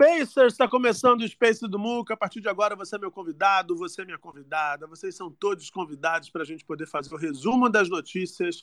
Spacers, está começando o Space do Muca. A partir de agora, você é meu convidado, você é minha convidada. Vocês são todos convidados para a gente poder fazer o resumo das notícias,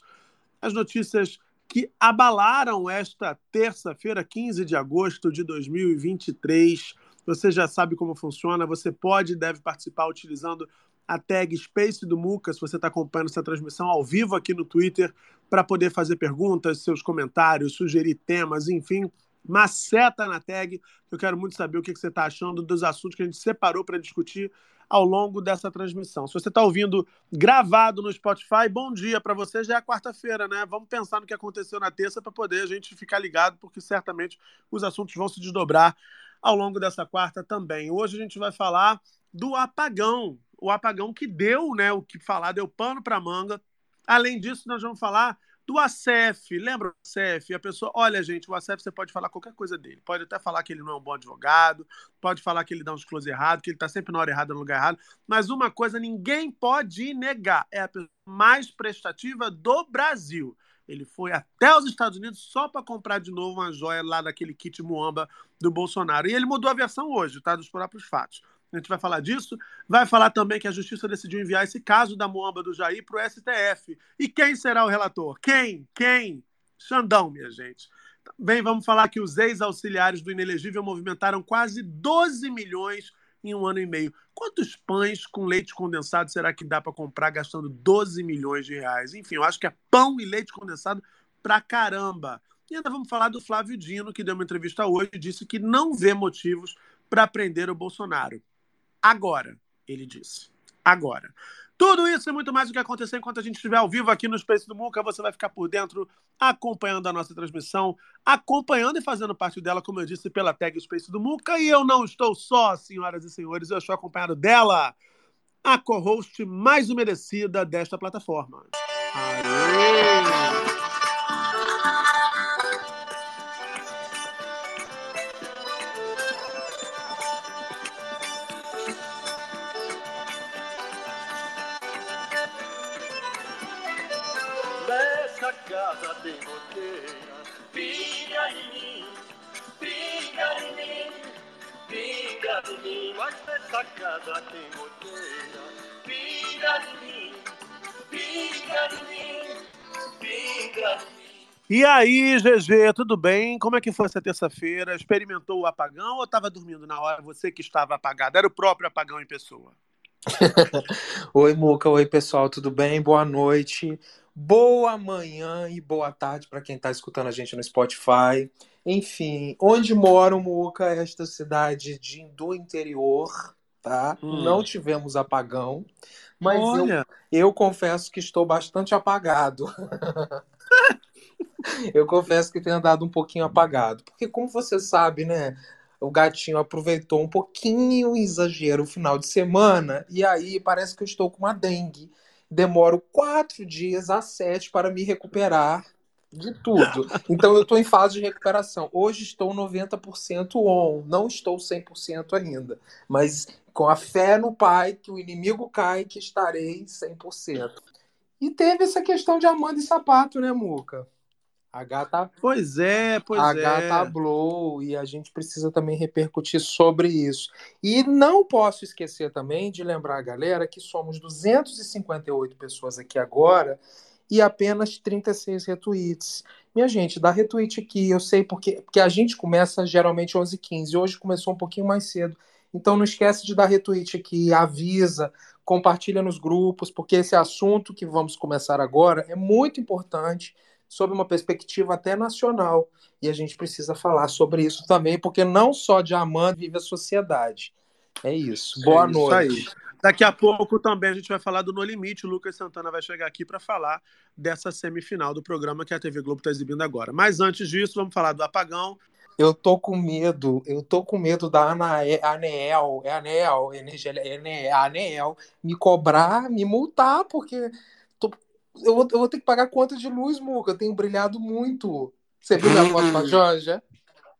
as notícias que abalaram esta terça-feira, 15 de agosto de 2023. Você já sabe como funciona. Você pode e deve participar utilizando a tag Space do Muca, se você está acompanhando essa transmissão ao vivo aqui no Twitter, para poder fazer perguntas, seus comentários, sugerir temas, enfim maceta na tag. Eu quero muito saber o que você está achando dos assuntos que a gente separou para discutir ao longo dessa transmissão. Se você está ouvindo gravado no Spotify, bom dia para você. Já é quarta-feira, né? Vamos pensar no que aconteceu na terça para poder a gente ficar ligado, porque certamente os assuntos vão se desdobrar ao longo dessa quarta também. Hoje a gente vai falar do apagão, o apagão que deu, né? O que falar deu pano para manga. Além disso, nós vamos falar do ACF. Lembra do ACF? A pessoa, olha, gente, o ACF você pode falar qualquer coisa dele. Pode até falar que ele não é um bom advogado, pode falar que ele dá uns close errado, que ele está sempre na hora errada, no lugar errado. Mas uma coisa ninguém pode negar: é a pessoa mais prestativa do Brasil. Ele foi até os Estados Unidos só para comprar de novo uma joia lá daquele kit Muamba do Bolsonaro. E ele mudou a versão hoje, tá? Dos próprios fatos. A gente vai falar disso. Vai falar também que a Justiça decidiu enviar esse caso da Moamba do Jair para o STF. E quem será o relator? Quem? Quem? Xandão, minha gente. Também vamos falar que os ex-auxiliares do inelegível movimentaram quase 12 milhões em um ano e meio. Quantos pães com leite condensado será que dá para comprar gastando 12 milhões de reais? Enfim, eu acho que é pão e leite condensado pra caramba. E ainda vamos falar do Flávio Dino, que deu uma entrevista hoje e disse que não vê motivos para prender o Bolsonaro. Agora, ele disse. Agora. Tudo isso e muito mais o que acontecer enquanto a gente estiver ao vivo aqui no Space do Muca. Você vai ficar por dentro, acompanhando a nossa transmissão, acompanhando e fazendo parte dela, como eu disse, pela tag Space do Muca. E eu não estou só, senhoras e senhores, eu estou acompanhado dela, a co-host mais merecida desta plataforma. Aê! Pinga em mim, pinga em mim, pinga em mim. E aí, GG, tudo bem? Como é que foi essa terça-feira? Experimentou o apagão ou estava dormindo na hora? Você que estava apagado. Era o próprio apagão em pessoa. Oi, Muca. Oi, pessoal, tudo bem? Boa noite. Boa manhã e boa tarde para quem está escutando a gente no Spotify. Enfim, onde moro, Muca, é esta cidade de, do interior, tá? Hum. Não tivemos apagão, mas eu, Olha, eu confesso que estou bastante apagado. Eu confesso que tenho andado um pouquinho apagado, porque como você sabe, né? O gatinho aproveitou um pouquinho o exagero o final de semana e aí parece que eu estou com uma dengue. Demoro quatro dias a sete para me recuperar de tudo. Então eu estou em fase de recuperação. Hoje estou 90% on, não estou 100% ainda, mas com a fé no Pai que o inimigo cai que estarei 100%. E teve essa questão de Amanda e sapato, né, Muca? A gata pois é, pois a é. gata Blow e a gente precisa também repercutir sobre isso. E não posso esquecer também de lembrar a galera que somos 258 pessoas aqui agora e apenas 36 retweets. Minha gente, dá retweet aqui, eu sei porque, porque a gente começa geralmente 11h15, hoje começou um pouquinho mais cedo. Então não esquece de dar retweet aqui, avisa, compartilha nos grupos, porque esse assunto que vamos começar agora é muito importante sob uma perspectiva até nacional. E a gente precisa falar sobre isso também, porque não só diamante vive a sociedade. É isso. Boa É isso noite. aí. Daqui a pouco também a gente vai falar do No Limite. O Lucas Santana vai chegar aqui para falar dessa semifinal do programa que a TV Globo está exibindo agora. Mas antes disso, vamos falar do apagão. Eu tô com medo, eu tô com medo da Anel, é Anel, energia, é Ane- Anel, me cobrar, me multar, porque tô- eu, vou, eu vou ter que pagar conta de luz, Muca, eu tenho brilhado muito. Você viu minha foto com a Janja?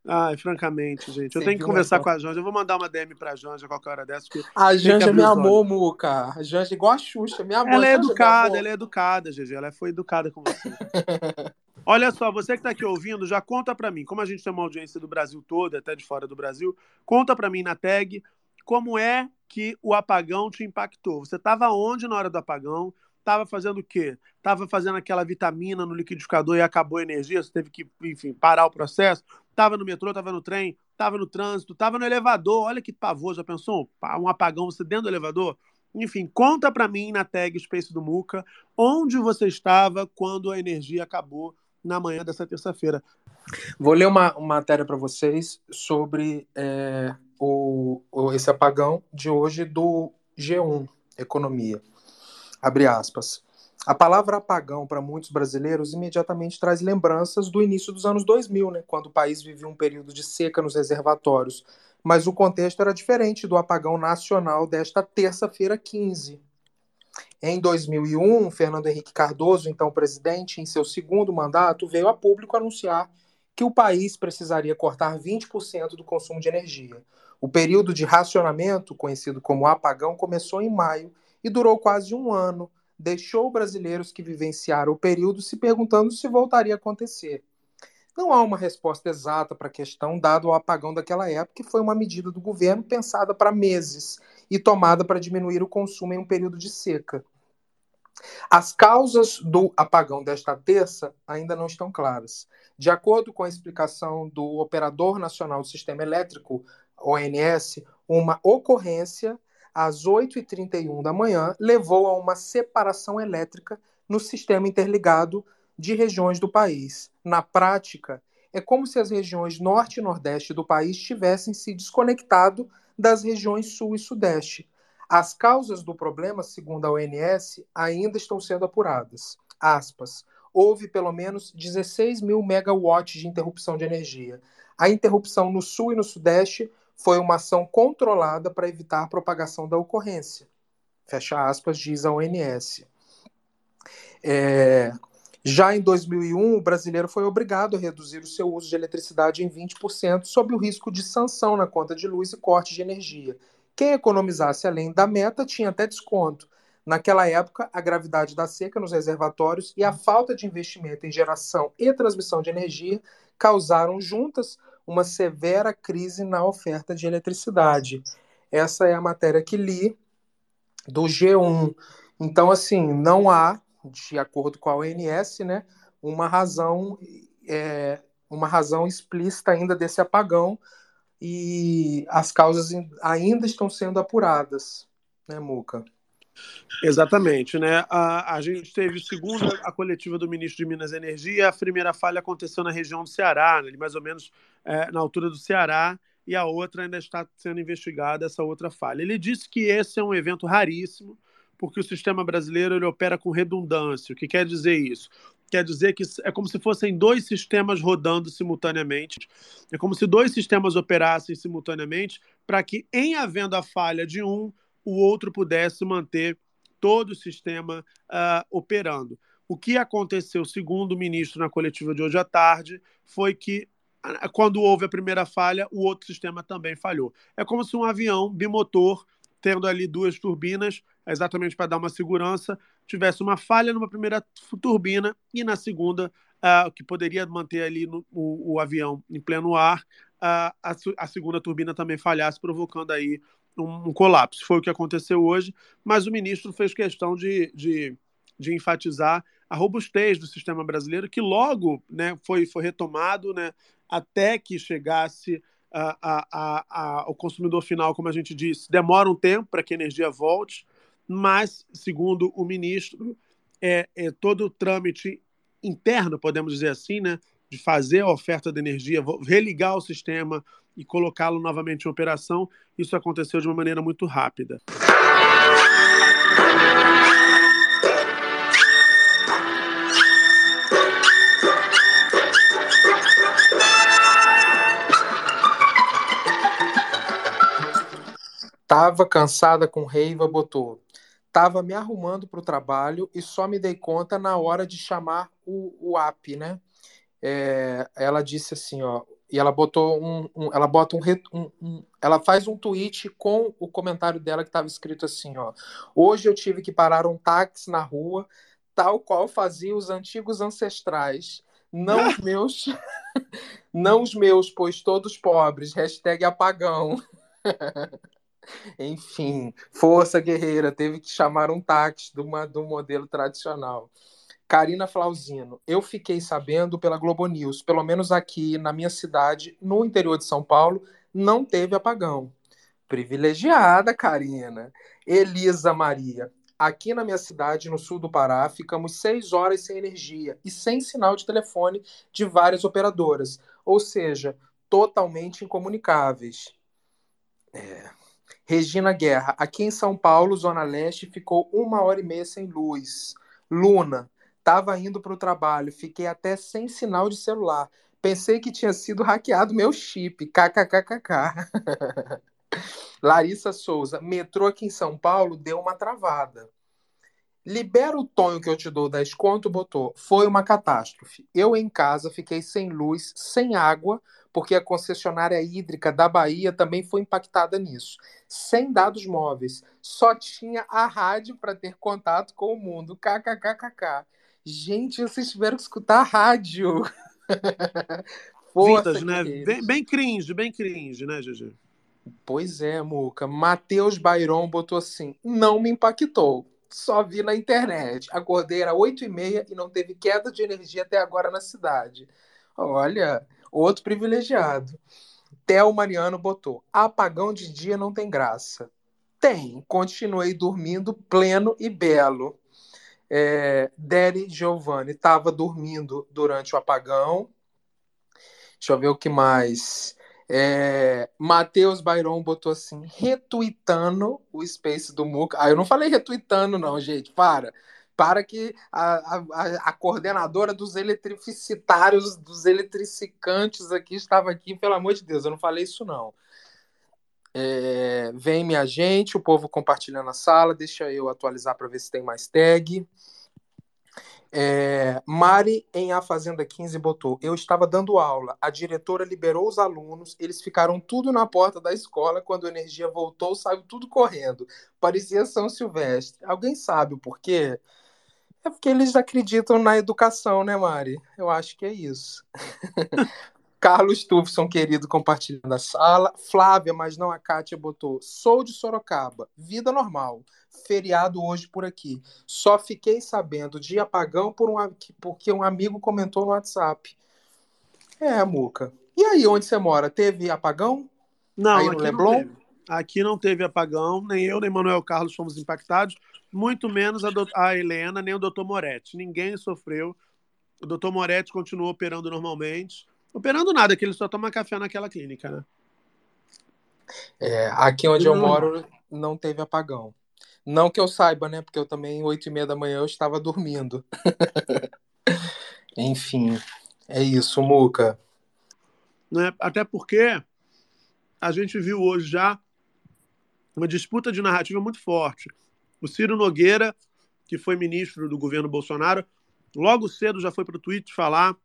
Ai, francamente, gente. Eu Você tenho que conversar com a Janja. Eu vou mandar uma DM pra Janja qualquer hora dessa. porque A Janja me amou. Muca. A Janja igual a Xuxa, me amou. Ela é Janja me educada, ela é educada, GG. Ela foi educada com você. Olha só, você que está aqui ouvindo, já conta para mim, como a gente tem uma audiência do Brasil todo, até de fora do Brasil, conta para mim na tag como é que o apagão te impactou. Você estava onde na hora do apagão? Estava fazendo o quê? Estava fazendo aquela vitamina no liquidificador e acabou a energia, você teve que, enfim, parar o processo? Estava no metrô, estava no trem, estava no trânsito, estava no elevador. Olha que pavor, já pensou? Um apagão, você dentro do elevador? Enfim, conta para mim na tag Space do Muca onde você estava quando a energia acabou na manhã dessa terça-feira. Vou ler uma, uma matéria para vocês sobre é, o, o- esse apagão de hoje do G1 Economia. Abre aspas. A palavra apagão para muitos brasileiros imediatamente traz lembranças do início dos anos 2000, né, quando o país vivia um período de seca nos reservatórios. Mas o contexto era diferente do apagão nacional desta terça-feira 15. Em 2001, Fernando Henrique Cardoso, então presidente, em seu segundo mandato, veio a público anunciar que o país precisaria cortar 20% do consumo de energia. O período de racionamento, conhecido como apagão, começou em maio e durou quase um ano. Deixou brasileiros que vivenciaram o período se perguntando se voltaria a acontecer. Não há uma resposta exata para a questão, dado o apagão daquela época, que foi uma medida do governo pensada para meses e tomada para diminuir o consumo em um período de seca. As causas do apagão desta terça ainda não estão claras. De acordo com a explicação do Operador Nacional do Sistema Elétrico, ONS, uma ocorrência às 8h31 da manhã levou a uma separação elétrica no sistema interligado de regiões do país. Na prática, é como se as regiões norte e nordeste do país tivessem se desconectado das regiões sul e sudeste. As causas do problema, segundo a ONS, ainda estão sendo apuradas. Aspas. Houve pelo menos 16 mil megawatts de interrupção de energia. A interrupção no sul e no sudeste foi uma ação controlada para evitar a propagação da ocorrência. Fecha aspas, diz a ONS. É, já em 2001, o brasileiro foi obrigado a reduzir o seu uso de eletricidade em 20%, sob o risco de sanção na conta de luz e corte de energia. Quem economizasse além da meta tinha até desconto. Naquela época, a gravidade da seca nos reservatórios e a falta de investimento em geração e transmissão de energia causaram juntas uma severa crise na oferta de eletricidade. Essa é a matéria que li do G1. Então, assim, não há, de acordo com a ONS, né, uma razão, é, uma razão explícita ainda desse apagão e as causas ainda estão sendo apuradas, né, Muca? Exatamente, né? A, a gente teve, segundo a coletiva do ministro de Minas e Energia, a primeira falha aconteceu na região do Ceará, né, mais ou menos é, na altura do Ceará, e a outra ainda está sendo investigada, essa outra falha. Ele disse que esse é um evento raríssimo, porque o sistema brasileiro ele opera com redundância. O que quer dizer isso? Quer dizer que é como se fossem dois sistemas rodando simultaneamente. É como se dois sistemas operassem simultaneamente para que, em havendo a falha de um, o outro pudesse manter todo o sistema uh, operando. O que aconteceu, segundo o ministro na coletiva de hoje à tarde, foi que quando houve a primeira falha, o outro sistema também falhou. É como se um avião bimotor, tendo ali duas turbinas, exatamente para dar uma segurança, tivesse uma falha numa primeira turbina e na segunda, uh, que poderia manter ali no, o, o, avião em pleno ar, a, a segunda turbina também falhasse, provocando aí um, colapso. Foi o que aconteceu hoje, mas o ministro fez questão de, de, de enfatizar a robustez do sistema brasileiro, que logo né, foi, foi retomado né, até que chegasse a, a, a, ao consumidor final, como a gente disse. Demora um tempo para que a energia volte, mas, segundo o ministro, é, é todo o trâmite interno, podemos dizer assim, né, de fazer a oferta de energia, religar o sistema e colocá-lo novamente em operação, isso aconteceu de uma maneira muito rápida. Tava cansada com reiva, botou. Tava me arrumando para o trabalho e só me dei conta na hora de chamar o, o app, né? É, ela disse assim, ó, e ela botou um, um ela bota um, um, um, ela faz um tweet com o comentário dela que estava escrito assim, ó, hoje eu tive que parar um táxi na rua, tal qual faziam os antigos ancestrais, não os meus, não os meus, pois todos pobres, hashtag apagão. Enfim, força guerreira, teve que chamar um táxi do, do modelo tradicional. Karina Flauzino, eu fiquei sabendo pela Globo News, pelo menos aqui na minha cidade, no interior de São Paulo, não teve apagão. Privilegiada, Karina. Elisa Maria, aqui na minha cidade, no sul do Pará, ficamos seis horas sem energia e sem sinal de telefone de várias operadoras, ou seja, totalmente incomunicáveis. É. Regina Guerra, aqui em São Paulo, Zona Leste, ficou uma hora e meia sem luz. Luna, Estava indo para o trabalho, fiquei até sem sinal de celular. Pensei que tinha sido hackeado meu chip. KKKKK. Larissa Souza, metrô aqui em São Paulo deu uma travada. Libera o tonho que eu te dou, 10 conto, botou. Foi uma catástrofe. Eu em casa fiquei sem luz, sem água, porque a concessionária hídrica da Bahia também foi impactada nisso. Sem dados móveis. Só tinha a rádio para ter contato com o mundo. KKKKK. Gente, vocês tiveram que escutar a rádio. Força, Vintage, né? Bem, bem, cringe, bem cringe, né, GG? Pois é, Muca. Matheus Bairon botou assim: não me impactou. Só vi na internet. Acordei era 8 e meia e não teve queda de energia até agora na cidade. Olha, outro privilegiado. Theo Mariano botou: apagão de dia não tem graça. Tem. Continuei dormindo pleno e belo. É, Deri Giovanni estava dormindo durante o apagão. Deixa eu ver o que mais. É, Matheus Byron botou assim, retuitando o Space do Muca. Ah, eu não falei retuitando, não, gente. Para. Para que a, a, a coordenadora dos eletrificitários, dos eletricicantes aqui estava aqui, pelo amor de Deus, eu não falei isso, não. É, vem minha gente, o povo compartilhando a sala, deixa eu atualizar para ver se tem mais tag. É, Mari em A Fazenda 15 botou: Eu estava dando aula, a diretora liberou os alunos, eles ficaram tudo na porta da escola. Quando a energia voltou, saiu tudo correndo. Parecia São Silvestre. Alguém sabe o porquê? É porque eles acreditam na educação, né, Mari? Eu acho que é isso. Carlos Tufson, querido, compartilhando a sala. Flávia, mas não a Kátia, botou. Sou de Sorocaba. Vida normal. Feriado hoje por aqui. Só fiquei sabendo de apagão por um, porque um amigo comentou no WhatsApp. É, Muca. E aí, onde você mora? Teve apagão? Não, aí no Leblon? Não aqui não teve apagão. Nem eu, nem Manuel Carlos fomos impactados. Muito menos a, do... a Helena, nem o doutor Moretti. Ninguém sofreu. O doutor Moretti continuou operando normalmente Operando nada, que ele só toma café naquela clínica, né? É, aqui onde eu moro não teve apagão. Não que eu saiba, né? Porque eu também, oito e meia da manhã, eu estava dormindo. Enfim, é isso, Muca. Né? Até porque a gente viu hoje já uma disputa de narrativa muito forte. O Ciro Nogueira, que foi ministro do governo Bolsonaro, logo cedo já foi para o Twitter falar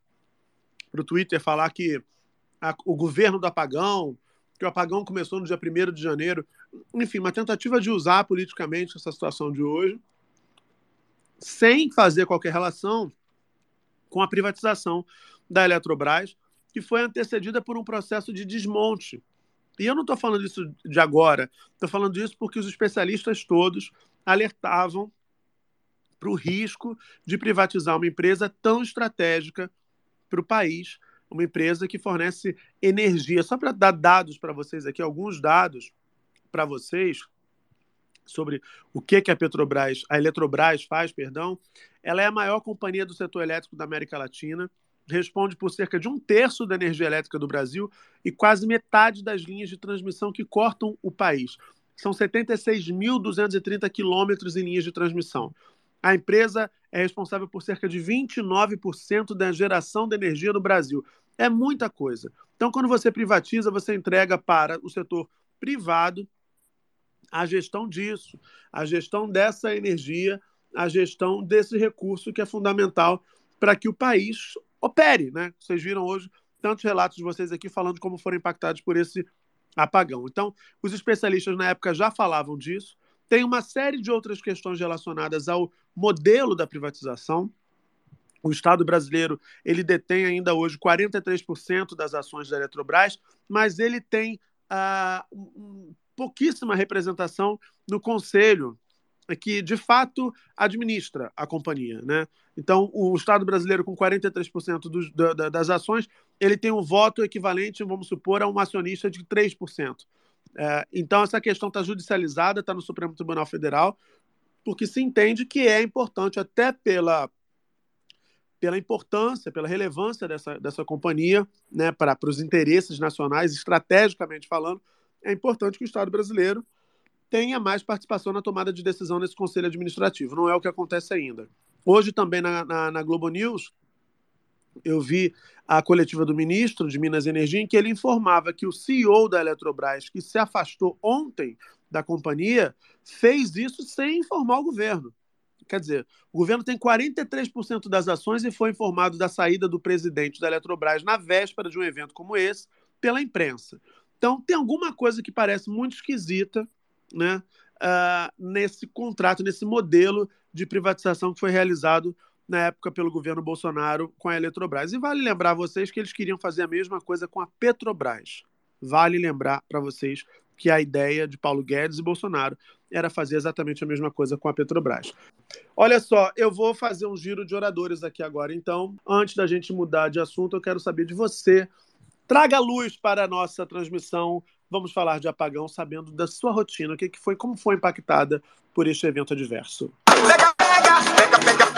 para o Twitter falar que a, o governo do apagão, que o apagão começou no dia 1 de janeiro. Enfim, uma tentativa de usar politicamente essa situação de hoje, sem fazer qualquer relação com a privatização da Eletrobras, que foi antecedida por um processo de desmonte. E eu não estou falando isso de agora, estou falando isso porque os especialistas todos alertavam para o risco de privatizar uma empresa tão estratégica para o país, uma empresa que fornece energia. Só para dar dados para vocês aqui, alguns dados para vocês sobre o que, que a Petrobras, a Eletrobras faz, perdão. Ela é a maior companhia do setor elétrico da América Latina, responde por cerca de um terço da energia elétrica do Brasil e quase metade das linhas de transmissão que cortam o país. São 76.230 quilômetros em linhas de transmissão. A empresa é responsável por cerca de 29% da geração de energia no Brasil. É muita coisa. Então, quando você privatiza, você entrega para o setor privado a gestão disso, a gestão dessa energia, a gestão desse recurso que é fundamental para que o país opere. Né? Vocês viram hoje tantos relatos de vocês aqui falando como foram impactados por esse apagão. Então, os especialistas na época já falavam disso. Tem uma série de outras questões relacionadas ao modelo da privatização. O Estado brasileiro ele detém ainda hoje 43% das ações da Eletrobras, mas ele tem ah, pouquíssima representação no conselho que de fato administra a companhia, né? Então, o Estado brasileiro com 43% dos, da, das ações, ele tem um voto equivalente, vamos supor, a um acionista de 3%. É, então, essa questão está judicializada, está no Supremo Tribunal Federal, porque se entende que é importante, até pela, pela importância, pela relevância dessa, dessa companhia, né, para os interesses nacionais, estrategicamente falando, é importante que o Estado brasileiro tenha mais participação na tomada de decisão nesse conselho administrativo. Não é o que acontece ainda. Hoje, também na, na, na Globo News, eu vi a coletiva do ministro de Minas e Energia, em que ele informava que o CEO da Eletrobras, que se afastou ontem da companhia, fez isso sem informar o governo. Quer dizer, o governo tem 43% das ações e foi informado da saída do presidente da Eletrobras na véspera de um evento como esse pela imprensa. Então, tem alguma coisa que parece muito esquisita né, uh, nesse contrato, nesse modelo de privatização que foi realizado na época pelo governo Bolsonaro com a Eletrobras. E vale lembrar vocês que eles queriam fazer a mesma coisa com a Petrobras. Vale lembrar para vocês que a ideia de Paulo Guedes e Bolsonaro era fazer exatamente a mesma coisa com a Petrobras. Olha só, eu vou fazer um giro de oradores aqui agora. Então, antes da gente mudar de assunto, eu quero saber de você. Traga luz para a nossa transmissão vamos falar de apagão, sabendo da sua rotina, o que, que foi, como foi impactada por este evento adverso. Pega, pega, pega, pega,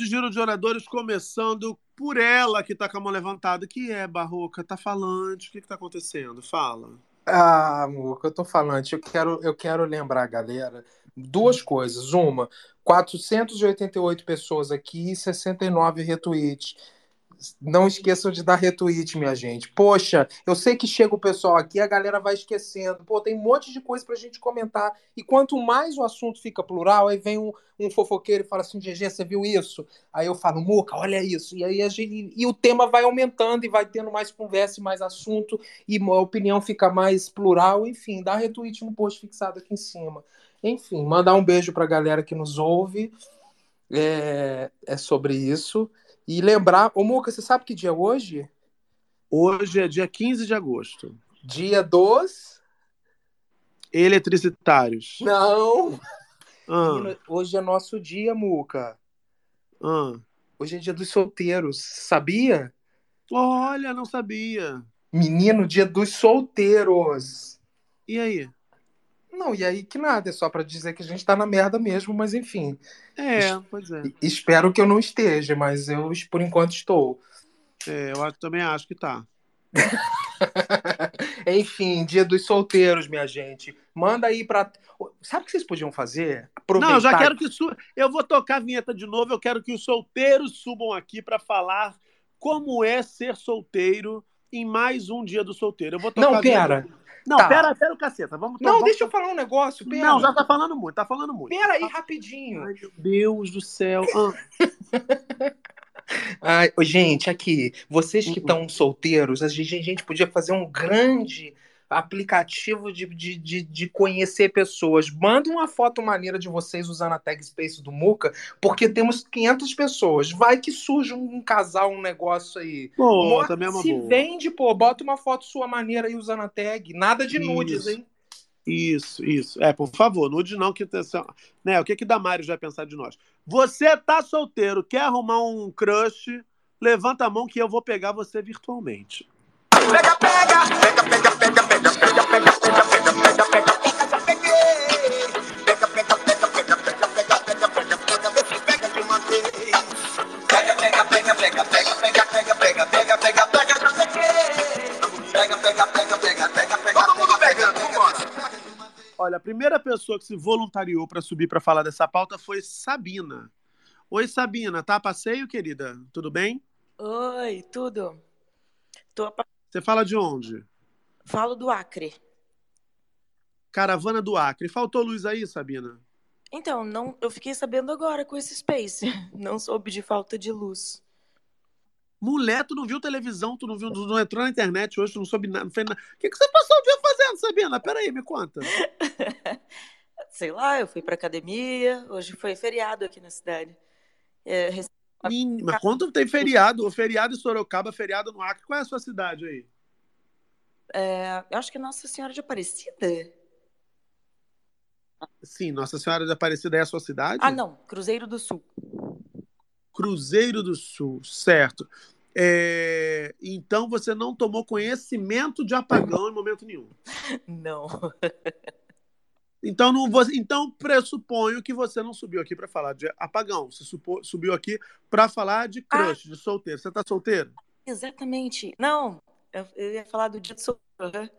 de giro de oradores, começando por ela que tá com a mão levantada, que é Barroca, tá falante, o que que tá acontecendo? Fala. Ah, amor, que eu tô falando, eu quero, eu quero lembrar, galera, duas coisas. Uma, 488 pessoas aqui e 69 retweets. Não esqueçam de dar retweet, minha gente. Poxa, eu sei que chega o pessoal aqui, a galera vai esquecendo. Pô, tem um monte de coisa pra gente comentar. E quanto mais o assunto fica plural, aí vem um, um fofoqueiro e fala assim: GG, você viu isso? Aí eu falo, Muca, olha isso. E aí gente, e o tema vai aumentando e vai tendo mais conversa e mais assunto, e a opinião fica mais plural. Enfim, dá retweet no post fixado aqui em cima. Enfim, mandar um beijo pra galera que nos ouve. É, é sobre isso. E lembrar, ô Muca, você sabe que dia é hoje? Hoje é dia 15 de agosto. Dia dos. Eletricitários. Não! Ah, Hoje é nosso dia, Muca. ah. Hoje é dia dos solteiros, sabia? Olha, não sabia. Menino, dia dos solteiros. E aí? Não, e aí que nada, é só pra dizer que a gente tá na merda mesmo, mas enfim. É, pois é. Espero que eu não esteja, mas eu por enquanto estou. É, eu também acho que tá. Enfim, dia dos solteiros, minha gente. Manda aí pra. Sabe o que vocês podiam fazer? Não, eu já Aproveitar- quero que su... eu vou tocar a vinheta de novo. Eu quero que os solteiros subam aqui para falar como é ser solteiro em mais um dia do solteiro. Eu vou tocar Não, vinheta- pera. Não, Tá. pera, pera o caceta. Vamos Não, vamos- deixa eu falar um negócio. Pera. Não, já tá falando muito, tá falando muito. Pera aí, rapidinho. Ai, meu Deus do céu. Ah, Ai, gente, aqui, vocês que estão solteiros, a gente, a gente podia fazer um grande aplicativo de, de, de, de conhecer pessoas. Manda uma foto maneira de vocês usando a tag Space do Muca, porque temos 500 pessoas. Vai que surge um, um casal, um negócio aí. pô, também é uma Se boa. vende, pô, bota uma foto sua maneira aí usando a tag. Nada de nudes, Isso. hein? Isso, isso. É, por favor, nude não, que né, o que que Damares vai pensar de nós? Você tá solteiro, quer arrumar um crush? Levanta a mão que eu vou pegar você virtualmente. Pega, pega, pega, pega, Olha, a primeira pessoa que se voluntariou para subir para falar dessa pauta foi Sabina. Oi, Sabina, tá a passeio, querida? Tudo bem? Oi, tudo. Tô a... Você fala de onde? Falo do Acre. Caravana do Acre. Faltou luz aí, Sabina? Então, não, eu fiquei sabendo agora com esse Space. Não soube de falta de luz. Mulher, tu não viu televisão, tu não viu, tu não entrou na internet hoje, tu não soube nada, não fez nada. O que, que você passou o dia fazendo, Sabina? Peraí, me conta. Sei lá, eu fui pra academia. Hoje foi feriado aqui na cidade. É, rece- Menina, Mas quando tem feriado, o feriado em Sorocaba, feriado no Acre, qual é a sua cidade aí? É, eu acho que Nossa Senhora de Aparecida. Sim, Nossa Senhora de Aparecida é a sua cidade? Ah, não, Cruzeiro do Sul. Cruzeiro do Sul, certo. É, Então você não tomou conhecimento de apagão em momento nenhum. Não. Então, não, então pressuponho que você não subiu aqui para falar de apagão. Você subiu aqui para falar de crush, de solteiro. Você tá solteiro? Exatamente. Não, eu, eu ia falar do dia de solteiro. né?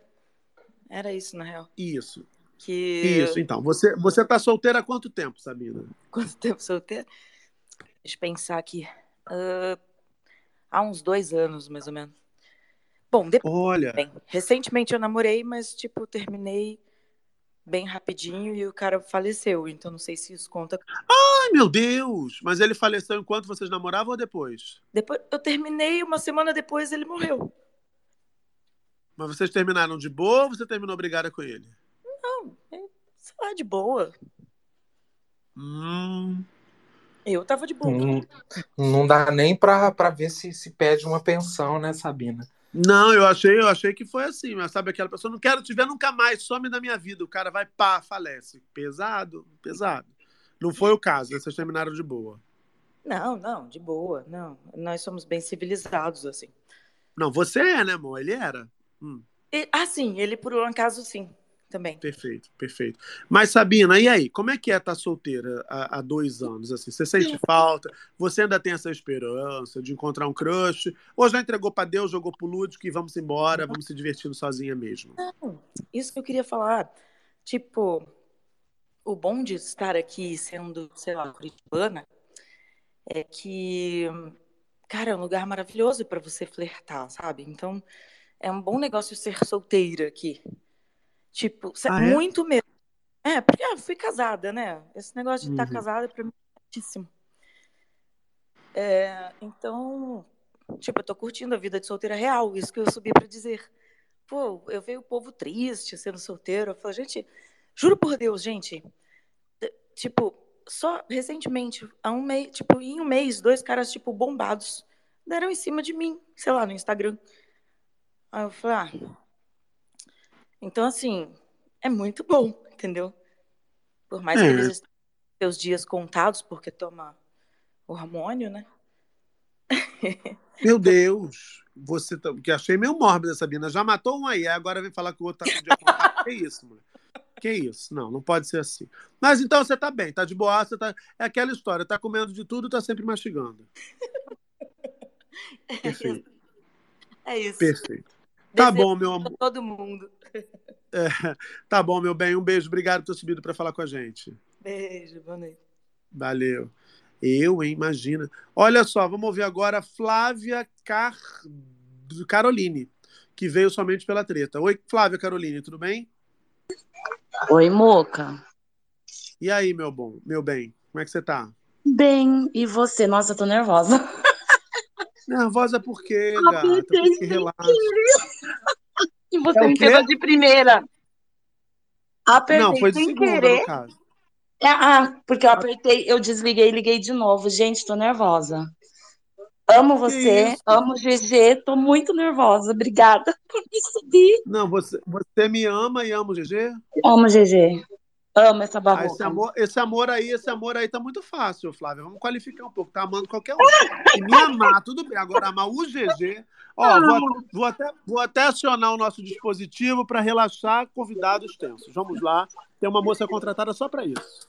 Era isso, na real. Isso. Que... Isso, então. Você, você tá solteira há quanto tempo, Sabina? Quanto tempo solteiro? Deixa eu pensar aqui. Ah, há uns dois anos, mais ou menos. Bom, depois. Olha. Bem, recentemente eu namorei, mas, tipo, terminei bem rapidinho e o cara faleceu. Então não sei se isso conta. Ai, meu Deus! Mas ele faleceu enquanto vocês namoravam ou depois? Depois eu terminei, uma semana depois ele morreu. Mas vocês terminaram de boa ou você terminou brigada com ele? Não, é, sei lá, de boa. Hum. Eu tava de boa. Não, não dá nem pra, pra ver se, se pede uma pensão, né, Sabina? Não, eu achei, eu achei que foi assim, mas sabe aquela pessoa, não quero te ver nunca mais, some da minha vida. O cara vai, pá, falece. Pesado, pesado. Não foi o caso, né? vocês terminaram de boa. Não, não, de boa. Não, nós somos bem civilizados, assim. Não, você é, né, amor? Ele era. Hum, E, ah, sim, ele por um acaso sim, também. perfeito, perfeito. Mas, Sabina, e aí? Como é que é estar solteira há, há dois anos? Assim, você sente falta? Você ainda tem essa esperança de encontrar um crush? Ou já entregou pra Deus, jogou pro lúdico e vamos embora, vamos se divertindo sozinha mesmo? Não, isso que eu queria falar. Tipo, o bom de estar aqui sendo, sei lá, curitibana é que, cara, é um lugar maravilhoso para você flertar, sabe? Então, é um bom negócio ser solteira aqui. Tipo, Ah, é? muito mesmo. É, porque ah, fui casada, né? Esse negócio de estar Uhum. casada pra mim é muitíssimo. É, então, tipo, eu tô curtindo a vida de solteira real, isso que eu subi pra dizer. Pô, eu vejo o povo triste sendo solteiro. Eu falo, gente, juro por Deus, gente. Tipo, só recentemente, há um mês, tipo, em um mês, dois caras, tipo, bombados deram em cima de mim, sei lá, no Instagram. Aí eu falei, ah. Então, assim, é muito bom, entendeu? Por mais que É. eles estejam com seus dias contados, porque toma hormônio, né? Meu Deus! Você tá... que achei meio mórbida, Sabina. Já matou um aí, agora vem falar que o outro tá com o dia contado. Que isso, mulher? Que isso? Não, não pode ser assim. Mas então você tá bem, tá de boa, você tá. É aquela história, tá comendo de tudo, tá sempre mastigando. Perfeito, É isso. perfeito. Tá Desejo bom, meu amor. todo mundo. É, tá bom, meu bem. Um beijo, obrigado por ter subido pra falar com a gente. Beijo, boa noite. Valeu. Eu, hein? Imagina. Olha só, vamos ouvir agora a Flávia Car... Caroline, que veio somente pela treta. Oi, Flávia Caroline, tudo bem? Oi, Moca. E aí, meu bom, meu bem, como é que você tá? Bem, e você? Nossa, eu tô nervosa. Nervosa por quê, gata? apertei Por que sem relaxa? E você É me pegou de primeira. Apertei Não, foi de sem segunda, querer. no caso. É, ah, porque eu apertei, eu desliguei e liguei de novo. Gente, tô nervosa. Amo você, amo o GG, tô muito nervosa. Obrigada por me subir. Não, você, você me ama e ama o GG? Amo o GG. Amo essa Ah, barroca. esse, amor, esse amor aí, esse amor aí tá muito fácil, Flávia. Vamos qualificar um pouco. Tá amando qualquer um. E me amar, tudo bem. Agora, amar o GG. Ó, vou, vou até, vou até acionar o nosso dispositivo para relaxar convidados tensos. Vamos lá. Tem uma moça contratada só para isso.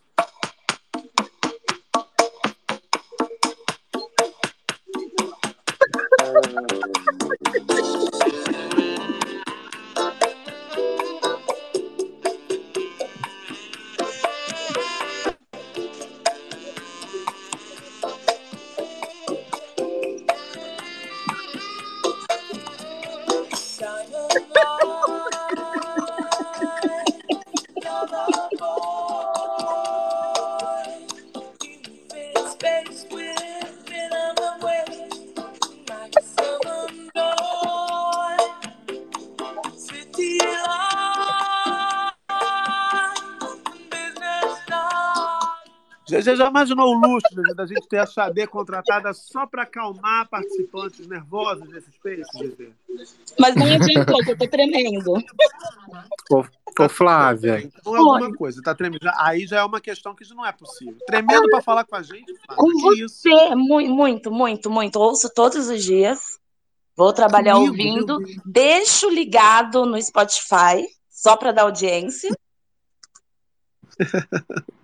GG já imaginou o luxo GG, da gente ter a Xadê contratada só para acalmar participantes nervosos nesse Space, GG? Mas não adiantou, eu tô tremendo. Ô, ô Flávia, Então é alguma coisa, tá tremendo. Aí já é uma questão que não é possível. Tremendo para falar com a gente, Flávia, Com isso? você, muito, muito, muito, muito. Ouço todos os dias. Vou trabalhar Comigo, ouvindo. Deixo ligado no Spotify, só para dar audiência.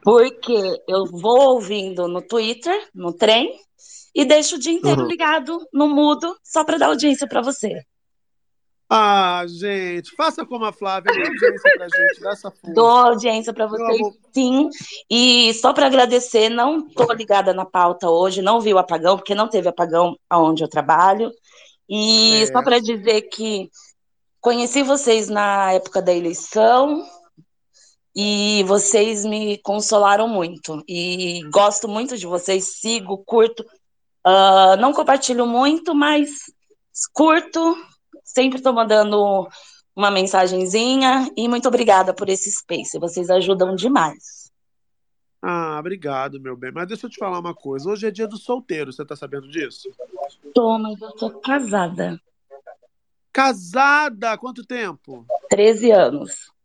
Porque eu vou ouvindo no Twitter, no trem, e deixo o dia inteiro Uhum. ligado no mudo, só para dar audiência para você. Ah, gente, faça como a Flávia, dê audiência pra gente, dá essa força. Dou audiência para vocês, sim. E só para agradecer, não tô ligada na pauta hoje, não vi o apagão, porque não teve apagão aonde eu trabalho. E É. só para dizer que conheci vocês na época da eleição e vocês me consolaram muito. E gosto muito de vocês, sigo, curto. Ah, não compartilho muito, mas curto. Sempre estou mandando uma mensagenzinha e muito obrigada por esse space. Vocês ajudam demais. Ah, obrigado, meu bem. Mas deixa eu te falar uma coisa. Hoje é dia do solteiro, você tá sabendo disso? Tô, mas eu tô casada. Casada quanto tempo? 13 anos.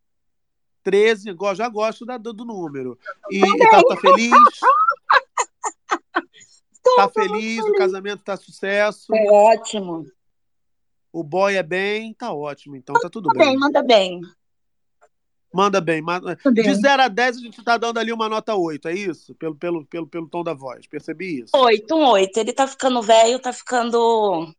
13, go- já gosto da- do, número. E, e tá, tá feliz? Tá feliz, o casamento tá sucesso, É ótimo. o boy é bem, tá ótimo, então tá tudo Tá bem, bem. manda bem. Manda bem. manda- Tá bem. De 0 a 10, a gente tá dando ali uma nota 8, é isso? Pelo, pelo, pelo, pelo tom da voz, percebi isso. Oito, um oito. Ele tá ficando velho, tá ficando.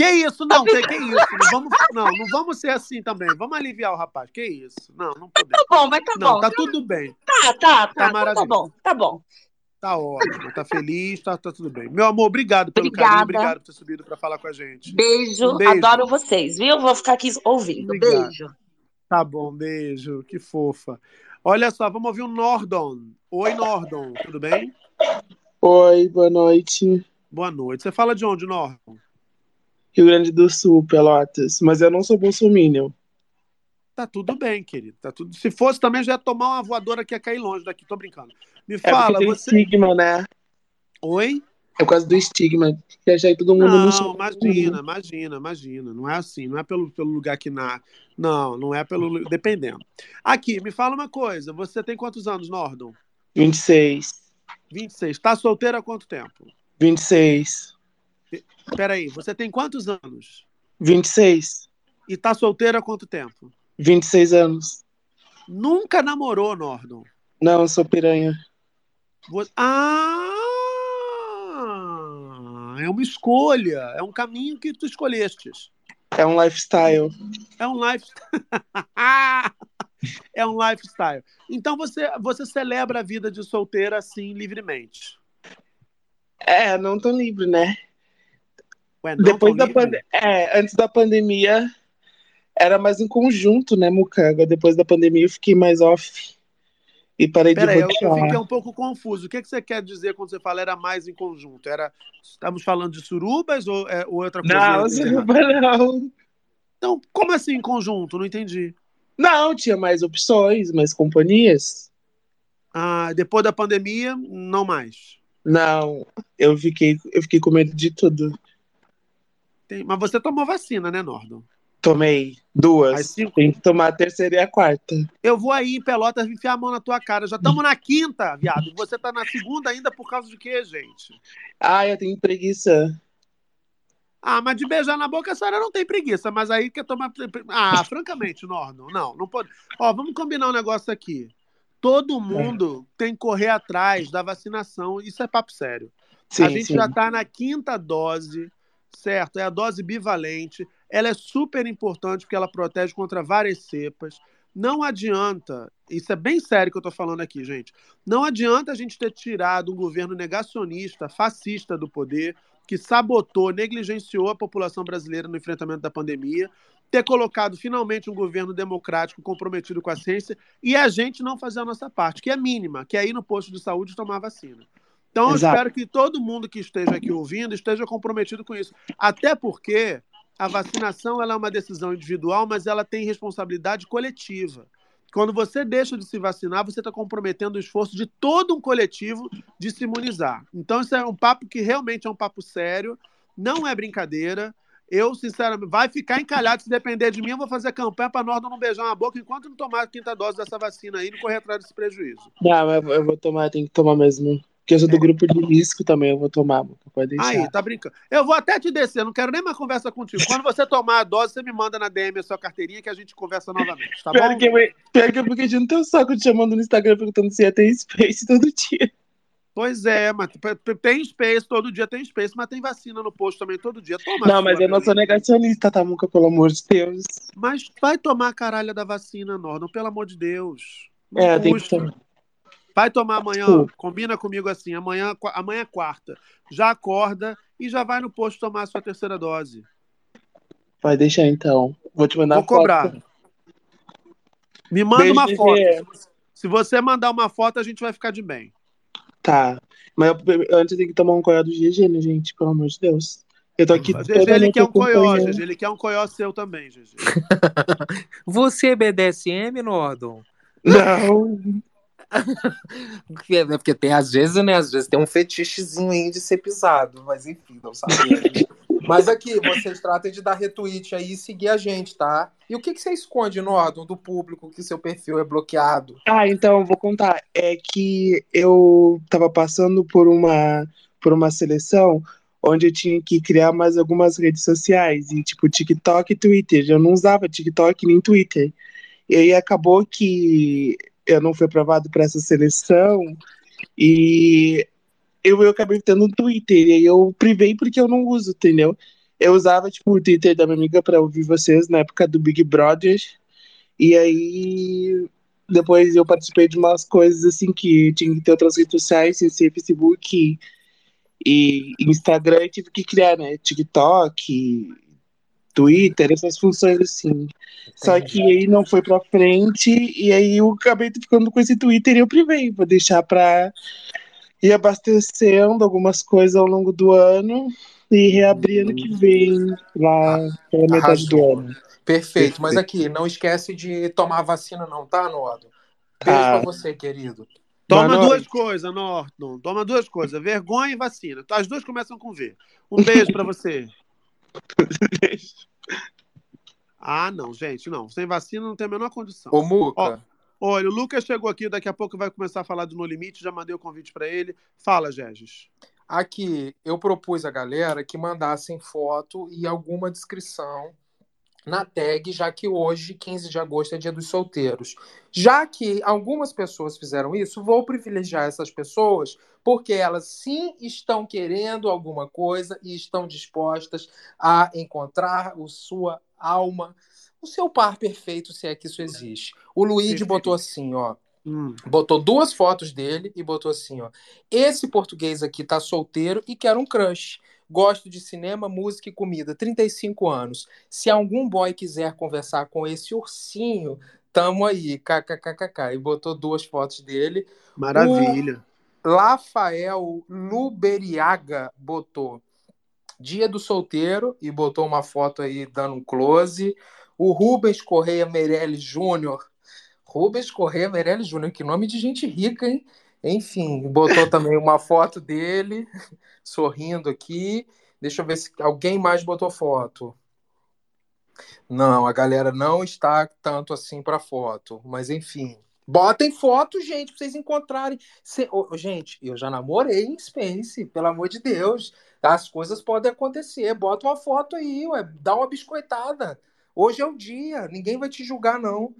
Que isso? Não, que, que isso? Não vamos, não, não vamos ser assim também. Vamos aliviar o rapaz. Que isso? Não, não podemos. Tá bom, mas tá Não, bom. tá tudo bem. Tá, tá, tá. Tá Tá, tá maravilhoso. bom, tá bom. Tá ótimo, tá feliz, tá, tá tudo bem. Meu amor, obrigado pelo Obrigada. carinho, obrigado por ter subido pra falar com a gente. Beijo, Um beijo. adoro vocês, viu? Vou ficar aqui ouvindo. Obrigado. Beijo. Tá bom, beijo, que fofa. Olha só, vamos ouvir o Nordon. Oi, Nordon, tudo bem? Oi, boa noite. Boa noite. Você fala de onde, Nordon? Rio Grande do Sul, Pelotas. Mas eu não sou bolsominion. Tá tudo bem, querido. Tá tudo... Se fosse também, já ia tomar uma voadora que ia cair longe daqui. Tô brincando. Me É fala, tem você. estigma, né? Oi? É por causa do estigma. Que achar todo mundo não, chama imagina, imagina, imagina. Não é assim, não é pelo, pelo lugar que na. Não, não é pelo. Dependendo. Aqui, me fala uma coisa. Você tem quantos anos, Nordon? 26. 26. Tá solteira há quanto tempo? 26. Peraí, você tem quantos anos? 26. E tá solteira há quanto tempo? 26 anos. Nunca namorou, Nordon. Não, eu sou piranha. Você- Ah! É uma escolha, é um caminho que tu escolhestes. É um lifestyle. É um lifestyle. é um lifestyle. Então você, você celebra a vida de solteira assim livremente. É, não tão livre, né? Ué, não Depois da é, antes da pandemia, Era mais em conjunto, né, Mucanga? Depois da pandemia eu fiquei mais off. E parei Peraí, de eu, eu fiquei um pouco confuso. O que, que você quer dizer quando você fala era mais em conjunto? Era, estamos falando de surubas ou, é, ou outra coisa? Não, suruba não. Então, como assim em conjunto? Não entendi. Não, tinha mais opções, mais companhias. Ah, depois da pandemia, não mais. Não, eu fiquei, eu fiquei com medo de tudo. Tem- Mas você tomou vacina, né, Nordon? Tomei duas. As cinco- Tem que tomar a terceira e a quarta. Eu vou aí em Pelotas enfiar a mão na tua cara. Já estamos na quinta, viado. Você tá na segunda ainda por causa de quê, gente? Ah, eu tenho preguiça. Ah, mas de beijar na boca a senhora não tem preguiça, mas aí quer tomar. Ah, francamente, Nordon, não, não pode. Ó, vamos combinar um negócio aqui. Todo mundo tem que correr atrás da vacinação, isso é papo sério. Sim, a gente sim. já está na quinta dose, certo? É a dose bivalente. Ela é super importante porque ela protege contra várias cepas. Não adianta, isso é bem sério que eu estou falando aqui, gente. Não adianta a gente ter tirado um governo negacionista, fascista do poder, que sabotou, negligenciou a população brasileira no enfrentamento da pandemia, ter colocado finalmente um governo democrático comprometido com a ciência e a gente não fazer a nossa parte, que é mínima, que é ir no posto de saúde tomar vacina. Então, eu Exato. espero que todo mundo que esteja aqui ouvindo esteja comprometido com isso. Até porque a vacinação ela é uma decisão individual, mas ela tem responsabilidade coletiva. Quando você deixa de se vacinar, você está comprometendo o esforço de todo um coletivo de se imunizar. Então, isso é um papo que realmente é um papo sério, não é brincadeira. Eu, sinceramente, vai ficar encalhado. Se depender de mim, eu vou fazer campanha para nós não beijar uma boca enquanto não tomar a quinta dose dessa vacina aí e não correr atrás desse prejuízo. Não, mas eu vou tomar, tem que tomar mesmo. Porque eu sou do grupo de risco também, eu vou tomar, pode deixar. Aí, tá brincando. Eu vou até te descer, não quero nem mais conversa contigo. Quando você tomar a dose, você me manda na DM a sua carteirinha que a gente conversa novamente, tá pior, bom? que, eu- pior que eu fiquei de não ter o saco te chamando no Instagram perguntando se ia ter space todo dia. Pois é, mas tem space, todo dia tem space, mas tem vacina no posto também todo dia. Toma não, mas eu não sou negacionista, tá, Muca, pelo amor de Deus. Mas vai tomar a caralha da vacina, Nordon, pelo amor de Deus. Não É, tem que tomar. Vai tomar amanhã, Sim. combina comigo assim, amanhã, amanhã é quarta. Já acorda e já vai no posto tomar a sua terceira dose. Vai deixar então. Vou te mandar Vou foto. cobrar. Me manda Beijo, uma foto. Se você- Se você mandar uma foto, a gente vai ficar de bem. Tá. Mas eu, antes tem que tomar um coió do GG, né, gente? Pelo amor de Deus. Eu tô aqui GG, ele quer um coió. GG. Ele quer um coió seu também, GG. Você é BDSM, Nordon? Não. Porque, é porque tem, às vezes, né? Às vezes tem um fetichezinho aí de ser pisado, mas enfim, não sabemos. mas aqui, vocês tratem de dar retweet aí e seguir a gente, tá? E o que, que você esconde, Nordon, do público que seu perfil é bloqueado? Ah, então, eu vou contar. É que eu tava passando por uma, por uma seleção onde eu tinha que criar mais algumas redes sociais, e tipo TikTok e Twitter. Eu não usava TikTok nem Twitter. E aí acabou que eu não fui aprovado para essa seleção e eu, eu acabei tendo um Twitter. E eu privei porque eu não uso, entendeu? Eu usava tipo o Twitter da minha amiga para ouvir vocês na época do Big Brother. E aí depois eu participei de umas coisas assim que tinha que ter outras redes sociais, sem ser Facebook e, e Instagram, eu tive que criar, né? TikTok, Twitter, essas funções assim. Só que aí não foi pra frente, e aí eu acabei ficando com esse Twitter e eu privei. Vou deixar pra ir abastecendo algumas coisas ao longo do ano e reabrir ano que vem, lá pela metade do Arrasou. ano. Perfeito, mas Perfeito. aqui, não esquece de tomar a vacina, não, tá, Nordon? Beijo Tá. pra você, querido. Toma duas coisas, Norton. Toma duas coisas: vergonha e vacina. As duas começam com V. Um beijo pra você. Ah, não, gente, não. Sem vacina não tem a menor condição. Ô, Muca, Olha, o Lucas chegou aqui, daqui a pouco vai começar a falar do No Limite, já mandei o convite pra ele. Fala, Gegis. aqui eu propus a galera que mandassem foto e alguma descrição na tag, já que hoje, 15 de agosto, é dia dos solteiros. Já que algumas pessoas fizeram isso, vou privilegiar essas pessoas porque elas sim estão querendo alguma coisa e estão dispostas a encontrar o sua alma, o seu par perfeito, se é que isso existe. O Luigi botou assim, ó. Hum. Botou duas fotos dele e botou assim, ó. Esse português aqui tá solteiro e quer um crush. Gosto de cinema, música e comida. 35 anos. Se algum boy quiser conversar com esse ursinho, tamo aí. KKKKK. E botou duas fotos dele. Maravilha. O Rafael Luberiaga botou Dia do Solteiro e botou uma foto aí dando um close. O Rubens Correia Meirelles Júnior. Rubens Correia Meirelles Júnior, que nome de gente rica, hein? Enfim, botou também uma foto dele, sorrindo aqui. Deixa eu ver se alguém mais botou foto. Não, a galera não está tanto assim para foto, mas enfim. Botem foto, gente, pra vocês encontrarem. Se... Ô, gente, eu já namorei em Space, pelo amor de Deus. As coisas podem acontecer. Bota uma foto aí, ué. dá uma biscoitada. Hoje é o dia, ninguém vai te julgar, não.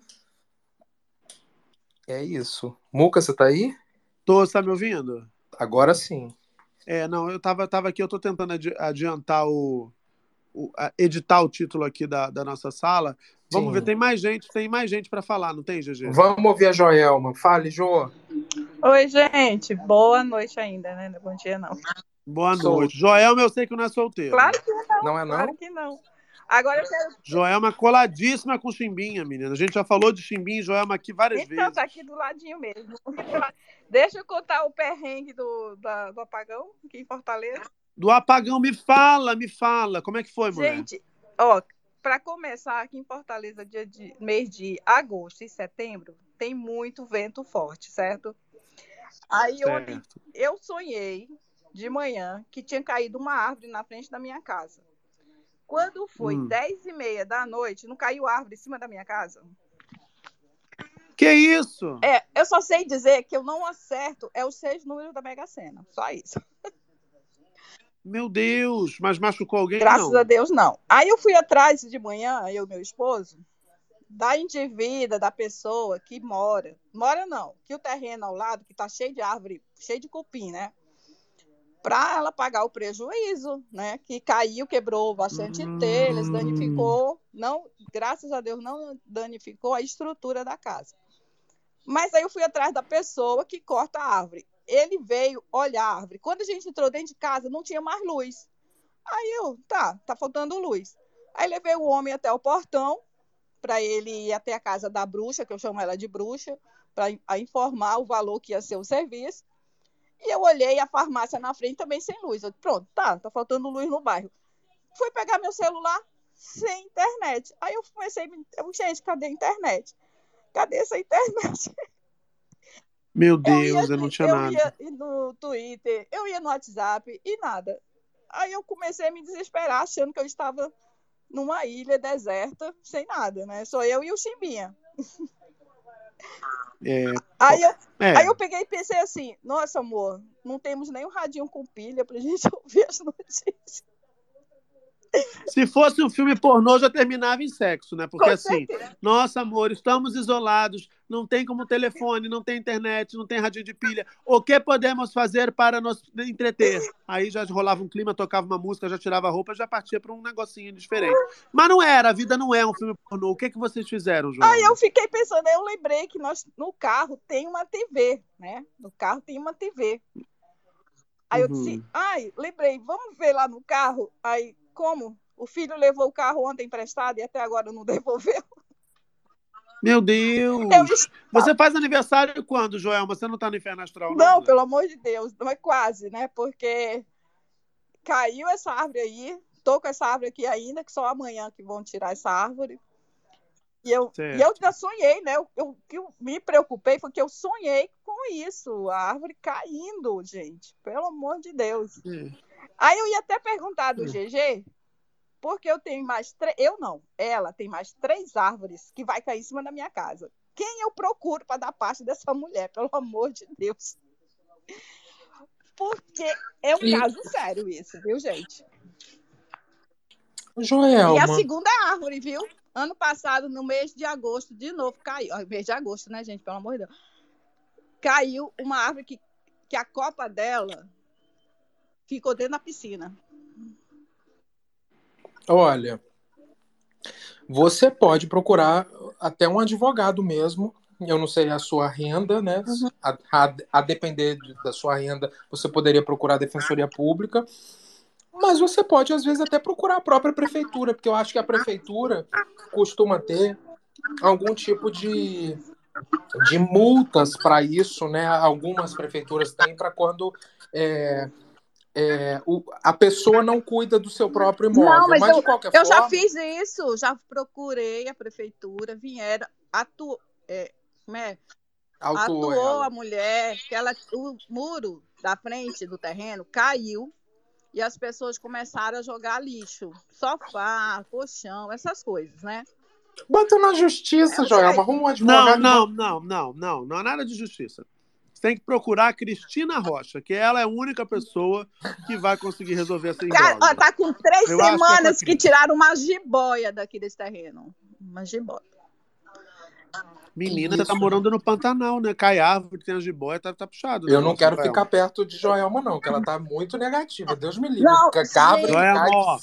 É isso. Muca, você tá aí? Tô, você tá me ouvindo? Agora sim. É, não, eu tava, tava aqui, eu tô tentando adi- adiantar o, o- a- editar o título aqui da, da nossa sala. Vamos Sim. ver, tem mais gente, tem mais gente para falar, não tem, GG? Vamos ouvir a Joelma. Fale, Jo. Oi, gente. Boa noite ainda, né? Bom dia, não. Boa Sou. noite. Joelma, eu sei que não é solteiro. Claro que não. Não é não? Claro que não. Agora eu quero. Joelma coladíssima com Chimbinha, menina. A gente já falou de Chimbinha e Joelma aqui várias Então, vezes. tá aqui do ladinho mesmo. Deixa eu contar o perrengue do, da- do apagão aqui em Fortaleza. Do apagão, me fala, me fala. Como é que foi, mulher? Gente, ó, para começar aqui em Fortaleza, dia de mês de agosto e setembro, tem muito vento forte, certo? Aí ontem Certo. eu sonhei de manhã que tinha caído uma árvore na frente da minha casa. Quando foi Hum. 10 e meia da noite, não caiu árvore em cima da minha casa? Que isso? É, eu só sei dizer que eu não acerto é os seis números da Mega Sena. Só isso. Meu Deus, mas machucou alguém? Graças não. a Deus, não. Aí eu fui atrás de manhã, eu e meu esposo, da indivídua, da pessoa que mora. Mora não, que o terreno ao lado, que tá cheio de árvore, cheio de cupim, né? Para ela pagar o prejuízo, né? Que caiu, quebrou bastante telhas, danificou. Não, graças a Deus, não danificou a estrutura da casa. Mas aí eu fui atrás da pessoa que corta a árvore. Ele veio olhar a árvore. Quando a gente entrou dentro de casa, não tinha mais luz. Aí eu, tá, tá faltando luz. Aí levei o homem até o portão para ele ir até a casa da bruxa, que eu chamo ela de bruxa, para informar o valor que ia ser o serviço. E eu olhei a farmácia na frente também sem luz. Eu, pronto, tá, tá faltando luz no bairro. Fui pegar meu celular sem internet. Aí eu comecei, gente, cadê a internet? Cadê essa internet? Meu Deus, eu, não tinha eu nada. ia no Twitter, eu ia no WhatsApp e nada. Aí eu comecei a me desesperar, achando que eu estava numa ilha deserta, sem nada, né? Só eu e o Chimbinha. É, Aí eu, É. aí eu peguei e pensei assim: nossa, amor, não temos nem um radinho com pilha pra gente ouvir as notícias. Se fosse um filme pornô, já terminava em sexo, né? Porque Com assim, nossa, amor, estamos isolados, não tem como telefone, não tem internet, não tem radinho de pilha. O que podemos fazer para nos entreter? Aí já rolava um clima, tocava uma música, já tirava a roupa, já partia para um negocinho diferente. Mas não era, a vida não é um filme pornô. O que, que vocês fizeram, João? Aí eu fiquei pensando, eu lembrei que nós no carro tem uma TV, né? No carro tem uma TV. Aí eu disse, Uhum. ai, lembrei, vamos ver lá no carro. Aí, como? O filho levou o carro ontem emprestado e até agora não devolveu. Meu Deus! Você faz aniversário quando, Joelma? Você não tá no Inferno Astral, não? Não, pelo amor de Deus, não é quase, né? Porque caiu essa árvore aí, tô com essa árvore aqui ainda, que só amanhã que vão tirar essa árvore. E eu, Certo. e eu já sonhei, né? O que eu me preocupei foi que eu sonhei com isso, a árvore caindo, gente. Pelo amor de Deus. É. Aí eu ia até perguntar do GG, porque eu tenho mais três. Eu não, ela tem mais três árvores que vai cair em cima da minha casa. Quem eu procuro para dar parte dessa mulher, pelo amor de Deus? Porque é um E- caso sério isso, viu, gente? Joelma. E a segunda árvore, viu? Ano passado, no mês de agosto, de novo caiu. Ó, mês de agosto, né, gente? Pelo amor de Deus. Caiu uma árvore que, que a copa dela ficou dentro da piscina. Olha, você pode procurar até um advogado mesmo. Eu não sei a sua renda, né? A, a- a depender de- da sua renda, você poderia procurar a defensoria pública. Mas você pode, às vezes, até procurar a própria prefeitura, porque eu acho que a prefeitura costuma ter algum tipo de, de multas para isso, né? Algumas prefeituras têm para quando é, é, o, a pessoa não cuida do seu próprio imóvel. Não, mas, mas eu, de qualquer eu forma, já fiz isso, já procurei a prefeitura, vieram, atu, é, como é? Autuou atuou ela. a mulher, que ela, o muro da frente do terreno caiu e as pessoas começaram a jogar lixo, sofá, colchão, essas coisas, né? Bota na justiça, É um Joelma. jeito. Arruma um Não, advogado. não, não, não, não, não há nada de justiça. Você tem que procurar a Cristina Rocha, que ela é a única pessoa que vai conseguir resolver essa Cara, ó, tá com três Eu que é semanas com a que tiraram uma jiboia daqui desse terreno. Uma jiboia. Menina, você tá morando no Pantanal, né? Cai árvore, tem a jiboia, tá, tá puxado. né, Eu não quero ficar perto de Joelma, não, que ela tá muito negativa. Deus me livre. Não, Ca- Cabra que Joelma, ó,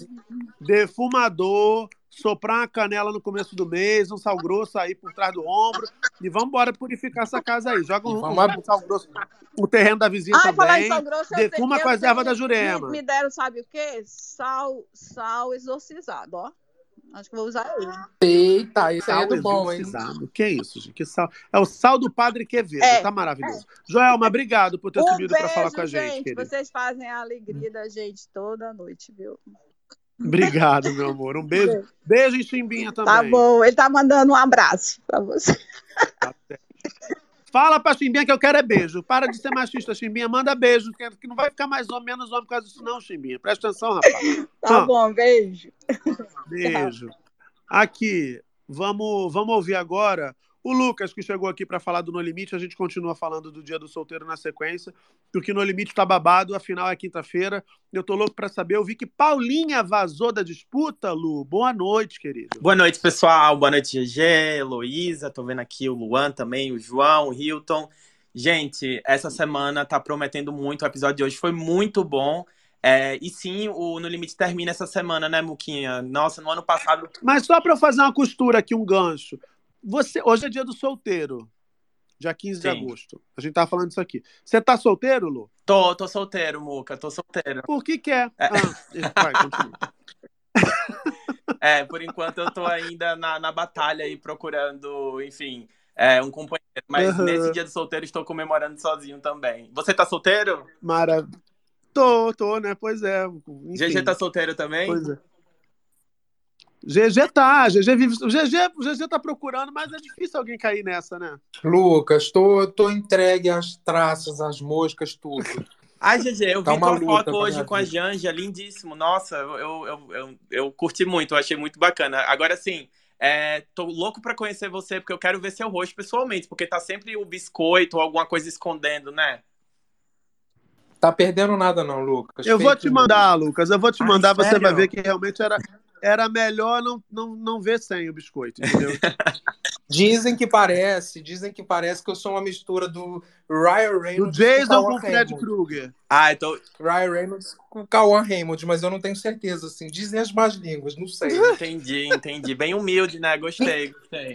defumador, soprar uma canela no começo do mês, um sal grosso aí por trás do ombro e vamos embora purificar essa casa aí. Joga um, vamos um sal grosso, o terreno da vizinha Ah, falar em também, sal grosso, defuma sei- com as ervas da Jurema. Me, me deram, sabe o quê? Sal, sal exorcizado, ó. Acho que vou usar ele. Eita, isso aí é Sal do bom, hein? exorcizado. Que isso, gente? Que sal? É o sal do Padre Quevedo. É, tá maravilhoso. Joelma, obrigado por ter Um subido para falar com a gente, querido. Vocês fazem a alegria da gente toda noite, viu? Obrigado, meu amor. Um beijo. Beijo em Chimbinha também. Tá bom, ele tá mandando um abraço pra você. Fala pra Chimbinha que eu quero é beijo. Para de ser machista, Chimbinha. Manda beijo, que não vai ficar mais homem, menos homem por causa disso, não, Chimbinha. Presta atenção, rapaz. Tá Ah, bom, beijo. Beijo. Aqui, vamos, vamos ouvir agora o Lucas, que chegou aqui para falar do No Limite. A gente continua falando do Dia do Solteiro na sequência, porque o No Limite tá babado, afinal é quinta-feira. Eu tô louco para saber. Eu vi que Paulinha vazou da disputa, Lu. Boa noite, querido. Boa noite, pessoal. Boa noite, GG, Heloísa. Tô vendo aqui o Luan também, o João, o Hilton. Gente, essa semana tá prometendo muito. O episódio de hoje foi muito bom. É, e sim, o No Limite termina essa semana, né, Muquinha? Nossa, no ano passado. Mas só para eu fazer uma costura aqui, um gancho. Você, hoje é dia do solteiro, dia 15 de Sim. agosto. A gente tava falando disso aqui. Você tá solteiro, Lu? Tô, tô solteiro, Muca, tô solteiro. Por que quer? É. Ah, vai, continua. É, por enquanto eu tô ainda na, na batalha aí procurando, enfim, é, um companheiro. Mas Aham. nesse dia do solteiro estou comemorando sozinho também. Você tá solteiro? Maravilha. Tô, tô, né? Pois é. Enfim. GG tá solteiro também? Pois é. GG tá, GG vive. O GG, o GG tá procurando, mas é difícil alguém cair nessa, né? Lucas, tô, tô entregue às traças, às moscas, tudo. Ai, GG, eu Tá vi uma tua foto hoje com a. Janja, lindíssimo. Nossa, eu, eu, eu, eu, curti muito, eu achei muito bacana. Agora sim, é, tô louco pra conhecer você, porque eu quero ver seu rosto pessoalmente, porque tá sempre o biscoito ou alguma coisa escondendo, né? Tá perdendo nada, não, Lucas. Eu vou Fake te mandar, Lucas. Eu vou te Ai, mandar, você sério? vai ver que realmente era, era melhor não, não, não ver sem o biscoito, entendeu? Dizem que parece, dizem que parece que eu sou uma mistura do Ryan O Reynolds Jason Cauã com o Fred. Krueger. Ah, então. Ryan Reynolds com o Cauã Raymond, mas eu não tenho certeza, assim. Dizem as más línguas, não sei. Entendi, entendi. Bem humilde, né? Gostei, gostei.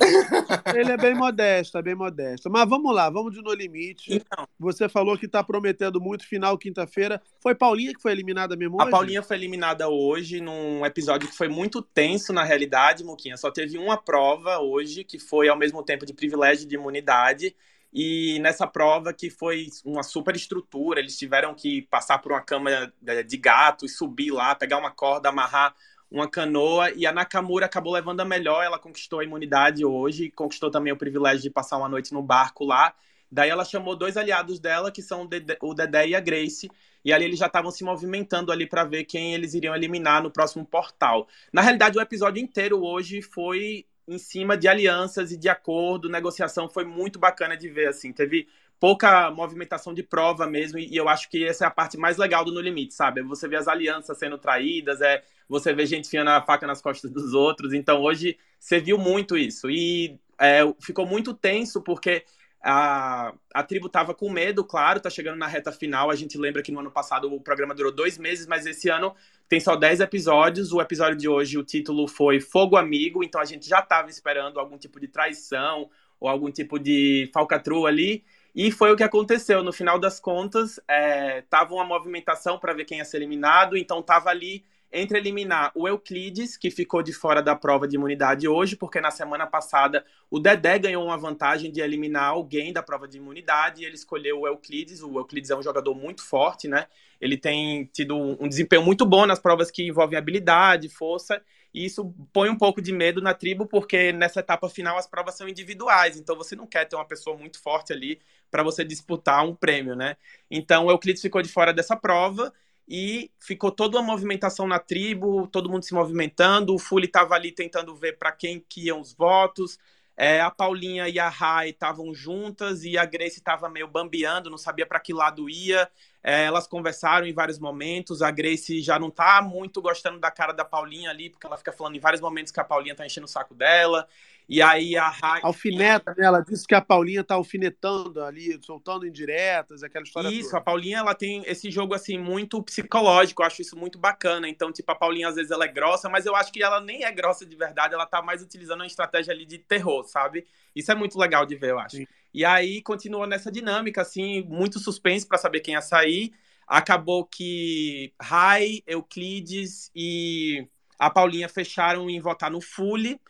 Ele é bem modesto, é bem modesto. Mas vamos lá, vamos de No Limite. Então. Você falou que tá prometendo muito final quinta-feira. Foi Paulinha que foi eliminada mesmo A hoje? Paulinha foi eliminada hoje num episódio que foi muito tenso na realidade, Muquinha. Só teve uma prova hoje, que foi ao mesmo tempo de privilégio e de imunidade. E nessa prova, que foi uma super estrutura, eles tiveram que passar por uma cama eh, de gato e subir lá, pegar uma corda, amarrar uma canoa. E a Nakamura acabou levando a melhor, ela conquistou a imunidade hoje, conquistou também o privilégio de passar uma noite no barco lá. Daí ela chamou dois aliados dela, que são o Dedé e a Grace. E ali eles já estavam se movimentando ali para ver quem eles iriam eliminar no próximo portal. Na realidade, o episódio inteiro hoje foi em cima de alianças e de acordo, negociação foi muito bacana de ver assim. Teve pouca movimentação de prova mesmo e eu acho que essa é a parte mais legal do No Limite, sabe? É Você vê as alianças sendo traídas, é você vê gente enfiando a faca nas costas dos outros. Então hoje você viu muito isso e é, ficou muito tenso porque a, a tribo tava com medo, claro, tá chegando na reta final. A gente lembra que no ano passado o programa durou dois meses, mas esse ano tem só 10 episódios. O episódio de hoje, o título foi Fogo Amigo, então a gente já tava esperando algum tipo de traição ou algum tipo de falcatrua ali. E foi o que aconteceu. No final das contas, é, tava uma movimentação para ver quem ia ser eliminado, então tava ali entre eliminar o Euclides, que ficou de fora da prova de imunidade hoje, porque na semana passada o Dedé ganhou uma vantagem de eliminar alguém da prova de imunidade e ele escolheu o Euclides. O Euclides é um jogador muito forte, né? Ele tem tido um desempenho muito bom nas provas que envolvem habilidade, força, e isso põe um pouco de medo na tribo, porque nessa etapa final as provas são individuais, então você não quer ter uma pessoa muito forte ali para você disputar um prêmio, né? Então o Euclides ficou de fora dessa prova e ficou toda uma movimentação na tribo, todo mundo se movimentando, o Fully estava ali tentando ver para quem que iam os votos, é, a Paulinha e a Rai estavam juntas e a Grace estava meio bambeando, não sabia para que lado ia. É, elas conversaram em vários momentos. A Grace já não tá muito gostando da cara da Paulinha ali, porque ela fica falando em vários momentos que a Paulinha tá enchendo o saco dela. E aí a Rai. Alfineta, né? Ela disse que a Paulinha tá alfinetando ali, soltando indiretas, aquela história. Isso, toda. a Paulinha ela tem esse jogo assim muito psicológico, eu acho isso muito bacana. Então, tipo, a Paulinha às vezes ela é grossa, mas eu acho que ela nem é grossa de verdade, ela tá mais utilizando uma estratégia ali de terror, sabe? Isso é muito legal de ver, eu acho. Sim. E aí continua nessa dinâmica, assim, muito suspense para saber quem ia sair. Acabou que Rai, Euclides e a Paulinha fecharam em votar no Fully.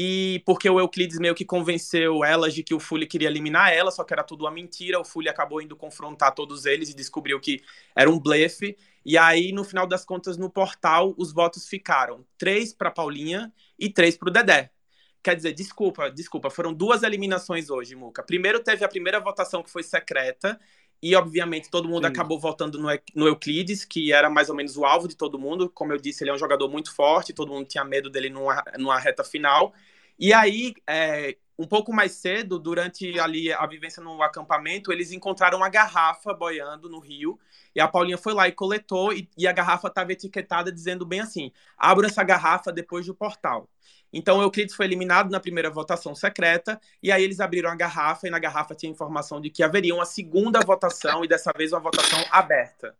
E porque o Euclides meio que convenceu elas de que o Fully queria eliminar ela, só que era tudo uma mentira. O Fully acabou indo confrontar todos eles e descobriu que era um blefe. E aí, no final das contas, no portal, os votos ficaram três para Paulinha e três para o Dedé. Quer dizer, desculpa, desculpa, foram duas eliminações hoje, Muca. Primeiro teve a primeira votação que foi secreta, e obviamente todo mundo Sim. acabou votando no, no Euclides, que era mais ou menos o alvo de todo mundo. Como eu disse, ele é um jogador muito forte, todo mundo tinha medo dele numa, numa reta final. E aí, é, um pouco mais cedo, durante ali a vivência no acampamento, eles encontraram uma garrafa boiando no rio. E a Paulinha foi lá e coletou, e, e a garrafa estava etiquetada dizendo bem assim: abra essa garrafa depois do portal. Então, Euclides foi eliminado na primeira votação secreta, e aí eles abriram a garrafa, e na garrafa tinha informação de que haveria uma segunda votação, e dessa vez uma votação aberta.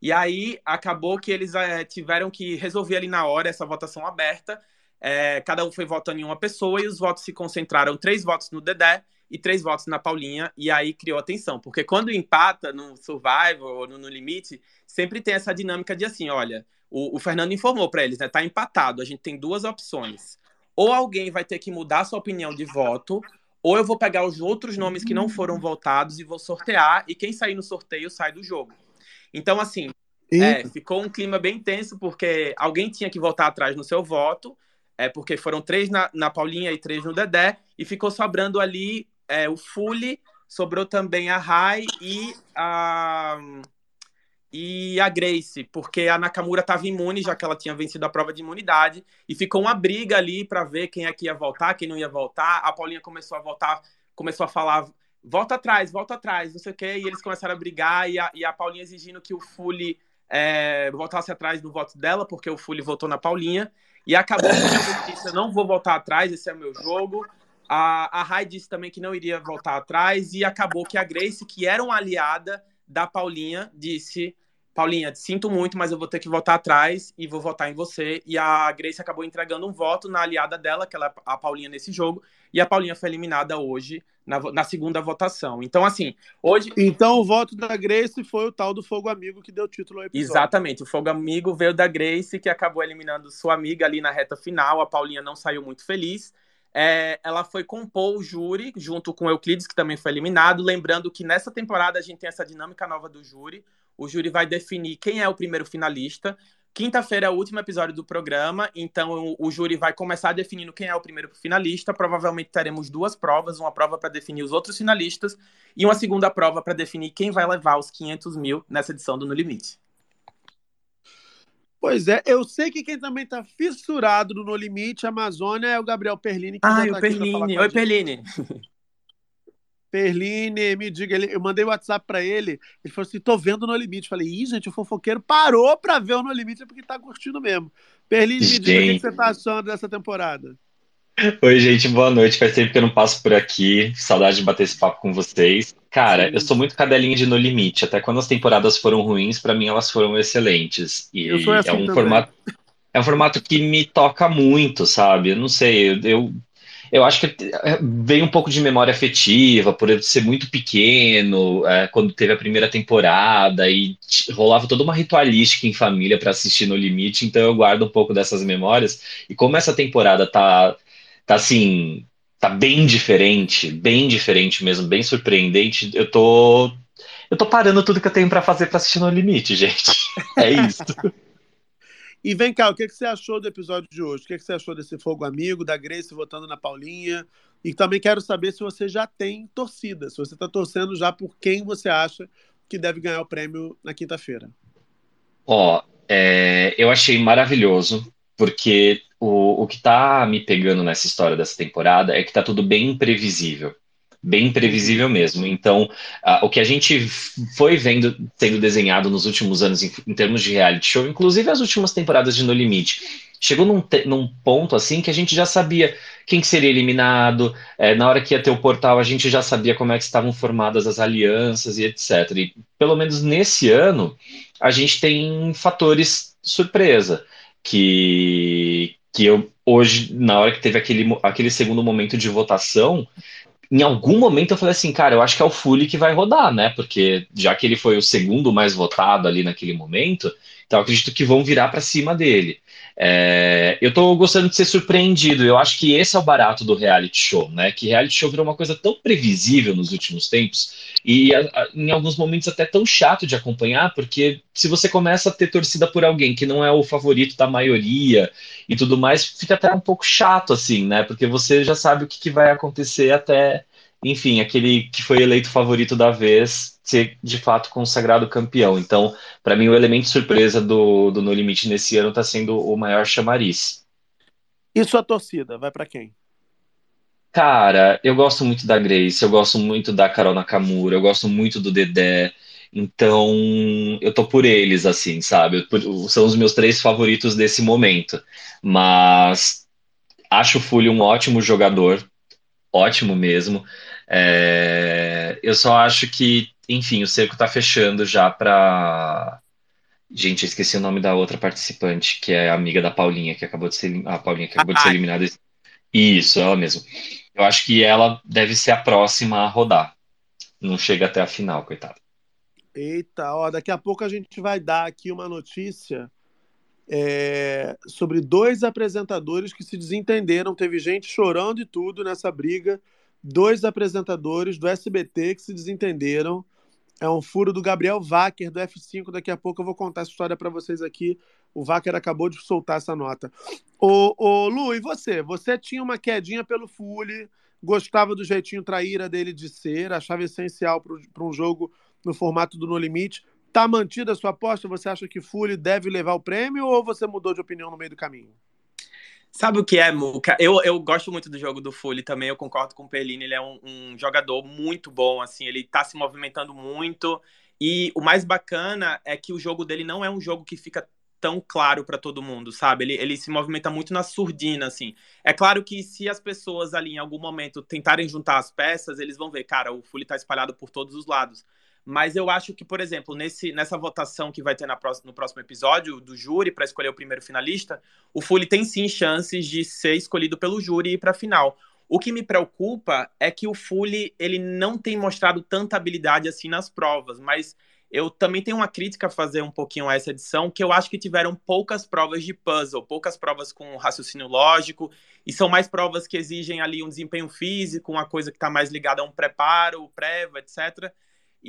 E aí acabou que eles é, tiveram que resolver ali na hora essa votação aberta. É, cada um foi votando em uma pessoa, e os votos se concentraram: três votos no Dedé e três votos na Paulinha, e aí criou atenção. Porque quando empata no Survival ou no, no Limite, sempre tem essa dinâmica de assim: olha o, o Fernando informou para eles, né? Tá empatado. A gente tem duas opções. Ou alguém vai ter que mudar sua opinião de voto, ou eu vou pegar os outros nomes que não foram votados e vou sortear, e quem sair no sorteio sai do jogo. Então, assim, é, ficou um clima bem tenso, porque alguém tinha que votar atrás no seu voto, é, porque foram três na, na Paulinha e três no Dedé, e ficou sobrando ali é, o Fully, sobrou também a Rai e a e a Grace, porque a Nakamura estava imune, já que ela tinha vencido a prova de imunidade, e ficou uma briga ali para ver quem é que ia voltar, quem não ia voltar. A Paulinha começou a voltar, começou a falar: volta atrás, volta atrás, não sei o quê, e eles começaram a brigar, e a, e a Paulinha exigindo que o Fully é, voltasse atrás do voto dela, porque o Fully votou na Paulinha, e acabou que disse: eu não vou voltar atrás, esse é o meu jogo. A, a Rai disse também que não iria voltar atrás, e acabou que a Grace, que era uma aliada da Paulinha disse: Paulinha, sinto muito, mas eu vou ter que votar atrás e vou votar em você. E a Grace acabou entregando um voto na aliada dela, que ela é a Paulinha nesse jogo, e a Paulinha foi eliminada hoje na, na, segunda votação. Então, assim, hoje. Então, o voto da Grace foi o tal do Fogo Amigo que deu título ao episódio. Exatamente, o Fogo Amigo veio da Grace, que acabou eliminando sua amiga ali na reta final. A Paulinha não saiu muito feliz. É, ela foi compor o júri junto com Euclides, que também foi eliminado. Lembrando que nessa temporada a gente tem essa dinâmica nova do júri. O júri vai definir quem é o primeiro finalista. Quinta-feira é o último episódio do programa, então o, o, júri vai começar definindo quem é o primeiro finalista. Provavelmente teremos duas provas: uma prova para definir os outros finalistas e uma segunda prova para definir quem vai levar os 500 mil nessa edição do No Limite. Pois é, eu sei que quem também tá fissurado no No Limite Amazônia é o Gabriel Perlini. Que ah, o tá Perlini. Oi, Perlini. Perline, me diga, ele, eu mandei o WhatsApp para ele, ele falou assim, tô vendo No Limite. Falei, ih, gente, o fofoqueiro parou pra ver o No Limite, é porque tá curtindo mesmo. Perline, me diga o que, que você tá achando dessa temporada. Oi, gente, boa noite. Faz tempo que eu não passo por aqui. Saudade de bater esse papo com vocês. Cara, Sim. eu sou muito cadelinha de No Limite. Até quando as temporadas foram ruins, para mim elas foram excelentes. E assim é um também. formato é um formato que me toca muito, sabe? Eu não sei, eu, eu, Eu acho que é, vem um pouco de memória afetiva, por ser muito pequeno, é, quando teve a primeira temporada e rolava toda uma ritualística em família para assistir no limite, então eu guardo um pouco dessas memórias. E como essa temporada tá, tá assim, tá bem diferente, bem diferente mesmo, bem surpreendente, eu tô eu tô parando tudo que eu tenho para fazer para assistir no limite, gente. É isso. E vem cá, o que, que você achou do episódio de hoje? O que, que você achou desse fogo amigo, da Grace votando na Paulinha? E também quero saber se você já tem torcida, se você está torcendo já por quem você acha que deve ganhar o prêmio na quinta-feira. Ó, é, eu achei maravilhoso, porque o, o que tá me pegando nessa história dessa temporada é que tá tudo bem imprevisível bem previsível mesmo. Então, o que a gente foi vendo sendo desenhado nos últimos anos em, em, termos de reality show, inclusive as últimas temporadas de No Limite, chegou num, num ponto assim que a gente já sabia quem que seria eliminado, é, na hora que ia ter o portal a gente já sabia como é que estavam formadas as alianças e etc. E pelo menos nesse ano a gente tem fatores surpresa que que eu hoje na hora que teve aquele, aquele segundo momento de votação em algum momento eu falei assim, cara, eu acho que é o Fully que vai rodar, né? Porque já que ele foi o segundo mais votado ali naquele momento, então acredito que vão virar para cima dele. É, eu tô gostando de ser surpreendido. Eu acho que esse é o barato do reality show, né? Que reality show virou uma coisa tão previsível nos últimos tempos e a, a, em alguns momentos até tão chato de acompanhar, porque se você começa a ter torcida por alguém que não é o favorito da maioria e tudo mais, fica até um pouco chato, assim, né? Porque você já sabe o que, que vai acontecer até enfim, aquele que foi eleito favorito da vez ser de fato consagrado campeão. Então, para mim, o elemento surpresa do, do No Limite nesse ano está sendo o maior chamariz. E sua torcida, vai para quem? Cara, eu gosto muito da Grace, eu gosto muito da Carol Nakamura, eu gosto muito do Dedé. Então, eu tô por eles, assim, sabe? São os meus três favoritos desse momento. Mas acho o Fully um ótimo jogador, ótimo mesmo. É, eu só acho que, enfim, o cerco está fechando já para. Gente, eu esqueci o nome da outra participante, que é amiga da Paulinha, que acabou de ser, a Paulinha que acabou de ser eliminada. Isso, ela mesmo. Eu acho que ela deve ser a próxima a rodar. Não chega até a final, coitada. Eita, ó, daqui a pouco a gente vai dar aqui uma notícia é, sobre dois apresentadores que se desentenderam. Teve gente chorando e tudo nessa briga dois apresentadores do SBT que se desentenderam. É um furo do Gabriel Wacker, do F5. Daqui a pouco eu vou contar essa história para vocês aqui. O Wacker acabou de soltar essa nota. Ô, ô, Lu, e você? Você tinha uma quedinha pelo Fully, gostava do jeitinho traíra dele de ser, achava essencial para um jogo no formato do No Limite. Tá mantida a sua aposta? Você acha que Fully deve levar o prêmio ou você mudou de opinião no meio do caminho? Sabe o que é, Muca? Eu, eu gosto muito do jogo do Fully também, eu concordo com o Perlini, ele é um, um, jogador muito bom, assim, ele tá se movimentando muito, e o mais bacana é que o jogo dele não é um jogo que fica tão claro para todo mundo, sabe? Ele, ele se movimenta muito na surdina, assim. É claro que se as pessoas ali em algum momento tentarem juntar as peças, eles vão ver, cara, o Fully tá espalhado por todos os lados. Mas eu acho que, por exemplo, nesse, nessa votação que vai ter na no próximo episódio do júri para escolher o primeiro finalista, o Fully tem sim chances de ser escolhido pelo júri e ir para a final. O que me preocupa é que o Fully ele não tem mostrado tanta habilidade assim nas provas, mas eu também tenho uma crítica a fazer um pouquinho a essa edição, que eu acho que tiveram poucas provas de puzzle, poucas provas com raciocínio lógico, e são mais provas que exigem ali um desempenho físico, uma coisa que está mais ligada a um preparo, prévia, etc.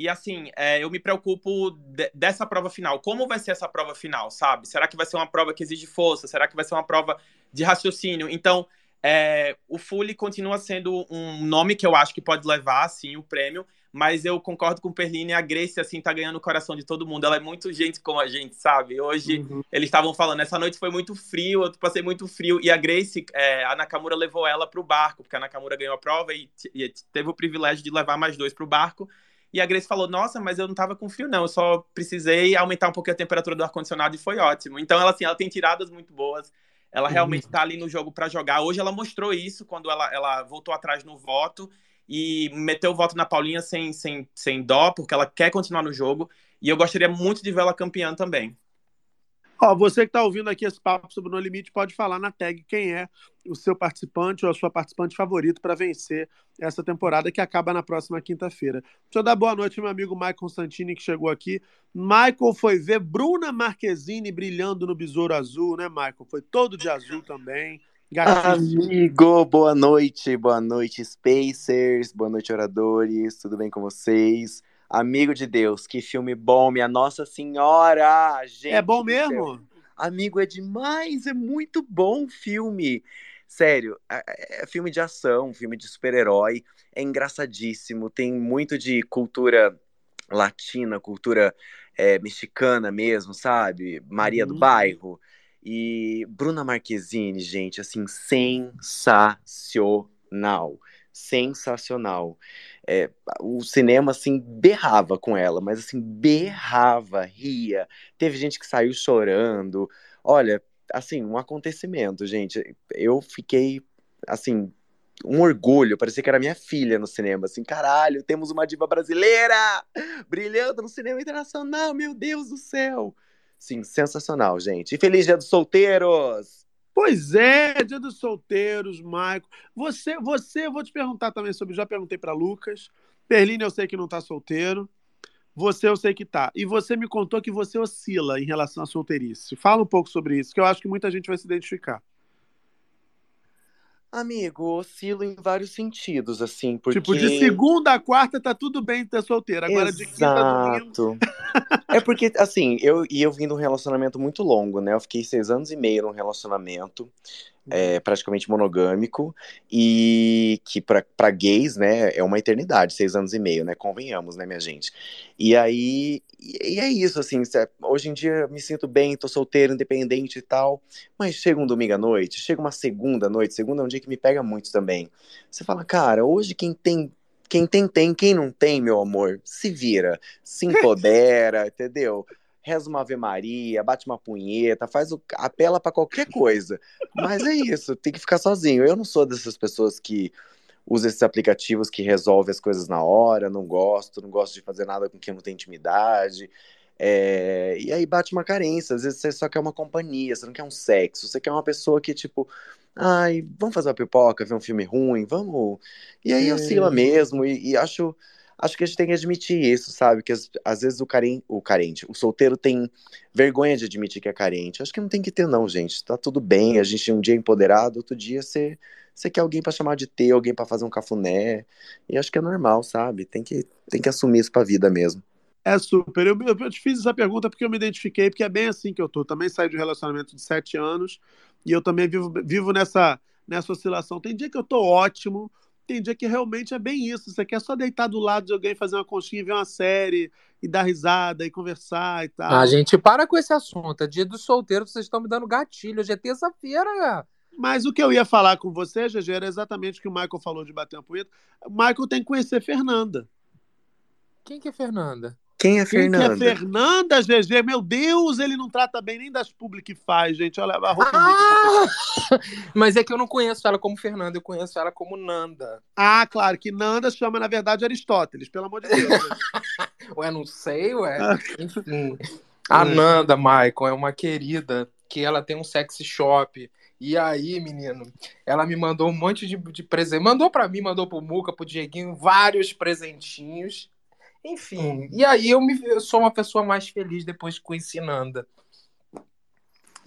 E assim, é, eu me preocupo de, dessa prova final. Como vai ser essa prova final, sabe? Será que vai ser uma prova que exige força? Será que vai ser uma prova de raciocínio? Então, é, o Fully continua sendo um nome que eu acho que pode levar, sim, o prêmio. Mas eu concordo com o Perline, a Grace, assim, tá ganhando o coração de todo mundo. Ela é muito gente como a gente, sabe? Hoje, uhum. eles estavam falando, essa noite foi muito frio, eu passei muito frio. E a Grace, é, a Nakamura levou ela pro barco, porque a Nakamura ganhou a prova e, e teve o privilégio de levar mais dois pro barco. E a Grace falou: Nossa, mas eu não tava com frio, não. Eu só precisei aumentar um pouquinho a temperatura do ar-condicionado e foi ótimo. Então, ela, assim, ela tem tiradas muito boas. Ela uhum. realmente tá ali no jogo para jogar. Hoje ela mostrou isso quando ela, ela voltou atrás no voto e meteu o voto na Paulinha sem, sem, sem dó, porque ela quer continuar no jogo. E eu gostaria muito de vê-la campeã também. Ó, você que está ouvindo aqui esse papo sobre No Limite pode falar na tag quem é o seu participante ou a sua participante favorito para vencer essa temporada que acaba na próxima quinta-feira. Deixa eu dar boa noite meu amigo Michael Santini que chegou aqui. Michael foi ver Bruna Marquezine brilhando no Besouro Azul, né, Michael? Foi todo de azul também. Gatíssimo. Amigo, boa noite, boa noite, Spacers, boa noite, oradores, tudo bem com vocês? Amigo de Deus, que filme bom, minha Nossa Senhora! Gente É bom do céu. mesmo? Amigo, é demais, é muito bom o filme. Sério, é, é filme de ação, filme de super-herói, é engraçadíssimo, tem muito de cultura latina, cultura é, mexicana mesmo, sabe? Maria do Uhum. Bairro. E Bruna Marquezine, gente, assim, sensacional. Sensacional. É, o cinema, assim, berrava com ela, mas assim, berrava, ria. Teve gente que saiu chorando. Olha, assim, um acontecimento, gente. Eu fiquei, assim, um orgulho, parecia que era minha filha no cinema, assim, caralho, temos uma diva brasileira brilhando no cinema internacional, meu Deus do céu. Sim, sensacional, gente. E feliz dia dos solteiros! Pois é, dia dos solteiros, Michael. Você, você, vou te perguntar também sobre, já perguntei para Lucas. Berlim eu sei que não tá solteiro. Você eu sei que tá. E você me contou que você oscila em relação à solteirice. Fala um pouco sobre isso, que eu acho que muita gente vai se identificar. Amigo, oscilo em vários sentidos, assim, porque... Tipo, de segunda a quarta tá tudo bem ter solteiro. Agora de quinta a domingo. Exato. É porque, assim, eu, e eu vim de um relacionamento muito longo, né? Eu fiquei seis anos e meio num relacionamento é, praticamente monogâmico e que pra gays, né, é uma eternidade, seis anos e meio, né? Convenhamos, né, minha gente? E aí, e, é isso, assim, cê- hoje em dia me sinto bem, tô solteiro, independente e tal, mas chega um domingo à noite, chega uma segunda noite, segunda é um dia que me pega muito também. Você fala, cara, hoje quem tem quem tem, tem. Quem não tem, meu amor, se vira. Se empodera, entendeu? Reza uma Ave Maria, bate uma punheta, faz o. apela pra qualquer coisa. Mas é isso, tem que ficar sozinho. Eu não sou dessas pessoas que usam esses aplicativos que resolvem as coisas na hora, não gosto, não gosto de fazer nada com quem não tem intimidade. É, E aí bate uma carência, às vezes você só quer uma companhia, você não quer um sexo, você quer uma pessoa que, tipo, ai, vamos fazer uma pipoca, ver um filme ruim, vamos. E aí É. oscila mesmo, e, e acho, acho que a gente tem que admitir isso, sabe? Que às, às vezes o carente, o carente, o solteiro tem vergonha de admitir que é carente. Acho que não tem que ter, não, gente. Tá tudo bem, a gente um dia é empoderado, outro dia você, você quer alguém pra chamar de ter, alguém pra fazer um cafuné. E acho que é normal, sabe? Tem que, tem que assumir isso pra vida mesmo. É super. Eu, eu, eu te fiz essa pergunta porque eu me identifiquei, porque é bem assim que eu tô. Também saí de um relacionamento de sete anos e eu também vivo, vivo nessa, nessa oscilação. Tem dia que eu tô ótimo, tem dia que realmente é bem isso. Você quer só deitar do lado de alguém, fazer uma conchinha, ver uma série e dar risada e conversar e tal. Ah, gente, para com esse assunto. É dia do solteiro, vocês estão me dando gatilho. Hoje é terça-feira. Mas o que eu ia falar com você, GG, era exatamente o que o Michael falou de bater uma punheta. O Michael tem que conhecer Fernanda. Quem que é Fernanda? Quem é Quem que é Fernanda? Fernanda, GG? Meu Deus, ele não trata bem nem das publi que faz, gente. Olha, a roupa é muito Mas é que eu não conheço ela como Fernanda, eu conheço ela como Nanda. Ah, claro, que Nanda chama, na verdade, Aristóteles, pelo amor de Deus. né? Ué, não sei, ué. Ah. Enfim. A Nanda, Michael, é uma querida que ela tem um sexy shop. E aí, menino, ela me mandou um monte de, de presente. Mandou pra mim, mandou pro Muca, pro Dieguinho, vários presentinhos. Enfim, e aí eu, me, eu sou uma pessoa mais feliz depois que conheci Nanda.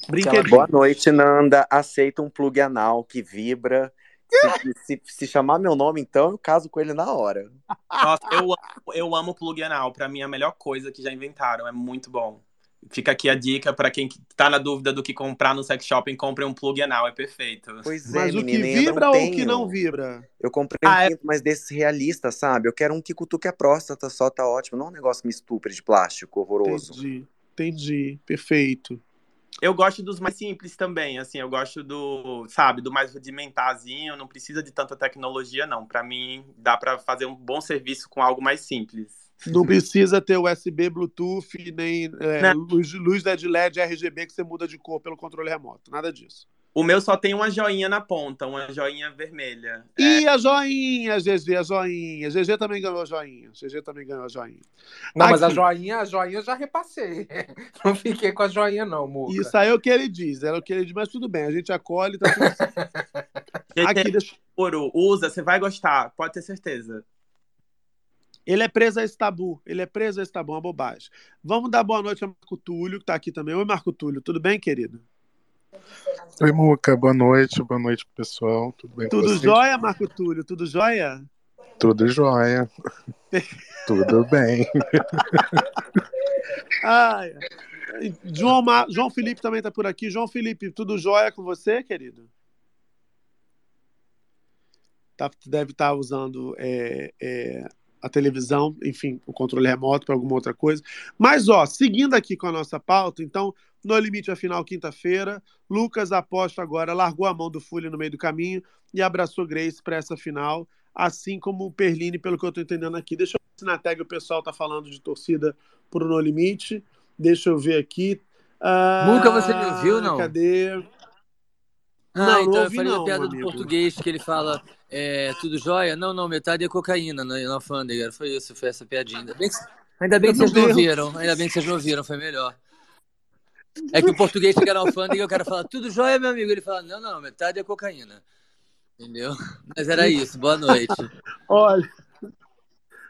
Brinquedinho. Boa noite, Nanda. Aceita um plug anal que vibra. Se, se, se chamar meu nome, então, eu caso com ele na hora. Nossa, eu amo, eu amo plug anal. Pra mim, é a melhor coisa que já inventaram. É muito bom. Fica aqui a dica pra quem tá na dúvida do que comprar no sex shopping, compre um plug anal. É perfeito. Pois Mas é, o que menina, vibra ou o que não vibra? Eu comprei Ah, um é- mas desses realistas, sabe? Eu quero um que cutuque a próstata só, tá ótimo. Não é um negócio que me estupre de plástico, horroroso. Entendi, entendi. Perfeito. Eu gosto dos mais simples também, assim, eu gosto do, sabe, do mais rudimentarzinho, não precisa de tanta tecnologia, não. Pra mim, dá pra fazer um bom serviço com algo mais simples. Não precisa ter USB, Bluetooth, nem é, luz, luz LED, LED, RGB que você muda de cor pelo controle remoto. Nada disso. O meu só tem uma joinha na ponta, uma joinha vermelha. E a joinha, GG, a joinha. GG também ganhou a joinha. GG também ganhou a joinha. Não, mas a Aqui. joinha, a joinha eu já repassei. Não fiquei com a joinha, não, Muca. Isso aí é o que ele diz, era o que ele diz, mas tudo bem, a gente acolhe, tá tudo certo. Aqui, deixa... Ouro, usa, você vai gostar, pode ter certeza. Ele é preso a esse tabu, ele é preso a esse tabu, uma bobagem. Vamos dar boa noite ao Marco Túlio, que tá aqui também. Oi, Marco Túlio, tudo bem, querido? Oi, Muca, boa noite, boa noite, pessoal. Tudo bem com Tudo jóia, Marco Túlio? Tudo jóia? Tudo jóia. Tudo bem. Ai, João, Ma- João Felipe também tá por aqui. João Felipe, tudo jóia com você, querido? Tá, deve estar usando é, é, a televisão, enfim, o controle remoto para alguma outra coisa. Mas, ó, seguindo aqui com a nossa pauta, então, no limite a final, quinta-feira, Lucas aposta agora, largou a mão do Fully no meio do caminho e abraçou Grace para essa final, assim como o Perline, pelo que eu estou entendendo aqui. Deixa eu ver se na tag o pessoal tá falando de torcida pro No Limite. Deixa eu ver aqui. Ah, Muca, você me ouviu, não? Cadê? Ah, Não, então não eu falei não, a piada do português que ele fala é, tudo jóia? Não, não, metade é cocaína na, na alfândega. Foi isso, foi essa piadinha. Ainda bem que, ainda bem que Meu vocês não ouviram, ainda bem que vocês não ouviram, foi melhor. É que o português chega na alfândega e o cara fala, tudo jóia, meu amigo? Ele fala, não, não, metade é cocaína. Entendeu? Mas era isso, boa noite. Olha.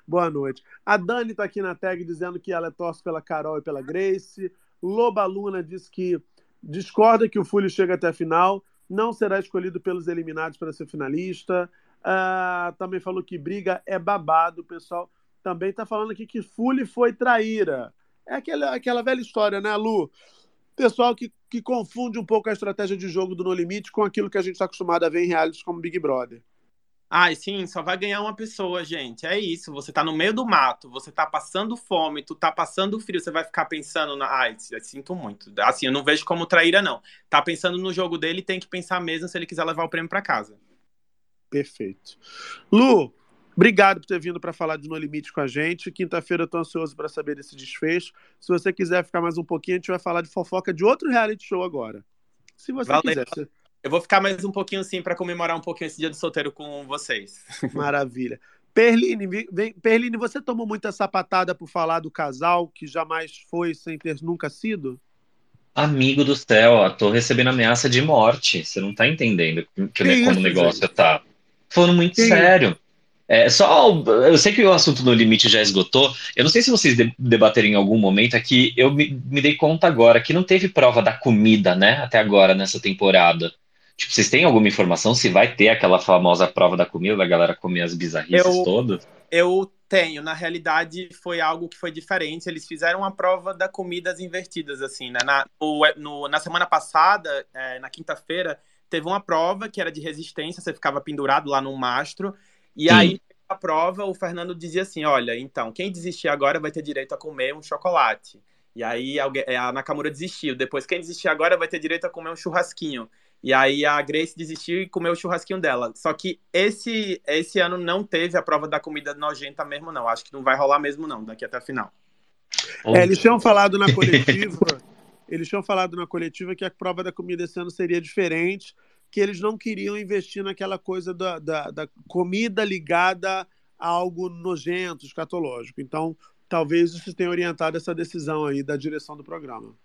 Boa noite. A Dani tá aqui na tag dizendo que ela torce pela Carol e pela Grace. Loba Luna diz que discorda que o Fully chega até a final, não será escolhido pelos eliminados para ser finalista. Ah, também falou que briga é babado. O pessoal também tá falando aqui que Fully foi traíra. É aquela, aquela velha história, né, Lu? Pessoal que, que confunde um pouco a estratégia de jogo do No Limite com aquilo que a gente está acostumado a ver em realities como Big Brother. Ai, sim, só vai ganhar uma pessoa, gente. É isso. Você tá no meio do mato, você tá passando fome, tu tá passando frio, você vai ficar pensando na. Ai, sinto muito. Assim, eu não vejo como traíra, não. Tá pensando no jogo dele, tem que pensar mesmo se ele quiser levar o prêmio pra casa. Perfeito. Lu, obrigado por ter vindo para falar de No Limite com a gente. Quinta-feira eu tô ansioso para saber desse desfecho. Se você quiser ficar mais um pouquinho, a gente vai falar de fofoca de outro reality show agora. Se você Valeu. quiser. Você- Eu vou ficar mais um pouquinho sim pra comemorar um pouquinho esse dia do solteiro com vocês. Maravilha. Perline, Perline, você tomou muita sapatada por falar do casal que jamais foi sem ter nunca sido? Amigo do céu, ó, tô recebendo ameaça de morte. Você não tá entendendo que, Que como o negócio gente? tá. Falando muito Que sério. É, só, eu sei que o assunto no limite já esgotou. Eu não sei se vocês de- debateram em algum momento, é que eu me, me dei conta agora que não teve prova da comida, né, até agora nessa temporada. Tipo, vocês têm alguma informação se vai ter aquela famosa prova da comida, da galera comer as bizarrices Eu- todas? Eu tenho, na realidade foi algo que foi diferente. Eles fizeram a prova da comidas invertidas, assim, né? Na, o- no- na semana passada, é, na quinta-feira, teve uma prova que era de resistência, você ficava pendurado lá num mastro, e Sim. aí a prova, o Fernando dizia assim: olha, então, quem desistir agora vai ter direito a comer um chocolate. E aí alguém- a Nakamura desistiu. Depois, quem desistir agora vai ter direito a comer um churrasquinho. E aí a Grace desistiu e comeu o churrasquinho dela. Só que esse, esse ano não teve a prova da comida nojenta mesmo, não. Acho que não vai rolar mesmo, não, daqui até a final. É, eles tinham falado na coletiva, eles tinham falado na coletiva que a prova da comida esse ano seria diferente, que eles não queriam investir naquela coisa da, da, da comida ligada a algo nojento, escatológico. Então, talvez isso tenha orientado essa decisão aí da direção do programa.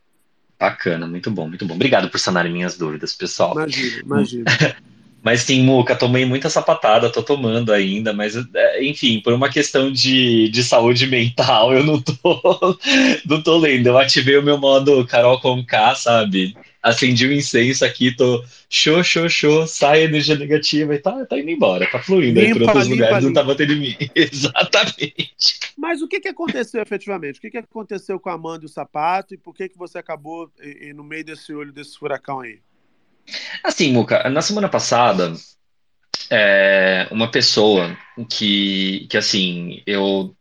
Bacana, muito bom, muito bom. Obrigado por sanarem minhas dúvidas, pessoal. Imagina, imagina. Mas sim, Muca, tomei muita sapatada, tô tomando ainda, mas é, enfim, por uma questão de, de saúde mental, eu não tô, não tô lendo. Eu ativei o meu modo Carol com K, sabe? Acendi o incenso aqui, tô show, show, show, sai a energia negativa e tá, tá indo embora, tá fluindo aí por Limpa, outros limpa, lugares, não limpa. tá batendo em mim. Exatamente. Mas o que, que aconteceu efetivamente? O que, que aconteceu com a Amanda e o sapato e por que, que você acabou eh, eh, no meio desse olho desse furacão aí? Assim, Muca, na semana passada, é, uma pessoa que, que assim, eu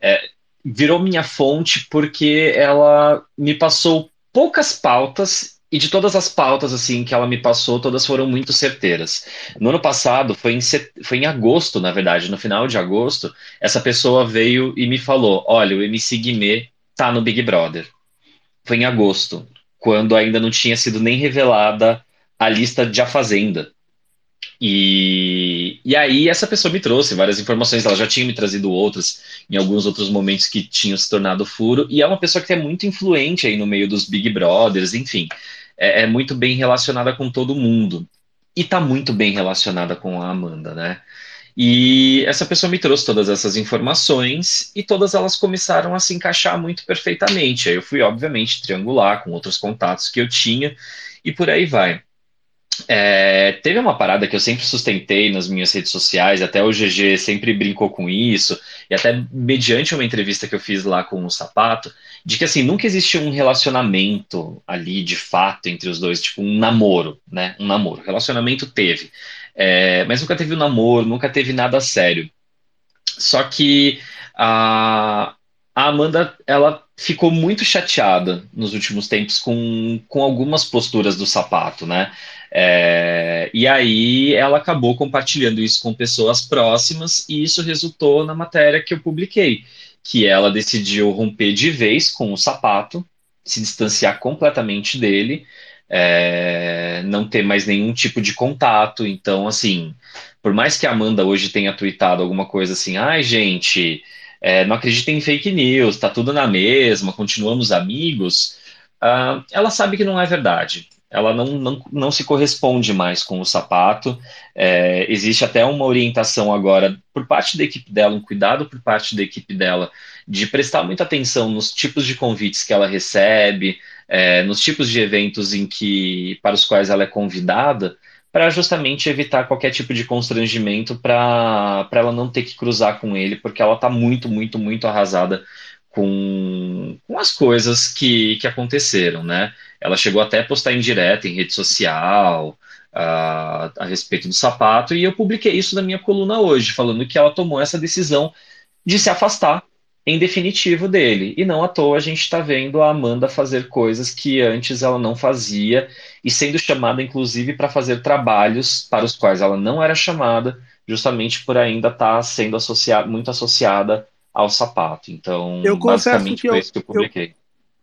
é, virou minha fonte porque ela me passou poucas pautas e de todas as pautas assim que ela me passou, todas foram muito certeiras. No ano passado, foi em, set... foi em agosto, na verdade, no final de agosto, essa pessoa veio e me falou: Olha, o MC Guimê tá no Big Brother. Foi em agosto, quando ainda não tinha sido nem revelada a lista de A Fazenda. E, e aí essa pessoa me trouxe várias informações, ela já tinha me trazido outras em alguns outros momentos que tinham se tornado furo, e é uma pessoa que é muito influente aí no meio dos Big Brothers, enfim, é, é muito bem relacionada com todo mundo. E tá muito bem relacionada com a Amanda, né? E essa pessoa me trouxe todas essas informações e todas elas começaram a se encaixar muito perfeitamente. Aí eu fui, obviamente, triangular com outros contatos que eu tinha e por aí vai. É, teve uma parada que eu sempre sustentei nas minhas redes sociais, até o GG sempre brincou com isso, e até mediante uma entrevista que eu fiz lá com o Sapato, de que assim, nunca existe um relacionamento ali de fato entre os dois, tipo um namoro, né? Um namoro. Relacionamento teve. É, mas nunca teve um namoro, nunca teve nada sério. Só que a, a Amanda, ela ficou muito chateada nos últimos tempos com, com algumas posturas do sapato, né? É, e aí ela acabou compartilhando isso com pessoas próximas e isso resultou na matéria que eu publiquei, que ela decidiu romper de vez com o sapato, se distanciar completamente dele, é, não ter mais nenhum tipo de contato. Então, assim, por mais que a Amanda hoje tenha tweetado alguma coisa assim, ai, gente, é, não acreditem em fake news, tá tudo na mesma, continuamos amigos, uh, ela sabe que não é verdade. Ela não, não, não se corresponde mais com o sapato. É, existe até uma orientação agora por parte da equipe dela, um cuidado por parte da equipe dela, de prestar muita atenção nos tipos de convites que ela recebe, é, nos tipos de eventos em que para os quais ela é convidada, para justamente evitar qualquer tipo de constrangimento para ela não ter que cruzar com ele, porque ela está muito, muito, muito arrasada com, com as coisas que, que aconteceram, né? Ela chegou até a postar em direto em rede social a, a respeito do sapato, e eu publiquei isso na minha coluna hoje, falando que ela tomou essa decisão de se afastar em definitivo dele. E não à toa a gente está vendo a Amanda fazer coisas que antes ela não fazia e sendo chamada, inclusive, para fazer trabalhos para os quais ela não era chamada, justamente por ainda estar tá sendo associada, muito associada ao sapato. Então, eu basicamente foi eu, isso que eu publiquei.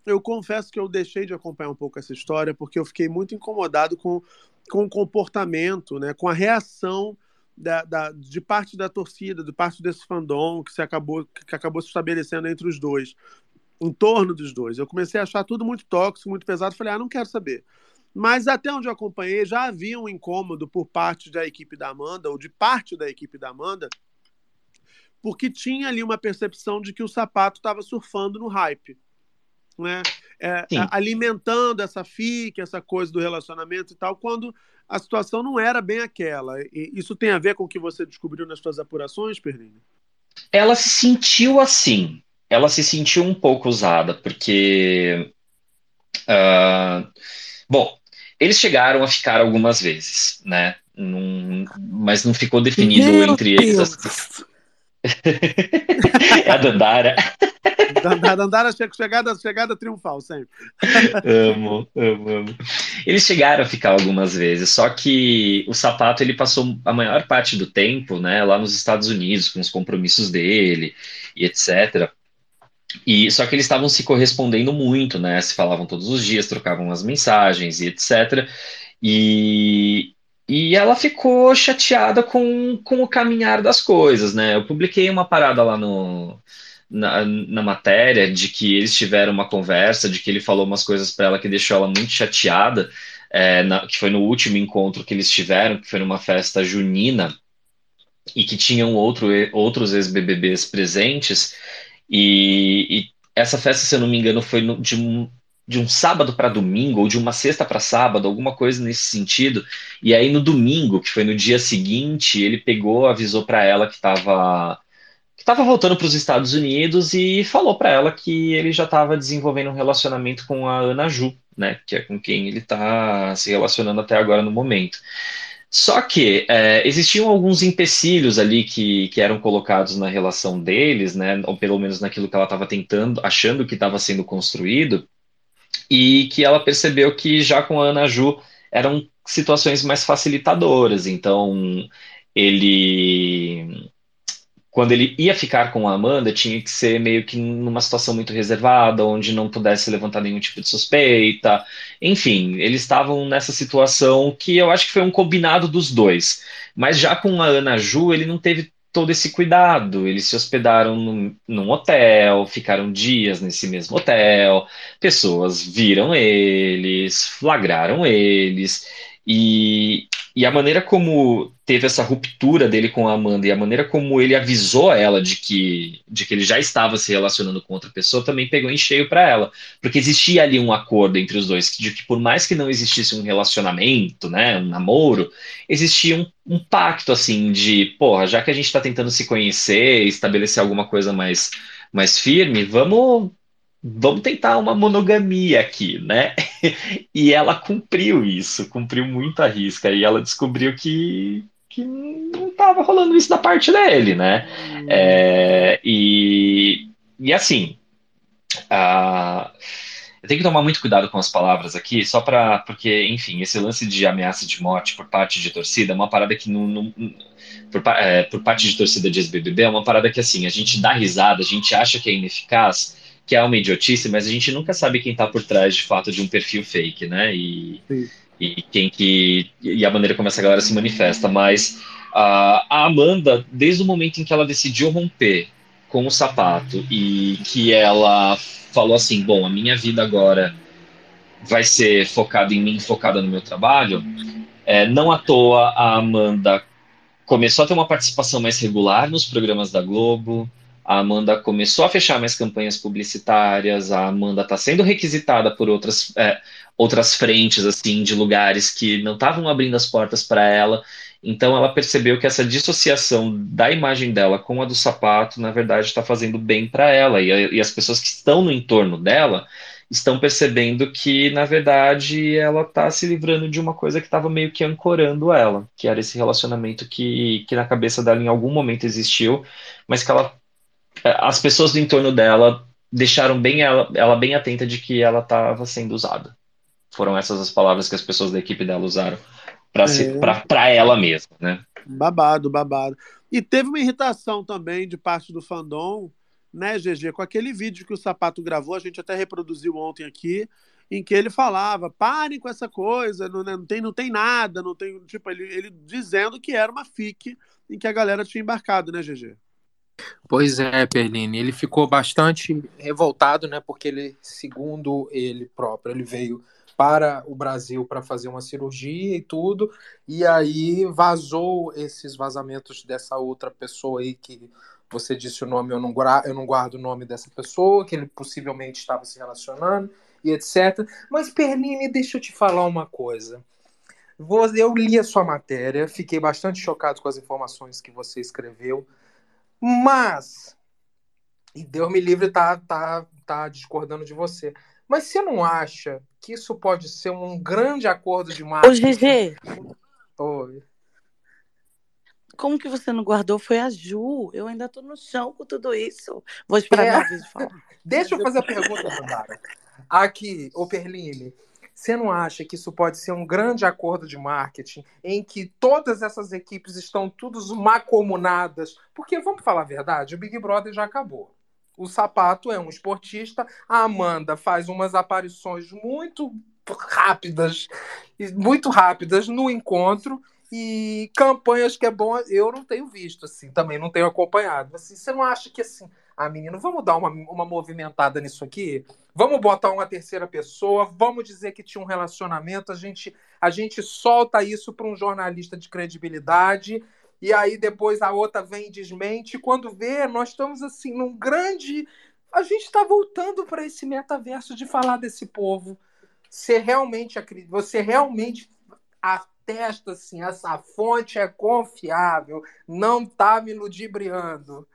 Eu, eu confesso que eu deixei de acompanhar um pouco essa história porque eu fiquei muito incomodado com, com o comportamento, né, com a reação da, da, de parte da torcida, de parte desse fandom que se acabou que acabou se estabelecendo entre os dois, em torno dos dois. Eu comecei a achar tudo muito tóxico, muito pesado. Falei, ah, não quero saber. Mas até onde eu acompanhei, já havia um incômodo por parte da equipe da Amanda, ou de parte da equipe da Amanda, porque tinha ali uma percepção de que o sapato estava surfando no hype. Né? É, alimentando essa fique, essa coisa do relacionamento e tal, quando a situação não era bem aquela. E isso tem a ver com o que você descobriu nas suas apurações, Pernini? Ela se sentiu assim. Ela se sentiu um pouco usada, porque. Uh, bom, eles chegaram a ficar algumas vezes, né? Num, mas não ficou definido Meu entre eles. É a Dandara. Dandara chegada, chegada triunfal, sempre. amo, amo, amo. Eles chegaram a ficar algumas vezes, só que o sapato ele passou a maior parte do tempo, né, lá nos Estados Unidos, com os compromissos dele e etc. E só que eles estavam se correspondendo muito, né? Se falavam todos os dias, trocavam as mensagens e etc. E, e ela ficou chateada com, com o caminhar das coisas, né? Eu publiquei uma parada lá no, na, na matéria de que eles tiveram uma conversa, de que ele falou umas coisas para ela que deixou ela muito chateada, é, na, que foi no último encontro que eles tiveram, que foi numa festa junina, e que tinham outro, outros ex-BBBs presentes, e, e, essa festa, se eu não me engano, foi de de um sábado para domingo, ou de uma sexta para sábado, alguma coisa nesse sentido. E aí no domingo, que foi no dia seguinte, ele pegou, avisou para ela que estava que estava voltando para os Estados Unidos e falou para ela que ele já estava desenvolvendo um relacionamento com a Ana Ju, né, que é com quem ele está se relacionando até agora no momento. Só que é, existiam alguns empecilhos ali que, que eram colocados na relação deles, né, ou pelo menos naquilo que ela estava tentando, achando que estava sendo construído, e que ela percebeu que já com a Ana Ju eram situações mais facilitadoras. Então, ele quando ele ia ficar com a Amanda, tinha que ser meio que numa situação muito reservada, onde não pudesse levantar nenhum tipo de suspeita. Enfim, eles estavam nessa situação que eu acho que foi um combinado dos dois. Mas já com a Ana Ju, ele não teve todo esse cuidado. Eles se hospedaram num, num hotel, ficaram dias nesse mesmo hotel, pessoas viram eles, flagraram eles. E, e a maneira como teve essa ruptura dele com a Amanda e a maneira como ele avisou ela de que, de que ele já estava se relacionando com outra pessoa também pegou em cheio para ela. Porque existia ali um acordo entre os dois, de que por mais que não existisse um relacionamento, né, um namoro, existia um, um pacto assim de, porra, já que a gente está tentando se conhecer, estabelecer alguma coisa mais, mais firme, vamos vamos tentar uma monogamia aqui, né? E ela cumpriu isso, cumpriu muito a risca, e ela descobriu que, que não estava rolando isso da parte dele, né? É, e, e assim, a, eu tenho que tomar muito cuidado com as palavras aqui, só para porque, enfim, esse lance de ameaça de morte por parte de torcida é uma parada que não, não por, é, por parte de torcida de ex-BBB é uma parada que assim a gente dá risada, a gente acha que é ineficaz que é uma idiotice, mas a gente nunca sabe quem está por trás de fato de um perfil fake, né? E, e quem que e a maneira como essa galera se manifesta. Mas a, a Amanda, desde o momento em que ela decidiu romper com o sapato e que ela falou assim, bom, a minha vida agora vai ser focada em mim, focada no meu trabalho. É, não à toa a Amanda começou a ter uma participação mais regular nos programas da Globo. A Amanda começou a fechar mais campanhas publicitárias, a Amanda está sendo requisitada por outras, é, outras frentes, assim, de lugares que não estavam abrindo as portas para ela. Então ela percebeu que essa dissociação da imagem dela com a do sapato, na verdade, está fazendo bem para ela. E, e, as pessoas que estão no entorno dela estão percebendo que, na verdade, ela está se livrando de uma coisa que estava meio que ancorando ela, que era esse relacionamento que, que na cabeça dela em algum momento existiu, mas que ela as pessoas do entorno dela deixaram bem ela, ela bem atenta de que ela estava sendo usada. Foram essas as palavras que as pessoas da equipe dela usaram para é. ela mesma, né? Babado, babado. E teve uma irritação também de parte do fandom, né, GG, com aquele vídeo que o Sapato gravou, a gente até reproduziu ontem aqui, em que ele falava, parem com essa coisa, não, né, não, tem, não tem nada, não tem, tipo, ele, ele dizendo que era uma fic em que a galera tinha embarcado, né, GG? Pois é, Perline, ele ficou bastante revoltado, né? Porque ele, segundo ele próprio, ele veio para o Brasil para fazer uma cirurgia e tudo, e aí vazou esses vazamentos dessa outra pessoa aí que você disse o nome, eu não, eu não guardo o nome dessa pessoa, que ele possivelmente estava se relacionando e etc. Mas, Perline, deixa eu te falar uma coisa. Eu li a sua matéria, fiquei bastante chocado com as informações que você escreveu. Mas, e Deus me livre tá, tá, tá discordando de você. Mas você não acha que isso pode ser um grande acordo de marketing? Ô, GG. Oi. Como que você não guardou? Foi a Ju. Eu ainda tô no chão com tudo isso. Vou esperar é. minha vez de falar. Deixa eu fazer a pergunta, Sandara. Aqui, ô Perline, você não acha que isso pode ser um grande acordo de marketing em que todas essas equipes estão todas macomunadas? Porque, vamos falar a verdade, o Big Brother já acabou. O Sapato é um esportista, a Amanda faz umas aparições muito rápidas, muito rápidas no encontro e campanhas que é bom, eu não tenho visto assim, também não tenho acompanhado. Assim, você não acha que assim, ah, menino, vamos dar uma, uma movimentada nisso aqui? Vamos botar uma terceira pessoa, vamos dizer que tinha um relacionamento, a gente, a gente solta isso para um jornalista de credibilidade, e aí depois a outra vem e desmente. Quando vê, nós estamos assim num grande. A gente está voltando para esse metaverso de falar desse povo. Você realmente acredita, você realmente atesta assim, essa fonte é confiável, não está me ludibriando.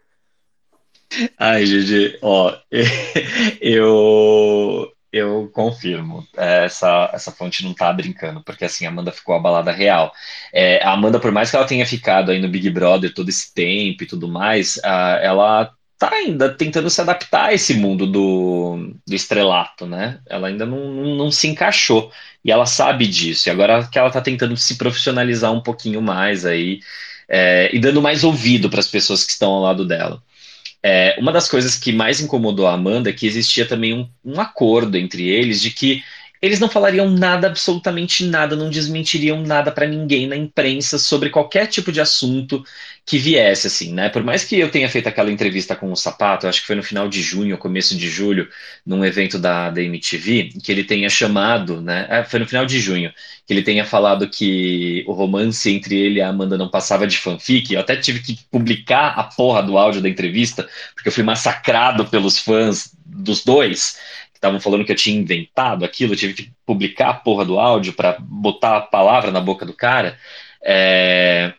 Ai, Gigi, ó, eu, eu confirmo, é, essa, essa fonte não tá brincando, porque assim, a Amanda ficou abalada real. É, a Amanda, por mais que ela tenha ficado aí no Big Brother todo esse tempo e tudo mais, a, ela tá ainda tentando se adaptar a esse mundo do, do estrelato, né? Ela ainda não, não, não, se encaixou, e ela sabe disso, e agora que ela tá tentando se profissionalizar um pouquinho mais aí, é, e dando mais ouvido para as pessoas que estão ao lado dela. É, uma das coisas que mais incomodou a Amanda é que existia também um, um acordo entre eles de que eles não falariam nada, absolutamente nada, não desmentiriam nada para ninguém na imprensa sobre qualquer tipo de assunto que viesse, assim, né? Por mais que eu tenha feito aquela entrevista com o Sapato, acho que foi no final de junho, começo de julho, num evento da, da MTV, que ele tenha chamado, né? É, foi no final de junho, que ele tenha falado que o romance entre ele e a Amanda não passava de fanfic. Eu até tive que publicar a porra do áudio da entrevista, porque eu fui massacrado pelos fãs dos dois estavam falando que eu tinha inventado aquilo, eu tive que publicar a porra do áudio para botar a palavra na boca do cara. É...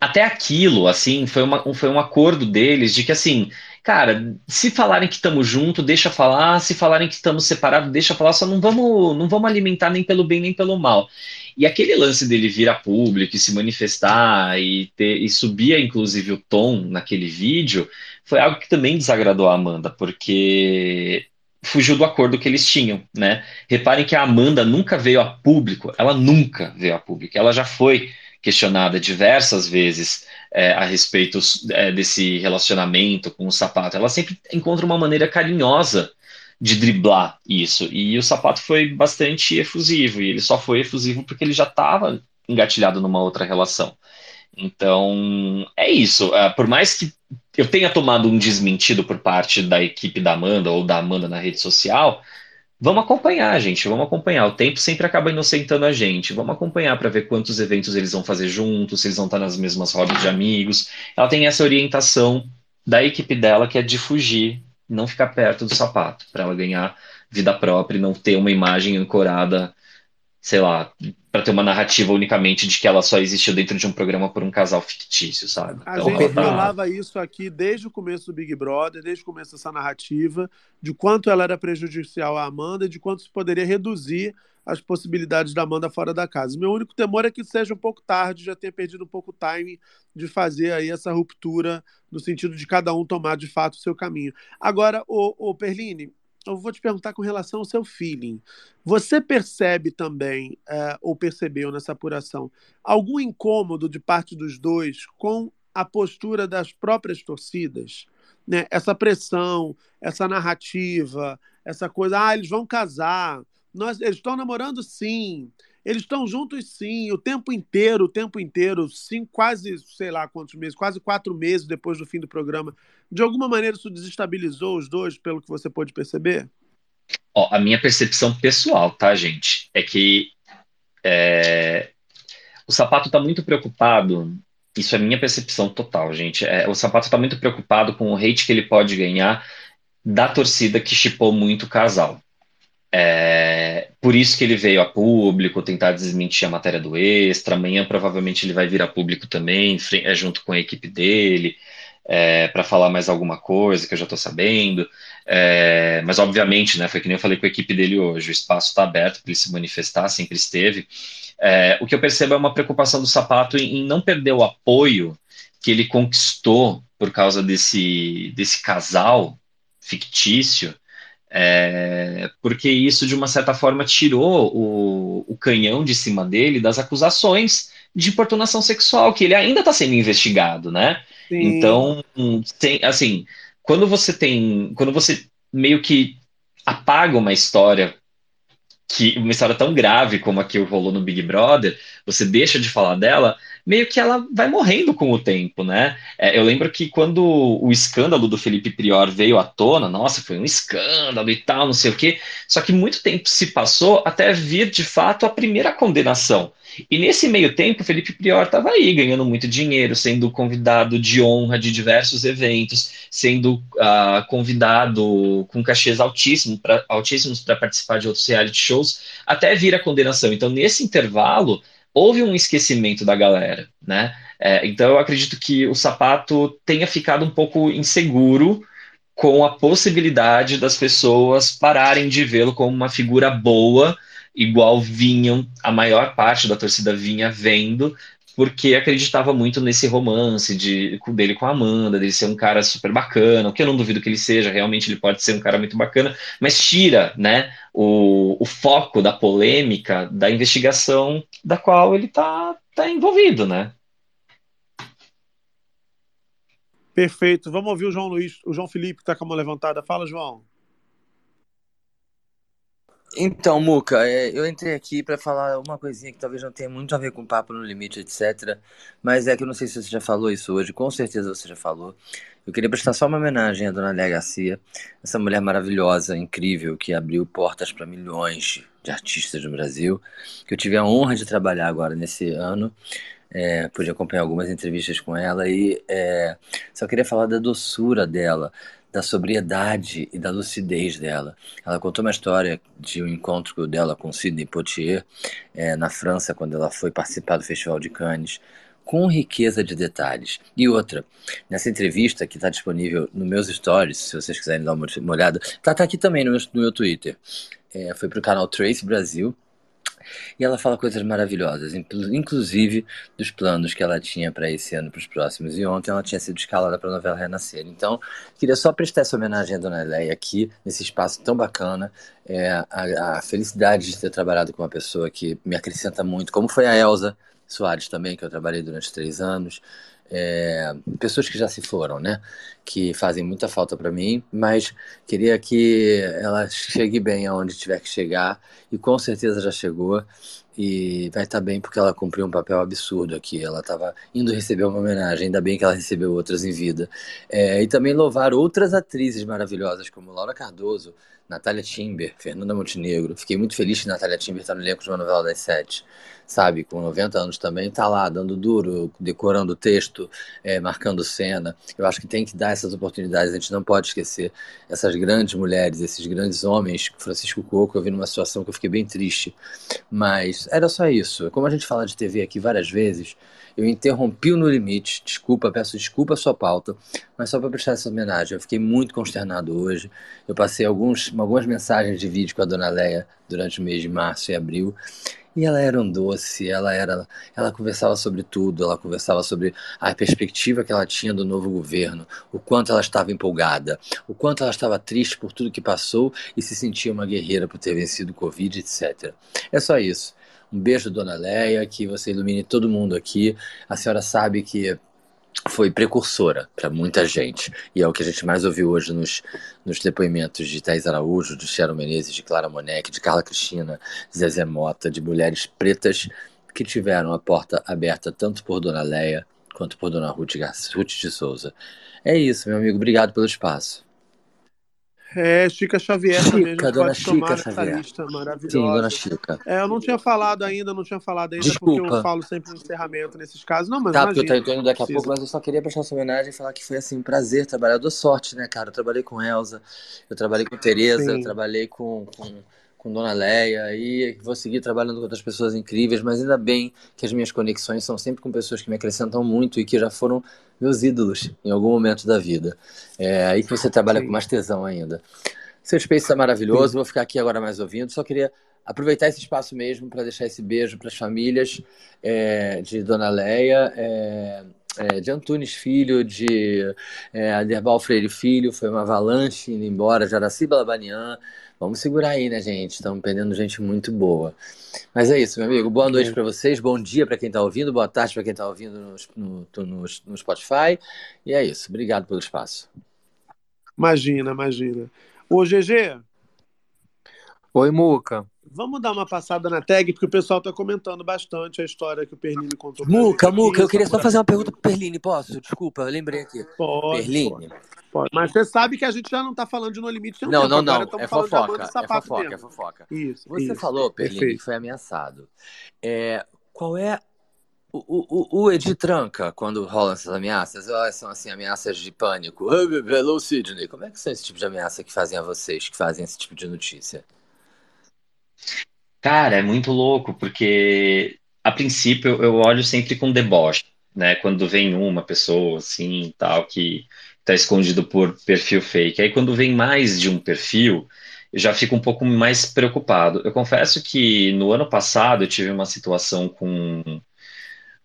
Até aquilo, assim, foi, uma, foi um acordo deles de que, assim, cara, se falarem que estamos junto, deixa falar, se falarem que estamos separados, deixa falar, só não vamos, não vamos alimentar nem pelo bem nem pelo mal. E aquele lance dele vir a público e se manifestar e, ter, e subir, inclusive, o tom naquele vídeo, foi algo que também desagradou a Amanda, porque fugiu do acordo que eles tinham, né? Reparem que a Amanda nunca veio a público, ela nunca veio a público, ela já foi questionada diversas vezes é, a respeito é, desse relacionamento com o sapato. Ela sempre encontra uma maneira carinhosa de driblar isso, e o sapato foi bastante efusivo, e ele só foi efusivo porque ele já estava engatilhado numa outra relação. Então, é isso. Uh, por mais que eu tenha tomado um desmentido por parte da equipe da Amanda ou da Amanda na rede social, vamos acompanhar, gente, vamos acompanhar. O tempo sempre acaba inocentando a gente. Vamos acompanhar para ver quantos eventos eles vão fazer juntos, se eles vão estar nas mesmas rodas de amigos. Ela tem essa orientação da equipe dela que é de fugir, não ficar perto do sapato, para ela ganhar vida própria e não ter uma imagem ancorada sei lá, para ter uma narrativa unicamente de que ela só existiu dentro de um programa por um casal fictício, sabe? A então, gente tá... falava isso aqui desde o começo do Big Brother, desde o começo dessa narrativa, de quanto ela era prejudicial à Amanda e de quanto isso poderia reduzir as possibilidades da Amanda fora da casa. Meu único temor é que seja um pouco tarde, já tenha perdido um pouco o timing de fazer aí essa ruptura no sentido de cada um tomar de fato o seu caminho. Agora, o, o Perline, eu vou te perguntar com relação ao seu feeling. Você percebe também, é, ou percebeu nessa apuração, algum incômodo de parte dos dois com a postura das próprias torcidas? Né? Essa pressão, essa narrativa, essa coisa, ah, eles vão casar, nós, eles estão namorando sim, eles estão juntos sim, o tempo inteiro, o tempo inteiro, sim, quase, sei lá quantos meses, quase quatro meses depois do fim do programa. De alguma maneira isso desestabilizou os dois, pelo que você pôde perceber? Ó, a minha percepção pessoal, tá, gente, é que é, o sapato está muito preocupado. Isso é minha percepção total, gente. É, o sapato está muito preocupado com o hate que ele pode ganhar da torcida que chipou muito o casal. É, por isso que ele veio a público tentar desmentir a matéria do Extra. Amanhã provavelmente ele vai vir a público também, é, junto com a equipe dele, é, para falar mais alguma coisa que eu já estou sabendo. É, mas obviamente, né, foi que nem eu falei com a equipe dele hoje, o espaço está aberto para ele se manifestar, sempre esteve. É, o que eu percebo é uma preocupação do sapato em, em não perder o apoio que ele conquistou por causa desse, desse casal fictício é, porque isso, de uma certa forma, tirou o, o canhão de cima dele das acusações de importunação sexual, que ele ainda está sendo investigado, né? Sim. Então, tem, assim, quando você tem. Quando você meio que apaga uma história que uma história tão grave como a que rolou no Big Brother, você deixa de falar dela, meio que ela vai morrendo com o tempo, né? É, eu lembro que quando o escândalo do Felipe Prior veio à tona, nossa, foi um escândalo e tal, não sei o quê. Só que muito tempo se passou até vir de fato a primeira condenação. E nesse meio tempo, Felipe Prior estava aí ganhando muito dinheiro, sendo convidado de honra de diversos eventos, sendo uh, convidado com cachês altíssimos para altíssimos participar de outros reality shows, até vir a condenação. Então, nesse intervalo, houve um esquecimento da galera, né? É, então eu acredito que o sapato tenha ficado um pouco inseguro com a possibilidade das pessoas pararem de vê-lo como uma figura boa, igual vinham, a maior parte da torcida vinha vendo, porque acreditava muito nesse romance de, dele com a Amanda, dele ser um cara super bacana, o que eu não duvido que ele seja, realmente ele pode ser um cara muito bacana, mas tira né, o, o foco da polêmica da investigação da qual ele está tá envolvido, né? Perfeito. Vamos ouvir o João Luiz, o João Felipe, está com a mão levantada. Fala, João. Então, Muca, é, eu entrei aqui para falar uma coisinha que talvez não tenha muito a ver com papo no limite, etc. Mas é que eu não sei se você já falou isso hoje, com certeza você já falou. Eu queria prestar só uma homenagem à dona Léa Garcia, essa mulher maravilhosa, incrível, que abriu portas para milhões de artistas no Brasil, que eu tive a honra de trabalhar agora nesse ano. É, pude acompanhar algumas entrevistas com ela e é, só queria falar da doçura dela, da sobriedade e da lucidez dela. Ela contou uma história de um encontro dela com Sidney Poitier é, na França, quando ela foi participar do Festival de Cannes, com riqueza de detalhes. E outra, nessa entrevista que está disponível nos meus stories, se vocês quiserem dar uma, olhada, está tá aqui também no meu, no meu Twitter. É, foi para o canal Trace Brasil, e ela fala coisas maravilhosas, inclusive dos planos que ela tinha para esse ano, para os próximos. E ontem ela tinha sido escalada para a novela Renascer. Então, queria só prestar essa homenagem à Dona Leia aqui, nesse espaço tão bacana. É, a, a felicidade de ter trabalhado com uma pessoa que me acrescenta muito, como foi a Elsa Soares também, que eu trabalhei durante três anos é, pessoas que já se foram, né? Que fazem muita falta para mim, mas queria que ela chegue bem aonde tiver que chegar e com certeza já chegou e vai estar tá bem porque ela cumpriu um papel absurdo aqui. Ela estava indo receber uma homenagem, ainda bem que ela recebeu outras em vida. É, e também louvar outras atrizes maravilhosas como Laura Cardoso, Natália Timber, Fernanda Montenegro. Fiquei muito feliz que Natália Timber está no elenco de uma novela das sete sabe, com 90 anos também, tá lá dando duro, decorando o texto, é, marcando cena. Eu acho que tem que dar essas oportunidades, a gente não pode esquecer essas grandes mulheres, esses grandes homens. Francisco Coco, eu vi numa situação que eu fiquei bem triste, mas era só isso. Como a gente fala de TV aqui várias vezes, eu interrompi o No Limite, desculpa, peço desculpa a sua pauta, mas só para prestar essa homenagem. Eu fiquei muito consternado hoje. Eu passei alguns, algumas mensagens de vídeo com a dona Leia durante o mês de março e abril, e ela era um doce, ela era, ela conversava sobre tudo, ela conversava sobre a perspectiva que ela tinha do novo governo, o quanto ela estava empolgada, o quanto ela estava triste por tudo que passou e se sentia uma guerreira por ter vencido o Covid, etc. É só isso. Um beijo, dona Leia, que você ilumine todo mundo aqui. A senhora sabe que foi precursora para muita gente. E é o que a gente mais ouviu hoje nos, nos depoimentos de Thais Araújo, de Sharon Menezes, de Clara Monek, de Carla Cristina, de Zezé Mota, de mulheres pretas que tiveram a porta aberta tanto por Dona Leia quanto por Dona Ruth, Ruth de Souza. É isso, meu amigo. Obrigado pelo espaço. É, Chica Xavier Chica, também. A dona Chica tomar Xavier. lista maravilhosa. Sim, dona Chica. É, eu não tinha falado ainda, não tinha falado ainda, porque Desculpa. eu falo sempre no encerramento nesses casos. Não, mas Tá, porque eu imagina, tô indo daqui a pouco, mas eu só queria prestar essa homenagem e falar que foi assim um prazer trabalhar. Eu dou sorte, né, cara? Eu trabalhei com Elza, eu trabalhei com Tereza, eu Sim. trabalhei com, com, com Dona Leia e vou seguir trabalhando com outras pessoas incríveis, mas ainda bem que as minhas conexões são sempre com pessoas que me acrescentam muito e que já foram meus ídolos em algum momento da vida. É aí que você trabalha com mais tesão ainda. Seu Space está maravilhoso, vou ficar aqui agora mais ouvindo. Só queria aproveitar esse espaço mesmo para deixar esse beijo para as famílias é, de Dona Leia, é, é, de Antunes Filho, de é, Aderbal Freire Filho, foi uma avalanche indo embora, Jaraci Balabanian. Vamos segurar aí, né, gente? Estamos perdendo gente muito boa. Mas é isso, meu amigo. Boa noite para vocês, bom dia para quem está ouvindo, boa tarde para quem está ouvindo no, no, no, no Spotify. E é isso. Obrigado pelo espaço. Imagina, imagina. Ô, GG, Oi, Muca. Vamos dar uma passada na tag, porque o pessoal está comentando bastante a história que o Pernini contou. pra Muca, Muca, eu queria só fazer uma pergunta pro Perline, posso? Desculpa, eu lembrei aqui. Pode, Perline. Pode. Mas você sabe que a gente já não está falando de No Limite Não, tempo. não, não. É de fofoca. É fofoca, é fofoca. Isso, Você isso. falou, Perline, Perfeito. que foi ameaçado. É, qual é o, o, o Edi tranca quando rolam essas ameaças? Elas são assim, ameaças de pânico. Hello, Sidney. Como é que são esse tipo de ameaça que fazem a vocês, que fazem esse tipo de notícia? Cara, é muito louco, porque a princípio eu olho sempre com deboche, né? Quando vem uma pessoa assim, tal, que tá escondido por perfil fake. Aí quando vem mais de um perfil, eu já fico um pouco mais preocupado. Eu confesso que no ano passado eu tive uma situação com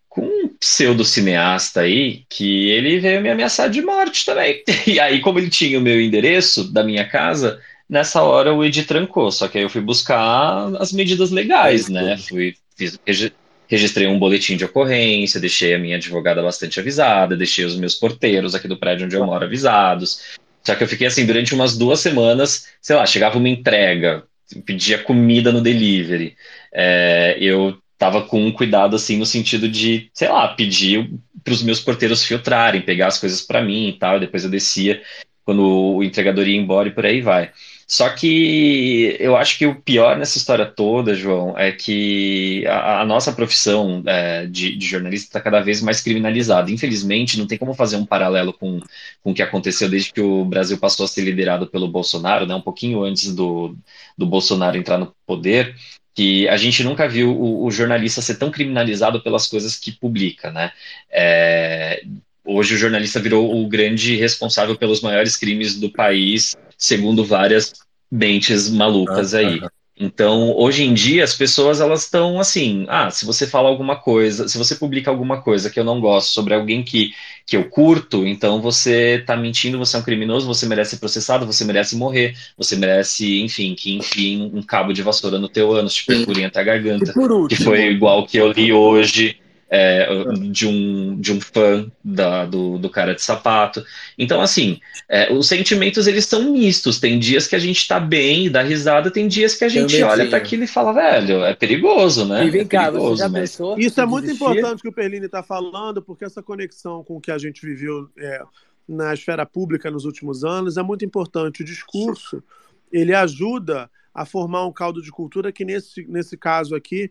com um pseudo-cineasta aí, que ele veio me ameaçar de morte também. E aí, como ele tinha o meu endereço da minha casa, nessa hora o Edi trancou. Só que aí eu fui buscar as medidas legais, né? Fui, fiz, regi- registrei um boletim de ocorrência, deixei a minha advogada bastante avisada, deixei os meus porteiros aqui do prédio onde eu moro avisados. Só que eu fiquei assim durante umas duas semanas, sei lá, chegava uma entrega, pedia comida no delivery. É, eu tava com um cuidado assim no sentido de, sei lá, pedir para os meus porteiros filtrarem, pegar as coisas para mim e tal, e depois eu descia quando o entregador ia embora e por aí vai. Só que eu acho que o pior nessa história toda, João, é que a, a nossa profissão é, de, de, jornalista está cada vez mais criminalizada. Infelizmente, não tem como fazer um paralelo com, com o que aconteceu desde que o Brasil passou a ser liderado pelo Bolsonaro, né, um pouquinho antes do, do Bolsonaro entrar no poder, que a gente nunca viu o, o jornalista ser tão criminalizado pelas coisas que publica, né? É, hoje o jornalista virou o grande responsável pelos maiores crimes do país, segundo várias mentes malucas aí. Então, hoje em dia, as pessoas elas estão assim, ah, se você fala alguma coisa, se você publica alguma coisa que eu não gosto sobre alguém que, que eu curto, então você está mentindo, você é um criminoso, você merece ser processado, você merece morrer, você merece, enfim, que enfim um cabo de vassoura no teu ânus, te perfurem até a garganta, que foi igual que eu li hoje é, de, um, de um fã da, do, do cara de sapato. Então, assim, é, os sentimentos eles são mistos. Tem dias que a gente tá bem e dá risada, tem dias que a gente olha para aquilo e fala, velho, é perigoso, né? E vem é cá, perigoso, você já mas... pensou Isso é muito importante que o Perlini está falando, porque essa conexão com o que a gente viveu é, na esfera pública nos últimos anos é muito importante. O discurso, ele ajuda a formar um caldo de cultura que, nesse, nesse caso aqui,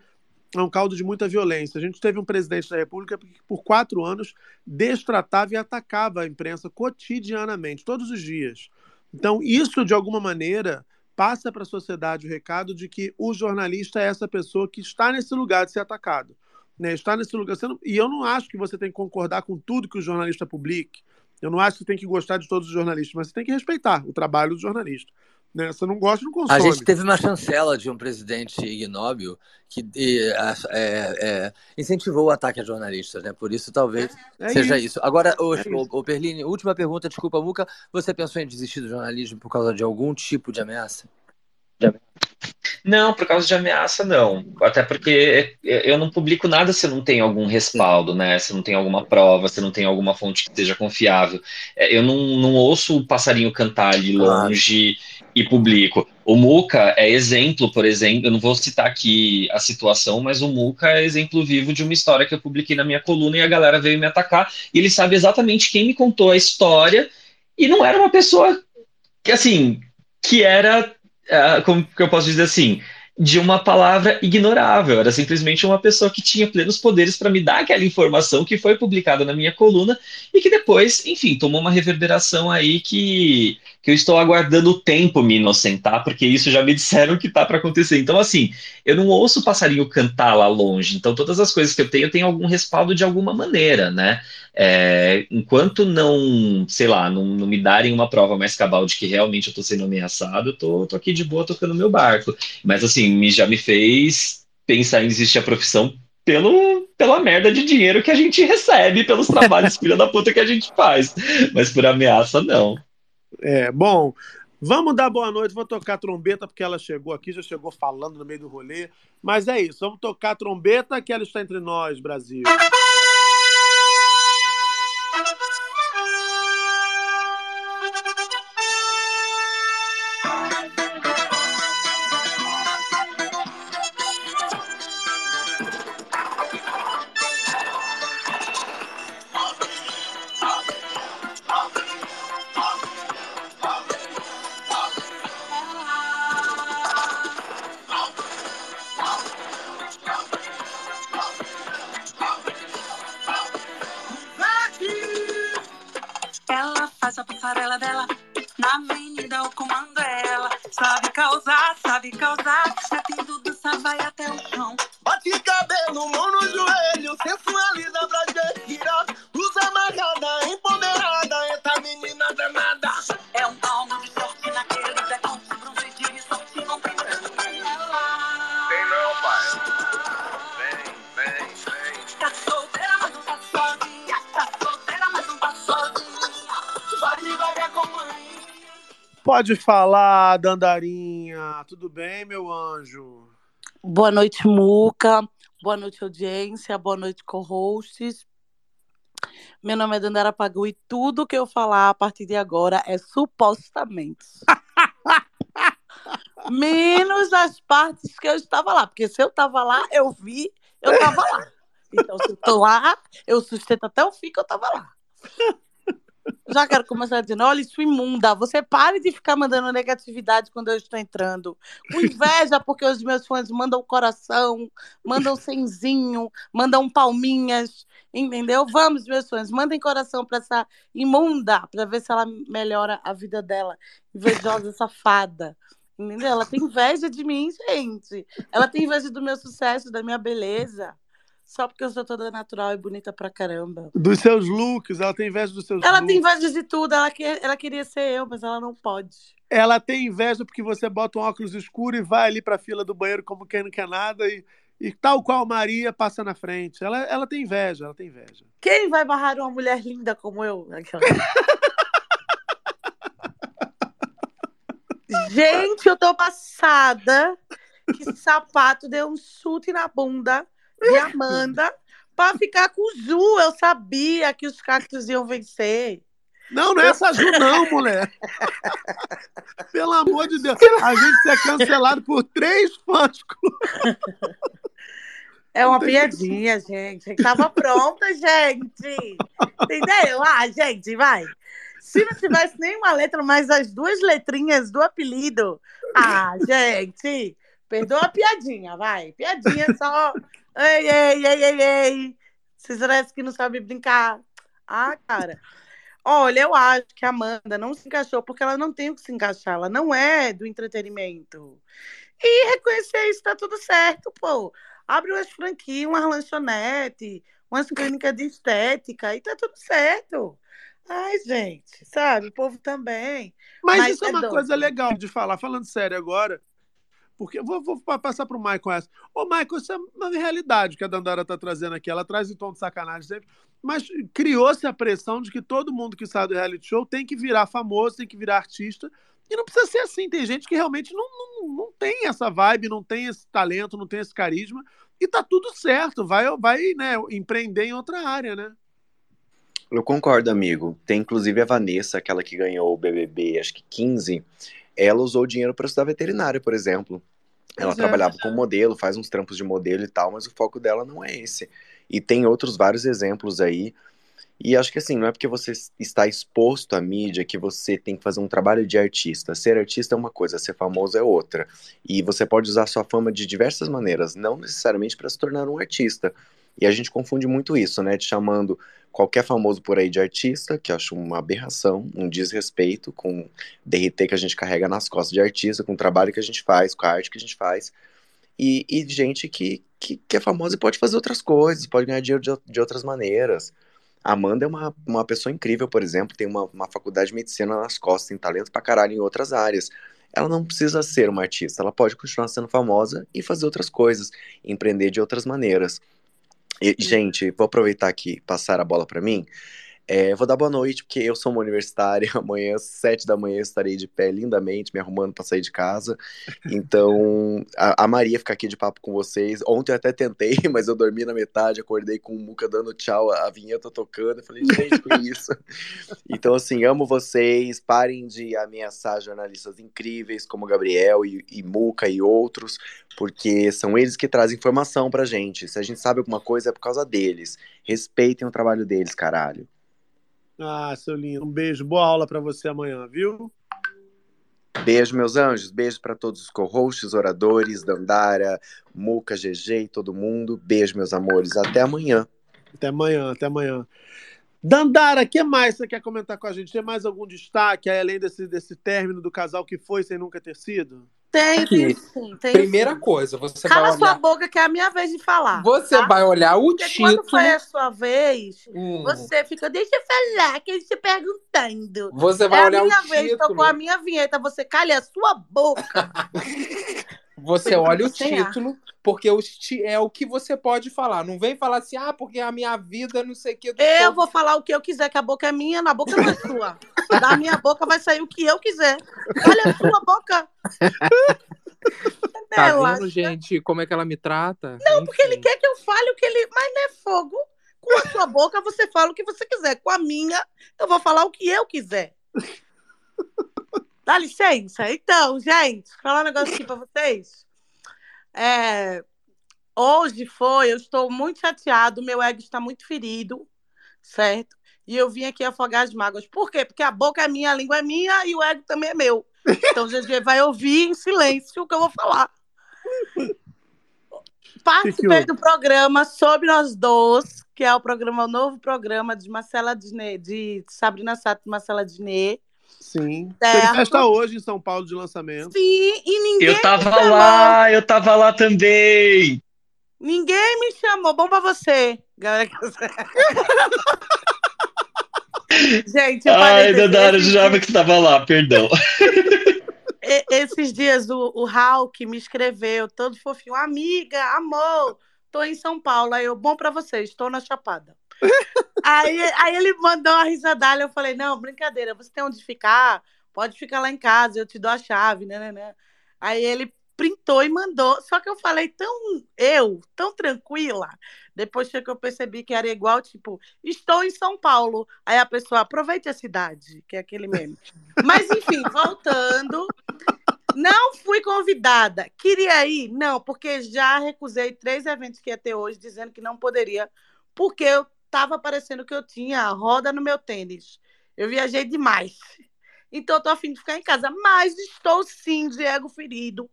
é um caldo de muita violência. A gente teve um presidente da República que, por quatro anos, destratava e atacava a imprensa cotidianamente, todos os dias. Então, isso, de alguma maneira, passa para a sociedade o recado de que o jornalista é essa pessoa que está nesse lugar de ser atacado. Né? Está nesse lugar. Não... E eu não acho que você tem que concordar com tudo que o jornalista publique. Eu não acho que tem que gostar de todos os jornalistas, mas você tem que respeitar o trabalho do jornalista. Né? Você não gosta, não consome. A gente teve uma chancela de um presidente ignóbil que é, é, incentivou o ataque a jornalistas, né? Por isso talvez é seja isso. isso. Agora, o, é o, o Perline, última pergunta, desculpa, Muca. Você pensou em desistir do jornalismo por causa de algum tipo de ameaça? De ameaça. Não, por causa de ameaça, não. Até porque eu não publico nada se não tem algum respaldo, né? Se não tem alguma prova, se não tem alguma fonte que seja confiável. Eu não, não ouço o passarinho cantar ali longe e publico. O Muca é exemplo, por exemplo, eu não vou citar aqui a situação, mas o Muca é exemplo vivo de uma história que eu publiquei na minha coluna e a galera veio me atacar e ele sabe exatamente quem me contou a história e não era uma pessoa que, assim, que era, uh, como que eu posso dizer assim, de uma palavra ignorável. Era simplesmente uma pessoa que tinha plenos poderes para me dar aquela informação que foi publicada na minha coluna e que depois, enfim, tomou uma reverberação aí que, que eu estou aguardando o tempo me inocentar, porque isso já me disseram que tá para acontecer. Então, assim, eu não ouço o passarinho cantar lá longe. Então, todas as coisas que eu tenho, eu tenho algum respaldo de alguma maneira, né? É, enquanto não, sei lá, não, não, me darem uma prova mais cabal de que realmente eu estou sendo ameaçado, eu tô, tô aqui de boa tocando meu barco. Mas assim, me, já me fez pensar em desistir a profissão pelo, pela merda de dinheiro que a gente recebe pelos trabalhos filha da puta que a gente faz. Mas por ameaça, não. É, bom, vamos dar boa noite. Vou tocar trombeta porque ela chegou aqui, já chegou falando no meio do rolê. Mas é isso, vamos tocar trombeta que ela está entre nós, Brasil. Pode falar, Dandarinha. Tudo bem, meu anjo? Boa noite, Muca. Boa noite, audiência. Boa noite, co-hosts. Meu nome é Dandara Pagu e tudo que eu falar a partir de agora é supostamente. Menos as partes que eu estava lá. Porque se eu estava lá, eu vi, eu estava lá. Então, se eu tô lá, eu sustento até o fim que eu estava lá. Já quero começar dizendo: olha, isso imunda. Você pare de ficar mandando negatividade quando eu estou entrando. Com inveja, porque os meus fãs mandam coração, mandam cenzinho, mandam palminhas. Entendeu? Vamos, meus fãs, mandem coração para essa imunda, para ver se ela melhora a vida dela. Invejosa, safada. Entendeu? Ela tem inveja de mim, gente. Ela tem inveja do meu sucesso, da minha beleza. Só porque eu sou toda natural e bonita pra caramba. Dos seus looks, ela tem inveja dos seus Ela looks. tem inveja de tudo, ela, que, ela queria ser eu, mas ela não pode. Ela tem inveja porque você bota um óculos escuro e vai ali pra fila do banheiro como quem não quer nada e, e tal qual Maria passa na frente. Ela, ela tem inveja, ela tem inveja. Quem vai barrar uma mulher linda como eu? Aquela... Gente, eu tô passada que sapato deu um chute na bunda de Amanda pra ficar com o Ju. Eu sabia que os cactos iam vencer. Não, não é essa Ju, não, mulher. Pelo amor de Deus. A gente ser cancelado por três fãs. É uma piadinha, gente. Tava pronta, gente. Entendeu? Ah, gente, vai. Se não tivesse nenhuma letra, mas as duas letrinhas do apelido. Ah, gente. Perdoa a piadinha, vai. Piadinha só. Ei, ei, ei, ei, ei. Vocês parecem que não sabem brincar. Ah, cara. Olha, eu acho que a Amanda não se encaixou porque ela não tem o que se encaixar. Ela não é do entretenimento. E reconhecer isso tá tudo certo, pô. Abre umas franquias, umas lanchonetes, umas clínicas de estética e tá tudo certo. Ai, gente, sabe? O povo também. Mas, isso é uma doido. coisa legal de falar, falando sério agora. Porque vou, vou pa- passar para o Michael essa. Ô, Michael, isso é uma realidade que a Dandara está trazendo aqui. Ela traz em tom de sacanagem sempre. Mas criou-se a pressão de que todo mundo que sai do reality show tem que virar famoso, tem que virar artista. E não precisa ser assim. Tem gente que realmente não, não, não tem essa vibe, não tem esse talento, não tem esse carisma. E tá tudo certo. Vai, vai né, empreender em outra área, né? Eu concordo, amigo. Tem inclusive a Vanessa, aquela que ganhou o BBB, acho que 15. Ela usou o dinheiro para estudar veterinária, por exemplo. Ela trabalhava com modelo, faz uns trampos de modelo e tal, mas o foco dela não é esse. E tem outros vários exemplos aí. E acho que assim, não é porque você está exposto à mídia que você tem que fazer um trabalho de artista. Ser artista é uma coisa, ser famoso é outra. E você pode usar sua fama de diversas maneiras, não necessariamente para se tornar um artista. E a gente confunde muito isso, né? De chamando qualquer famoso por aí de artista, que eu acho uma aberração, um desrespeito com o DRT que a gente carrega nas costas de artista, com o trabalho que a gente faz, com a arte que a gente faz. E, e gente que, que, que é famosa e pode fazer outras coisas, pode ganhar dinheiro de, de outras maneiras. A Amanda é uma, uma pessoa incrível, por exemplo, tem uma, uma faculdade de medicina nas costas, tem talento pra caralho em outras áreas. Ela não precisa ser uma artista, ela pode continuar sendo famosa e fazer outras coisas, empreender de outras maneiras. E, gente, vou aproveitar aqui, passar a bola pra mim. É, vou dar boa noite, porque eu sou uma universitária. Amanhã, às sete da manhã, estarei de pé lindamente, me arrumando pra sair de casa. Então, a, a Maria fica aqui de papo com vocês. Ontem eu até tentei, mas eu dormi na metade, acordei com o Muca dando tchau, a vinheta tocando. Eu falei, gente, que isso? Então, assim, amo vocês. Parem de ameaçar jornalistas incríveis como Gabriel e, e Muca e outros, porque são eles que trazem informação pra gente. Se a gente sabe alguma coisa, é por causa deles. Respeitem o trabalho deles, caralho. Ah, seu lindo. Um beijo. Boa aula pra você amanhã, viu? Beijo, meus anjos. Beijo pra todos os co-hosts, oradores, Dandara, Muca, GG e todo mundo. Beijo, meus amores. Até amanhã. Até amanhã, até amanhã. Dandara, o que mais você quer comentar com a gente? Tem mais algum destaque, aí, além desse, desse término do casal que foi sem nunca ter sido? Tem, tem sim. Primeira sim. coisa, você Cala vai sua olhar. boca que é a minha vez de falar. Você tá? vai olhar o Porque título. quando foi a sua vez, Hum. você fica, deixa eu falar, que eles te perguntando. Você vai é olhar a o minha vez, título. tocou a minha vinheta, você calha a sua boca. Você olha o título, porque o é o que você pode falar. Não vem falar assim, ah, porque a minha vida, não sei o que. Eu povo. vou falar o que eu quiser, que a boca é minha, na boca não é sua. Da minha boca vai sair o que eu quiser. Olha a sua boca. Tá vendo, gente, como é que ela me trata? Não, porque ele quer que eu fale o que ele. Mas não é fogo. Com a sua boca você fala o que você quiser. Com a minha, eu vou falar o que eu quiser. Dá licença. Então, gente, falar um negócio aqui pra vocês. É, Hoje foi, eu estou muito chateado, meu ego está muito ferido, certo? E eu vim aqui afogar as mágoas. Por quê? Porque a boca é minha, a língua é minha e o ego também é meu. Então GG vai ouvir em silêncio o que eu vou falar. Participei do programa Sobre Nós Dois, que é o programa, o novo programa de Marcela Diné, de Sabrina Sato e Marcela Diné. Sim. Certo. Tem festa hoje em São Paulo de lançamento. Sim, e ninguém Eu tava lá, eu tava lá também. Ninguém me chamou. Bom pra você. galera. Gente, eu Ai, Dandara, eu jurava que você tava lá, perdão. Esses dias o, o Hulk me escreveu, todo fofinho, amiga, amor, tô em São Paulo. Aí eu, bom pra vocês, estou na Chapada. Aí, aí ele mandou uma risadalha, eu falei, não, brincadeira, você tem onde ficar? Pode ficar lá em casa, eu te dou a chave, né, né, né. Aí ele printou e mandou, só que eu falei tão, eu, tão tranquila, depois que eu percebi que era igual, tipo, estou em São Paulo. Aí a pessoa, aproveite a cidade, que é aquele meme. Mas enfim, voltando, não fui convidada. Queria ir? Não, porque já recusei três eventos que ia ter hoje, dizendo que não poderia, porque eu estava parecendo que eu tinha a roda no meu tênis. Eu viajei demais. Então, eu tô afim de ficar em casa. Mas estou sim de ego ferido,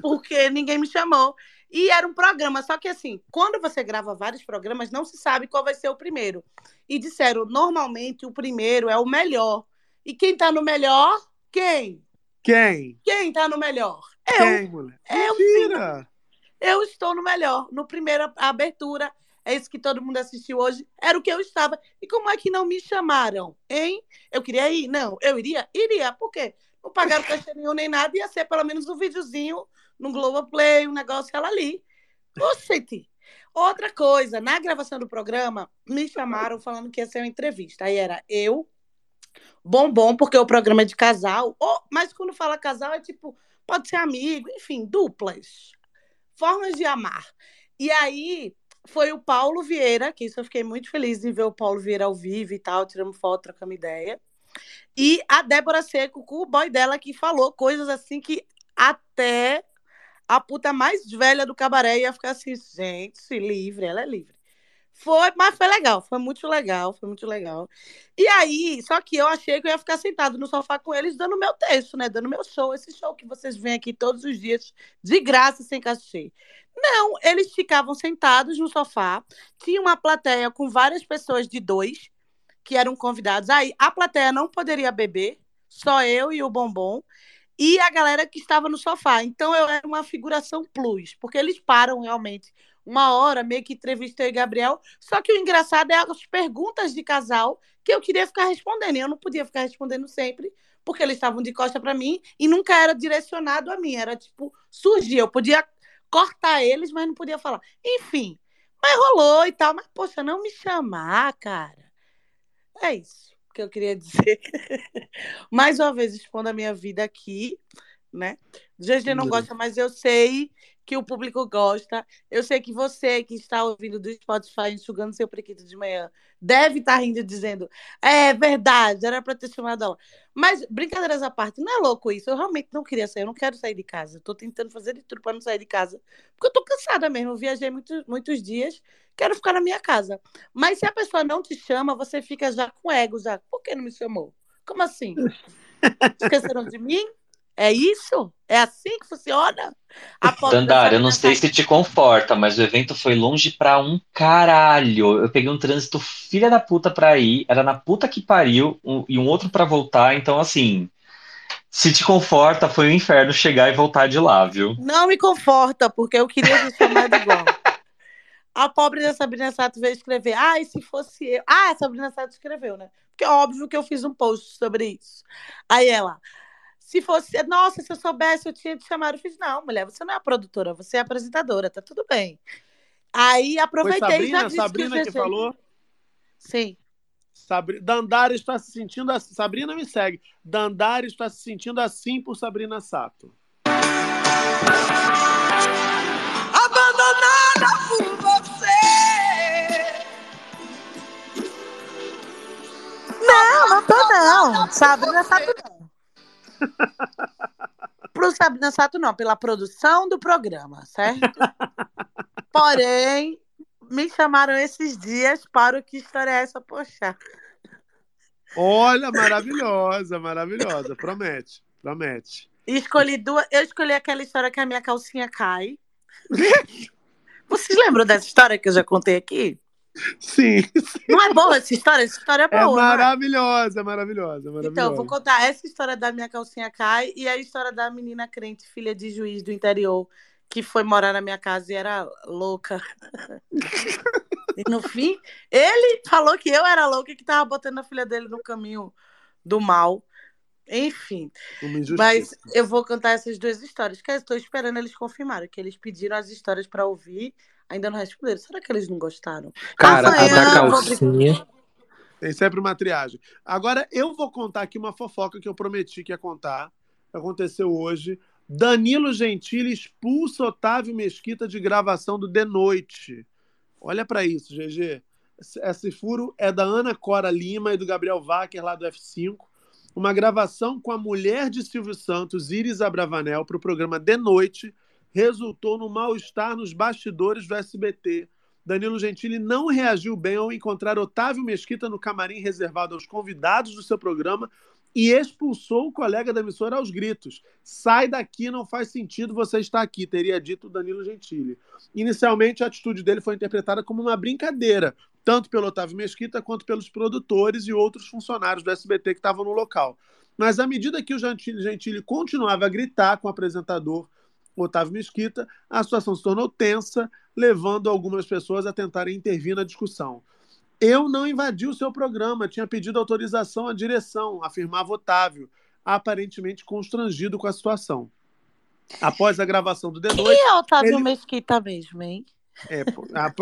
porque ninguém me chamou. E era um programa, só que assim, quando você grava vários programas, não se sabe qual vai ser o primeiro. E disseram, normalmente o primeiro é o melhor. E quem tá no melhor? Quem? Quem? Quem tá no melhor? Eu. Quem, mulher? Eu, Mentira! sim. Eu estou no melhor. No primeiro a abertura, é isso que todo mundo assistiu hoje, era o que eu estava. E como é que não me chamaram? Hein? Eu queria ir? Não. Eu iria? Iria. Por quê? Não pagaram caixa nenhum nem nada, ia ser pelo menos um videozinho no Globoplay, um negócio ela ali. Oxente! Outra coisa, na gravação do programa, me chamaram falando que ia ser uma entrevista. Aí era eu, Bombom, porque o programa é de casal. Ou, mas quando fala casal, é tipo, pode ser amigo, enfim, duplas. Formas de amar. E aí foi o Paulo Vieira, que isso eu fiquei muito feliz em ver o Paulo Vieira ao vivo e tal, tiramos foto, trocamos ideia. E a Débora Seco, com o boy dela, que falou coisas assim que até a puta mais velha do cabaré ia ficar assim, gente, livre, ela é livre. Foi, mas foi legal, foi muito legal, foi muito legal. E aí, só que eu achei que eu ia ficar sentado no sofá com eles dando meu texto, né? Dando meu show, esse show que vocês veem aqui todos os dias, de graça, sem cachê. Não, eles ficavam sentados no sofá, tinha uma plateia com várias pessoas de dois, que eram convidados. Aí a plateia não poderia beber, só eu e o Bombom, e a galera que estava no sofá. Então eu era uma figuração plus, porque eles param realmente uma hora, meio que entrevistei Gabriel. Só que o engraçado é as perguntas de casal que eu queria ficar respondendo. Eu não podia ficar respondendo sempre, porque eles estavam de costa para mim e nunca era direcionado a mim. Era tipo, surgia. Eu podia cortar eles, mas não podia falar. Enfim, mas rolou e tal. Mas, poxa, não me chamar, cara. É isso que eu queria dizer. Mais uma vez, expondo a minha vida aqui, né? GG não gosta, mas eu sei que o público gosta. Eu sei que você que está ouvindo do Spotify enxugando seu prequito de manhã deve estar rindo dizendo: é verdade, era para ter chamado ela. Mas, brincadeiras à parte, não é louco isso. Eu realmente não queria sair, eu não quero sair de casa. Estou tentando fazer de tudo para não sair de casa, porque eu estou cansada mesmo. Eu viajei muitos, muitos dias, quero ficar na minha casa. Mas se a pessoa não te chama, você fica já com ego, já. Por que não me chamou? Como assim? Esqueceram de mim? É isso? É assim que funciona? Dandara, eu não sei se te conforta, mas o evento foi longe pra um caralho. Eu peguei um trânsito filha da puta pra ir, era na puta que pariu, um- e um outro pra voltar, então assim, se te conforta, foi um inferno chegar e voltar de lá, viu? Não me conforta, porque eu queria ser chamada igual. A pobre da Sabrina Sato veio escrever. Ah, e se fosse eu. Ah, a Sabrina Sato escreveu, né? Porque é óbvio que eu fiz um post sobre isso. Aí ela, se fosse. Nossa, se eu soubesse, eu tinha te chamado. Eu fiz, não, mulher, você não é a produtora, você é a apresentadora, tá tudo bem. Aí Foi aproveitei e já Sabrina, disse Sabrina que, que falou? Sim. Sabri... Dandara está se sentindo assim. Sabrina me segue. Dandara está se sentindo assim por Sabrina Sato. doida por você. Não, não tô não. Sabrina Sato não. Pro Sabrina Sato não, pela produção do programa, certo? Porém, me chamaram esses dias para o que história é essa, poxa. Olha, maravilhosa, maravilhosa. Promete, promete. Escolhi duas. Eu escolhi aquela história que a minha calcinha cai. Vocês lembram dessa história que eu já contei aqui? Sim. Não é boa essa história? Essa história é É boa. é? maravilhosa, maravilhosa, maravilhosa. Então, eu vou contar essa história da minha calcinha cai e a história da menina crente, filha de juiz do interior, que foi morar na minha casa e era louca. e no fim, ele falou que eu era louca e que tava botando a filha dele no caminho do mal. Enfim. Mas eu vou contar essas duas histórias, que eu estou esperando eles confirmarem, que eles pediram as histórias para ouvir, ainda não responderam. Será que eles não gostaram? Cara, a Amanhã da eu vou calcinha. Tem sempre uma triagem. Agora, eu vou contar aqui uma fofoca que eu prometi que ia contar. Aconteceu hoje. Danilo Gentili expulsa Otávio Mesquita de gravação do De Noite. Olha pra isso, GG. Esse- Esse furo é da Ana Cora Lima e do Gabriel Wacker, lá do F5. Uma gravação com a mulher de Silvio Santos, Iris Abravanel, para o programa De Noite, resultou no mal-estar nos bastidores do SBT. Danilo Gentili não reagiu bem ao encontrar Otávio Mesquita no camarim reservado aos convidados do seu programa e expulsou o colega da emissora aos gritos. Sai daqui, não faz sentido você estar aqui, teria dito Danilo Gentili. Inicialmente, a atitude dele foi interpretada como uma brincadeira, tanto pelo Otávio Mesquita quanto pelos produtores e outros funcionários do SBT que estavam no local. Mas à medida que o Gentili, Gentili continuava a gritar com o apresentador Otávio Mesquita, a situação se tornou tensa, levando algumas pessoas a tentarem intervir na discussão. Eu não invadi o seu programa, tinha pedido autorização à direção, afirmava Otávio, aparentemente constrangido com a situação. Após a gravação do The Noite. Quem é Otávio ele- Mesquita mesmo, hein? é,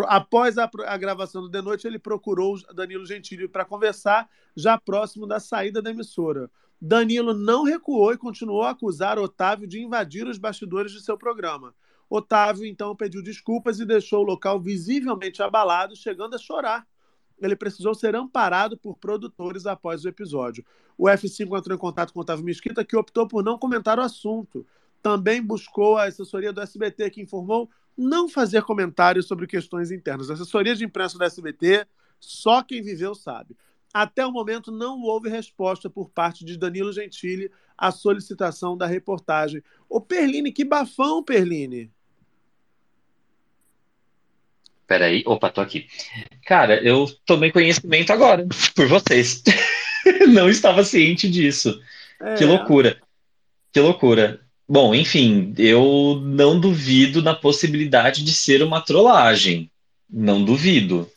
após a, a gravação do The Noite, ele procurou o Danilo Gentili para conversar, já próximo da saída da emissora. Danilo não recuou e continuou a acusar Otávio de invadir os bastidores de seu programa. Otávio então pediu desculpas e deixou o local visivelmente abalado, chegando a chorar. Ele precisou ser amparado por produtores após o episódio. O F5 entrou em contato com Otávio Mesquita, que optou por não comentar o assunto. Também buscou a assessoria do SBT, que informou não fazer comentários sobre questões internas. A assessoria de imprensa do SBT, só quem viveu sabe. Até o momento não houve resposta por parte de Danilo Gentili à solicitação da reportagem. Ô Perline, que bafão, Perline! Peraí, opa, tô aqui. Cara, eu tomei conhecimento agora, por vocês. Não estava ciente disso. É. Que loucura. Que loucura. Bom, enfim, eu não duvido na possibilidade de ser uma trollagem. Não duvido.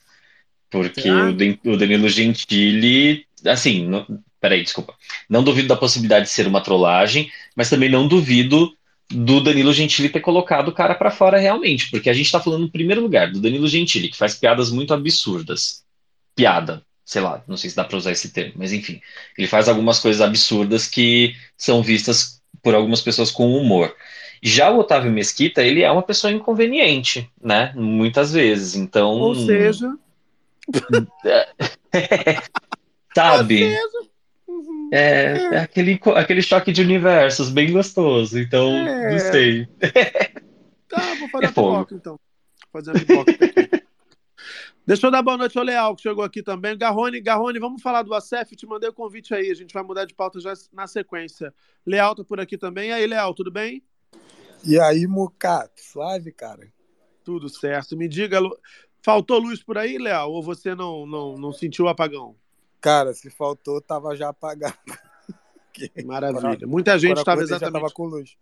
Porque o Dan- o Danilo Gentili, assim, não, peraí, desculpa. Não duvido da possibilidade de ser uma trollagem, mas também não duvido do Danilo Gentili ter colocado o cara pra fora realmente, porque a gente tá falando, em primeiro lugar, do Danilo Gentili, que faz piadas muito absurdas. Piada, sei lá, não sei se dá pra usar esse termo, mas enfim, ele faz algumas coisas absurdas que são vistas por algumas pessoas com humor. Já o Otávio Mesquita, ele é uma pessoa inconveniente, né? Muitas vezes. Então, Ou seja, sabe? É, é aquele, aquele choque de universos bem gostoso. Então, É. não sei. tá, vou fazer É a pipoca então. Vou fazer a pipoca. Deixa eu dar boa noite ao Leal, que chegou aqui também. Garrone, Garrone, vamos falar do ACF? Te mandei o convite aí, a gente vai mudar de pauta já na sequência. Leal tá por aqui também. E aí, Leal, tudo bem? E aí, Mucato, suave, cara? Tudo certo. Me diga, Lu- faltou luz por aí, Leal? Ou você não, não, não sentiu o apagão? Cara, se faltou, tava já apagado. Maravilha. Muita gente estava exatamente. tava com luz.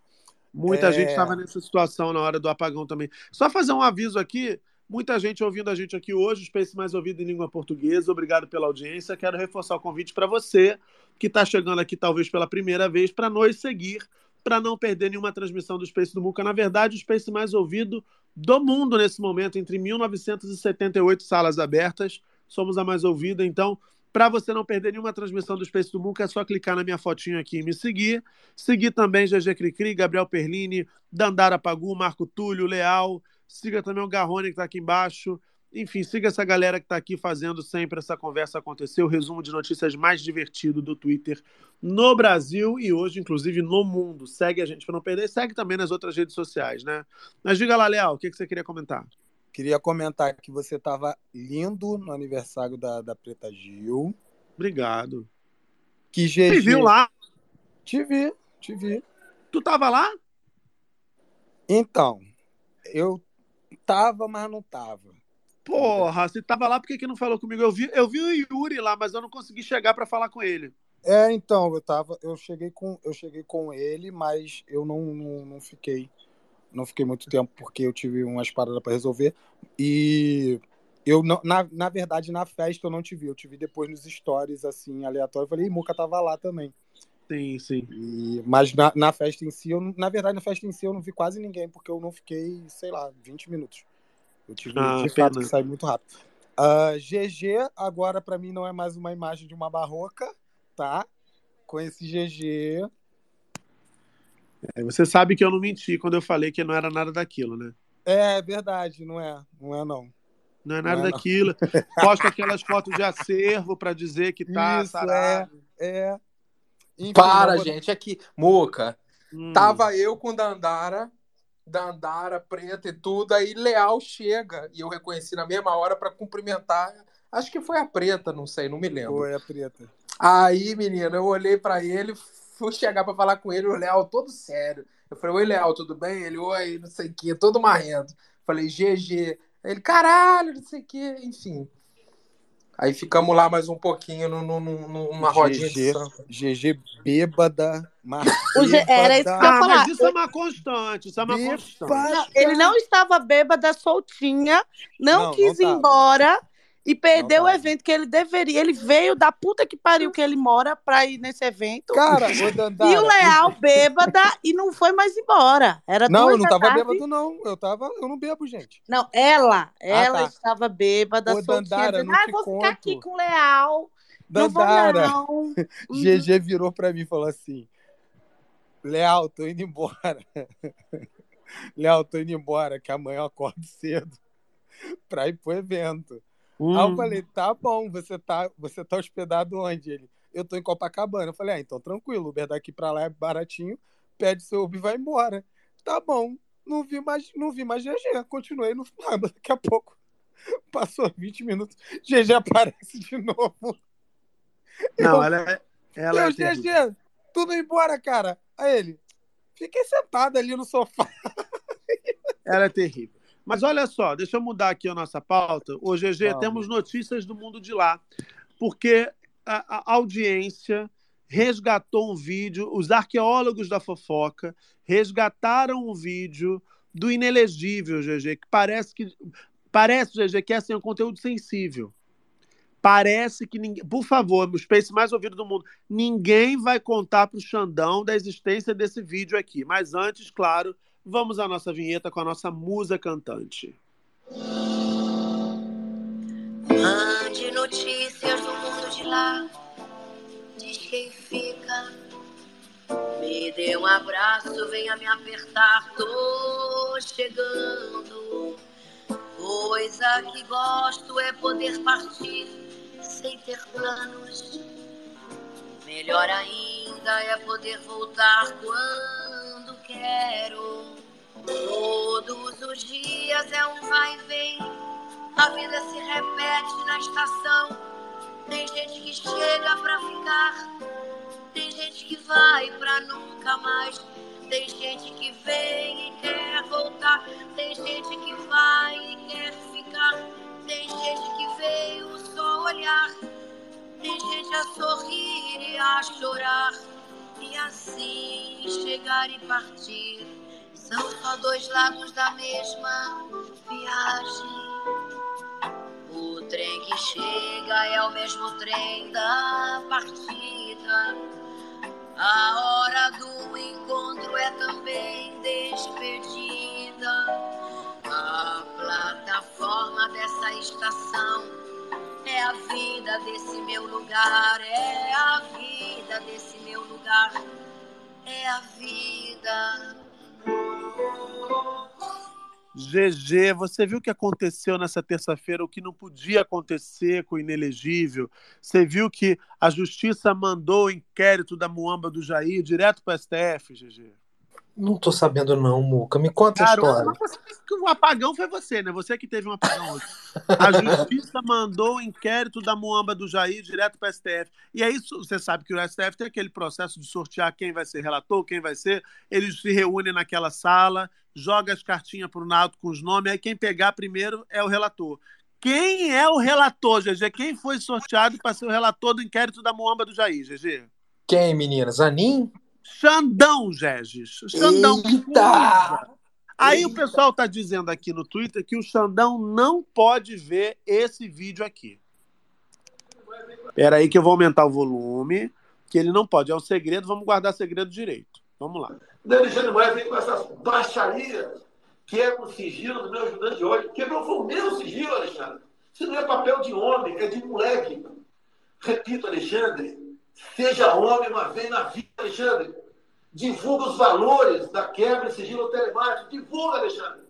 Muita É. gente estava nessa situação na hora do apagão também. Só fazer um aviso aqui. Muita gente ouvindo a gente aqui hoje, Space Mais Ouvido em Língua Portuguesa. Obrigado pela audiência. Quero reforçar o convite para você que está chegando aqui talvez pela primeira vez para nos seguir, para não perder nenhuma transmissão do Space do Muca. Na verdade, o Space mais ouvido do mundo nesse momento, entre 1978 salas abertas. Somos a mais ouvida, então para você não perder nenhuma transmissão do Space do Muca, é só clicar na minha fotinho aqui e me seguir. Seguir também GG Cricri, Gabriel Perlini, Dandara Pagu, Marco Túlio, Leal, Siga também o Garrone, que está aqui embaixo. Enfim, siga essa galera que está aqui fazendo sempre essa conversa acontecer. O resumo de notícias mais divertido do Twitter no Brasil e hoje, inclusive, no mundo. Segue a gente para não perder. Segue também nas outras redes sociais, né? Mas diga lá, Leal, o que, que você queria comentar? Queria comentar que você estava lindo no aniversário da, da Preta Gil. Obrigado. Que GG... Você viu lá? Te vi, te vi. Tu tava lá? Então, eu tava, mas não tava. Porra, você tava lá, por que, que não falou comigo? Eu vi, eu vi o Yuri lá, mas eu não consegui chegar para falar com ele. É, então, eu tava, eu cheguei com, eu cheguei com ele, mas eu não, não, não fiquei, não fiquei muito tempo porque eu tive umas paradas para resolver e eu não, na, na verdade na festa eu não te vi, eu te vi depois nos stories assim aleatório, eu falei, e Muca tava lá também. Sim, sim. E, mas na, na festa em si, eu, na verdade na festa em si eu não vi quase ninguém porque eu não fiquei, sei lá, 20 minutos. Eu tive Ah, de fato pena. que sair muito rápido. Ah, GG agora para mim não é mais uma imagem de uma barroca, tá? Com esse GG. É, você sabe que eu não menti quando eu falei que não era nada daquilo, né? É verdade, não é? Não é não. Não é nada Não é, não. daquilo. Posta aquelas fotos de acervo para dizer que tá Isso, sarado. é. É. Enfim, Para, vamos- gente, aqui. Muca, Hum. tava eu com Dandara, Dandara preta e tudo, aí Leal chega e eu reconheci na mesma hora pra cumprimentar. Acho que foi a preta, não sei, não me lembro. Foi a preta. Aí, menina, eu olhei pra ele, fui chegar pra falar com ele, o Leal todo sério. Eu falei, oi, Leal, tudo bem? Ele, oi, não sei o quê, todo marrento. Falei, GG. Ele, caralho, não sei o quê, enfim. Aí ficamos lá mais um pouquinho no- no- no- numa rodinha de GG, samba. GG bêbada, era isso que eu ia Ah, falar. mas isso é uma constante, isso é uma constante. Não, ele não estava bêbada, soltinha, não, Não, quis não ir embora e perdeu o evento que ele deveria. Ele veio da puta que pariu que ele mora pra ir nesse evento. Cara, Dandara, e o Leal bêbada e não foi mais embora. Era Não, eu não tava tarde. bêbado, não. Eu tava, eu não bebo, gente. Não, ela, ela tá. estava bêbada, Ô, soltinha, Dandara, dizendo, não ah, te vou ficar conto. aqui com o Leal. Não vou Dandara, não. GG virou pra mim e falou assim: Leal, tô indo embora. Leal, tô indo embora, que amanhã eu acordo cedo pra ir pro evento. Aí eu Hum. falei, tá bom, você tá, você tá hospedado onde? Ele, eu tô em Copacabana. Eu falei, ah, então tranquilo, Uber daqui pra lá é baratinho, pede seu Uber e vai embora. Tá bom, não vi mais, não vi mais GG, continuei no ah, daqui a pouco. Passou 20 minutos, GG aparece de novo. Não, Eu- ela é. Ela é eu, terrível. GG, tudo embora, cara. Aí ele, fiquei sentado ali no sofá. Ela é terrível. Mas olha só, deixa eu mudar aqui a nossa pauta. Ô, GG, Vamos. temos notícias do mundo de lá. Porque a, a audiência resgatou um vídeo, os arqueólogos da fofoca resgataram um vídeo do inelegível, GG, que parece que. Parece, GG, que é assim, um conteúdo sensível. Parece que ninguém. Por favor, o Space mais ouvido do mundo. Ninguém vai contar para o Xandão da existência desse vídeo aqui. Mas antes, claro, vamos à nossa vinheta com a nossa musa cantante. Mande notícias do mundo de lá. Diz quem fica. Me dê um abraço, venha me apertar. Tô chegando. Coisa que gosto é poder partir sem ter planos. Melhor ainda é poder voltar quando quero. Todos os dias é um vai e vem. A vida se repete na estação. Tem gente que chega pra ficar. Tem gente que vai pra nunca mais. Tem gente que vem e quer voltar. Tem gente que vai e quer ficar. Tem gente que veio só olhar. Tem gente a sorrir e a chorar. E assim chegar e partir. São só dois lados da mesma viagem. O trem que chega é o mesmo trem da partida. A hora do encontro é também despedida. A plataforma dessa estação é a vida desse meu lugar. É a vida desse meu lugar. É a vida. GG, você viu o que aconteceu nessa terça-feira, o que não podia acontecer com o inelegível? Você viu que a justiça mandou o inquérito da Muamba do Jair direto para o STF, GG? Não tô sabendo não, Muca. Me conta a Caramba, história. o apagão foi você, né? Você que teve um apagão hoje. A justiça mandou o inquérito da Muamba do Jair direto para o STF. E é isso, você sabe que o STF tem aquele processo de sortear quem vai ser relator, quem vai ser. Eles se reúnem naquela sala, joga as cartinhas pro Naldo com os nomes, aí quem pegar primeiro é o relator. Quem é o relator, GG? Quem foi sorteado para ser o relator do inquérito da Muamba do Jair, GG? Quem, meninas? Anin? Xandão, Regis. Xandão. Eita! Aí o pessoal tá dizendo aqui no Twitter que o Xandão não pode ver esse vídeo aqui. Espera aí que eu vou aumentar o volume, que ele não pode. É um segredo, vamos guardar segredo direito. Vamos lá. O Alexandre Moraes vem com essa baixaria, quebra o sigilo do meu ajudante de hoje. Quebrou foi o meu sigilo, Alexandre. Isso não é papel de homem, é de moleque. Repito, Alexandre, seja homem uma vez na vida, Alexandre. Divulga os valores da quebra de sigilo telemático. Divulga, Alexandre.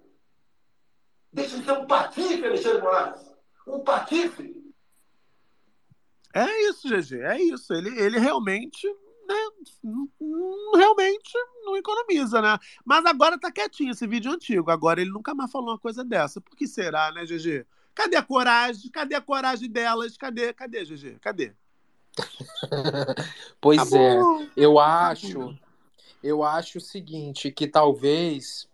Deixa de ser um patife, Alexandre Moraes. Um patife. É isso, GG, é isso. Ele, ele realmente, né, realmente não economiza, né? Mas agora tá quietinho esse vídeo antigo. Agora ele nunca mais falou uma coisa dessa. Por que será, né, GG? Cadê a coragem? Cadê a coragem delas? Cadê, cadê, GG? Cadê? Pois é, eu acho, eu acho o seguinte, que talvez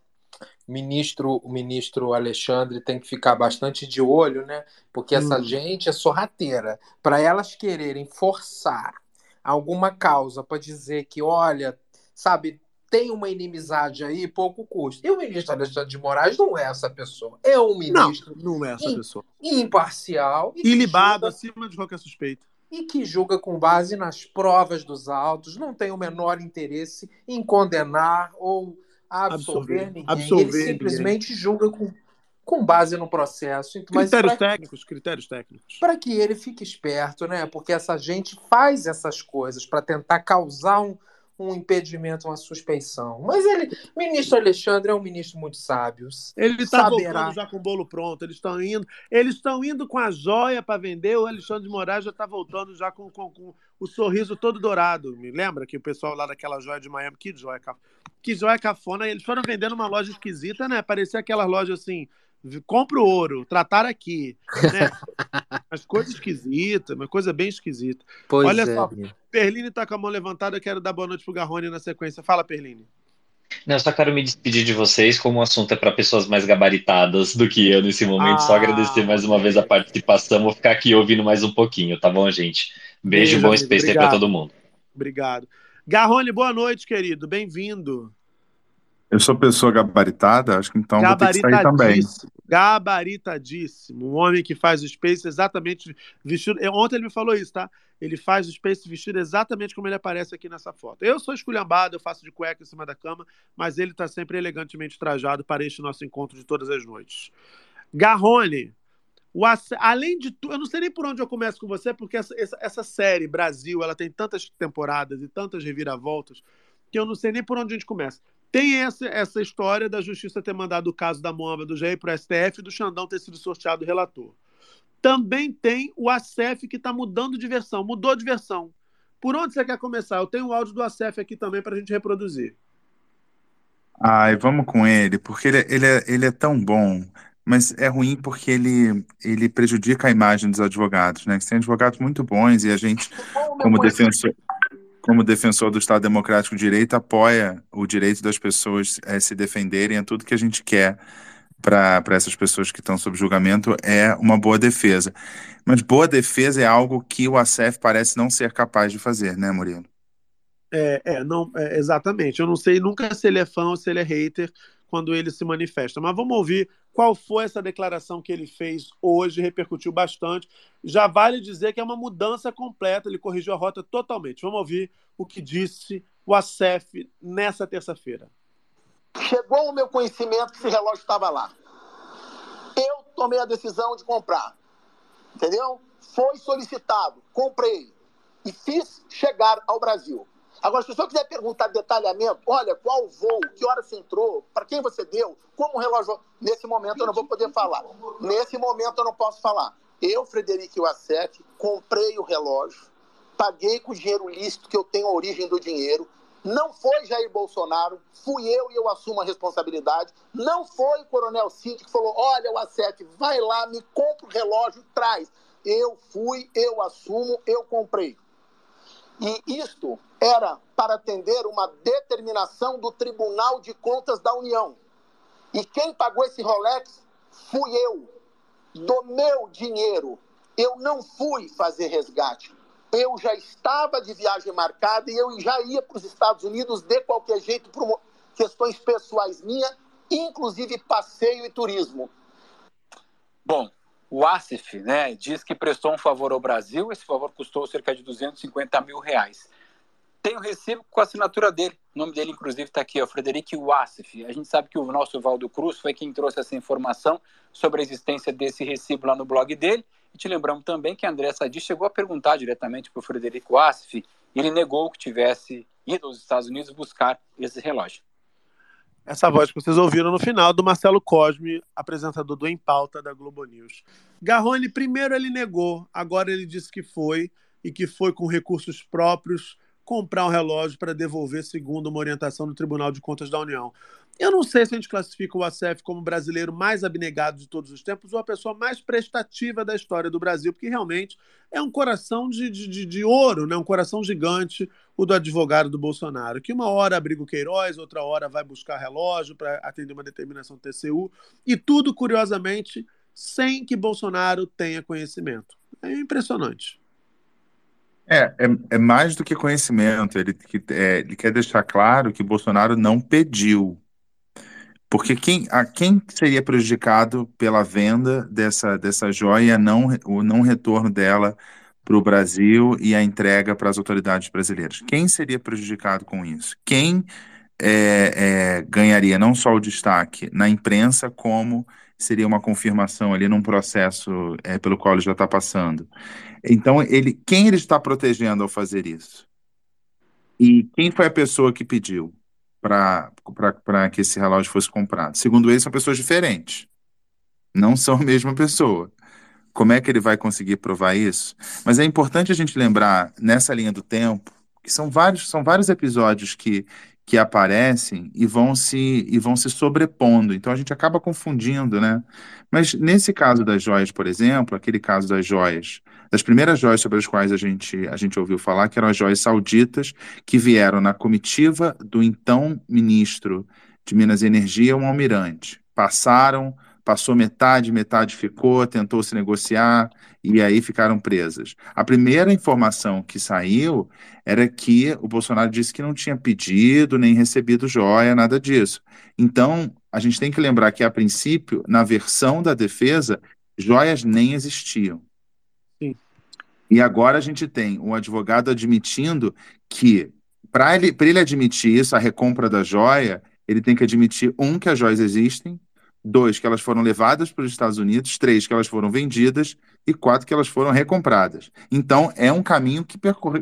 o ministro, o ministro Alexandre tem que ficar bastante de olho, né? Porque essa Hum. gente é sorrateira. Para elas quererem forçar alguma causa para dizer que, olha, sabe, tem uma inimizade aí, pouco custa. E o ministro Alexandre de Moraes não é essa pessoa. É um Não, ministro não é essa im- pessoa. imparcial e Ilibado, acima de qualquer suspeita. E que julga com base nas provas dos autos, não tem o menor interesse em condenar ou absolver, Absolver. ninguém. Absolver Ele simplesmente julga com, com base no processo. Então, Mas Critérios pra- técnicos, critérios técnicos. para que ele fique esperto, né? Porque essa gente faz essas coisas para tentar causar um, um impedimento, uma suspeição. Mas ele, ministro Alexandre, é um ministro muito sábio. Ele está voltando já com o bolo pronto. Eles estão indo, eles estão indo com a joia para vender. O Alexandre de Moraes já está voltando já com, com, com o sorriso todo dourado. Me lembra que o pessoal lá daquela joia de Miami, que joia, que joia cafona. Eles foram vendendo uma loja esquisita, né? Parecia aquelas lojas assim. Compra o ouro, tratar aqui, né? As coisas esquisitas, uma coisa bem esquisita. Pois Olha é, só. Perline tá com a mão levantada, eu quero dar boa noite pro Garrone na sequência. Fala, Perline. Não, eu só quero me despedir de vocês, como o assunto é para pessoas mais gabaritadas do que eu nesse momento. Só Ah, agradecer mais uma vez a participação. Vou ficar aqui ouvindo mais um pouquinho, tá bom, gente? Beijo, Beijo, bom amigo. Space aí para todo mundo. Obrigado. Garrone, boa noite, querido. Bem-vindo. Eu sou pessoa gabaritada, acho que então vou ter que sair também. Gabaritadíssimo. Um homem que faz o Space exatamente vestido. Ontem ele me falou isso, tá? Ele faz o Space vestido exatamente como ele aparece aqui nessa foto. Eu sou esculhambado, eu faço de cueca em cima da cama, mas ele tá sempre elegantemente trajado para este nosso encontro de todas as noites. Garrone, o ace- além de tudo, eu não sei nem por onde eu começo com você, porque essa, essa, essa série Brasil, ela tem tantas temporadas e tantas reviravoltas que eu não sei nem por onde a gente começa. Tem essa, essa história da justiça ter mandado o caso da Moamba do Jair para o STF e do Xandão ter sido sorteado relator. Também tem o ACF que está mudando de versão, mudou de versão. Por onde você quer começar? Eu tenho o áudio do ACF aqui também para a gente reproduzir. Ai, vamos com ele, porque ele, ele, é, ele é tão bom, mas é ruim porque ele, ele prejudica a imagem dos advogados, né? Que tem advogados muito bons e a gente, como defensor, como defensor do Estado Democrático de Direito, apoia o direito das pessoas eh, se defenderem, é tudo que a gente quer para essas pessoas que estão sob julgamento, é uma boa defesa. Mas boa defesa é algo que o ACF parece não ser capaz de fazer, né, Murilo? É, é, não, é, exatamente. Eu não sei nunca se ele é fã ou se ele é hater quando ele se manifesta. Mas vamos ouvir qual foi essa declaração que ele fez hoje, repercutiu bastante. Já vale dizer que é uma mudança completa, ele corrigiu a rota totalmente. Vamos ouvir o que disse o ACF nessa terça-feira. Chegou ao meu conhecimento que esse relógio estava lá. Eu tomei a decisão de comprar. Entendeu? Foi solicitado, comprei e fiz chegar ao Brasil. Agora, se o senhor quiser perguntar detalhamento, olha, qual voo, que hora você entrou, para quem você deu, como o relógio. Nesse momento eu não vou poder falar. Nesse momento eu não posso falar. Eu, Frederico Wassef, comprei o relógio, paguei com dinheiro lícito, que eu tenho a origem do dinheiro. Não foi Jair Bolsonaro, fui eu e eu assumo a responsabilidade. Não foi o Coronel Cid que falou: olha, o A7, vai lá, me compra o relógio, traz. Eu fui, eu assumo, eu comprei. E isto era para atender uma determinação do Tribunal de Contas da União. E quem pagou esse Rolex fui eu, do meu dinheiro. Eu não fui fazer resgate. Eu já estava de viagem marcada e eu já ia para os Estados Unidos de qualquer jeito por questões pessoais minhas, inclusive passeio e turismo. Bom, o Asif né, diz que prestou um favor ao Brasil, esse favor custou cerca de 250 mil reais. Tem o recibo com a assinatura dele, o nome dele inclusive está aqui, o Frederico Wassif. A gente sabe que o nosso Valdo Cruz foi quem trouxe essa informação sobre a existência desse recibo lá no blog dele. E te lembramos também que a André Sadi chegou a perguntar diretamente para o Frederico Wassif e ele negou que tivesse ido aos Estados Unidos buscar esse relógio. Essa voz que vocês ouviram no final do Marcelo Cosme, apresentador do Em Pauta da Globo News. Garrone, primeiro ele negou, agora ele disse que foi e que foi com recursos próprios comprar um relógio para devolver segundo uma orientação do Tribunal de Contas da União. Eu não sei se a gente classifica o ACF como o brasileiro mais abnegado de todos os tempos ou a pessoa mais prestativa da história do Brasil, porque realmente é um coração de, de, de ouro, né? um coração gigante, o do advogado do Bolsonaro, que uma hora abriga o Queiroz, outra hora vai buscar relógio para atender uma determinação TCU, e tudo, curiosamente, sem que Bolsonaro tenha conhecimento. É impressionante. É, é, é mais do que conhecimento. Ele, é, ele quer deixar claro que Bolsonaro não pediu. Porque quem, a, quem seria prejudicado pela venda dessa, dessa joia, não, o não retorno dela para o Brasil e a entrega para as autoridades brasileiras? Quem seria prejudicado com isso? Quem é, é, ganharia não só o destaque na imprensa, como seria uma confirmação ali num processo é, pelo qual ele já está passando? Então, ele, quem ele está protegendo ao fazer isso? E quem foi a pessoa que pediu para que esse relógio fosse comprado? Segundo ele, são pessoas diferentes. Não são a mesma pessoa. Como é que ele vai conseguir provar isso? Mas é importante a gente lembrar, nessa linha do tempo, que são vários, são vários episódios que, que aparecem e vão se e vão se sobrepondo. Então a gente acaba confundindo, né? Mas nesse caso das joias, por exemplo, aquele caso das joias, das primeiras joias sobre as quais a gente a gente ouviu falar, que eram as joias sauditas que vieram na comitiva do então ministro de Minas e Energia, um almirante. Passaram passou metade, metade ficou, tentou se negociar e aí ficaram presas. A primeira informação que saiu era que o Bolsonaro disse que não tinha pedido nem recebido joia, nada disso. Então, a gente tem que lembrar que, a princípio, na versão da defesa, joias nem existiam. Sim. E agora a gente tem um advogado admitindo que, para ele, ele admitir isso, a recompra da joia, ele tem que admitir, um, que as joias existem, dois, que elas foram levadas para os Estados Unidos, três, que elas foram vendidas e quatro, que elas foram recompradas. Então, é um caminho que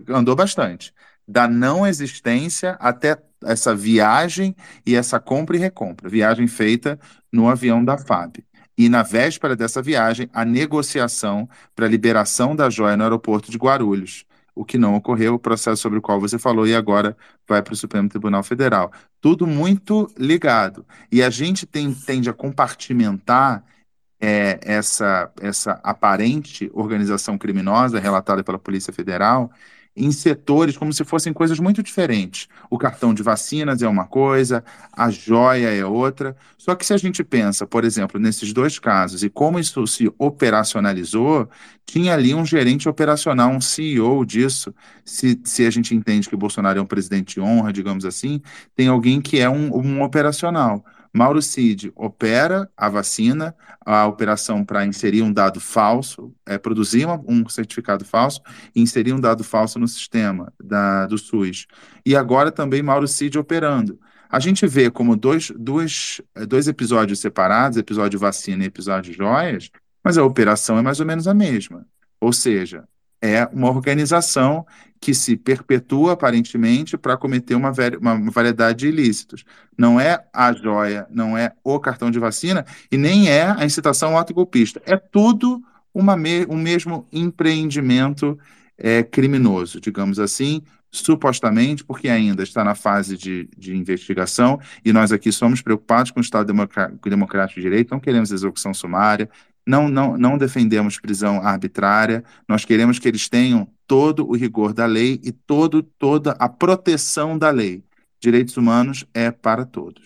andou bastante, da não existência até essa viagem e essa compra e recompra, viagem feita no avião da FAB. E na véspera dessa viagem, a negociação para a liberação da joia no aeroporto de Guarulhos o que não ocorreu, o processo sobre o qual você falou, e agora vai para o Supremo Tribunal Federal. Tudo muito ligado. E a gente tem, tende a compartimentar é, essa, essa aparente organização criminosa relatada pela Polícia Federal em setores como se fossem coisas muito diferentes. O cartão de vacinas é uma coisa, a joia é outra. Só que se a gente pensa, por exemplo, nesses dois casos e como isso se operacionalizou, tinha ali um gerente operacional, um CEO disso. Se, se a gente entende que Bolsonaro é um presidente de honra, digamos assim, tem alguém que é um, um operacional. Mauro Cid opera a vacina, a operação para inserir um dado falso, é, produzir um certificado falso e inserir um dado falso no sistema da, do SUS. E agora também Mauro Cid operando. A gente vê como dois, dois, dois episódios separados, episódio vacina e episódio joias, mas a operação é mais ou menos a mesma. Ou seja, é, uma organização que se perpetua aparentemente para cometer uma, uma, variedade de ilícitos. Não é a joia, não é o cartão de vacina e nem é a incitação autogolpista. É tudo uma me um mesmo empreendimento é, criminoso, digamos assim, supostamente, porque ainda está na fase de, de investigação, e nós aqui somos preocupados com o Estado Democrático de Direito, não queremos execução sumária, não, não, não defendemos prisão arbitrária, nós queremos que eles tenham todo o rigor da lei e todo, toda a proteção da lei. Direitos humanos é para todos.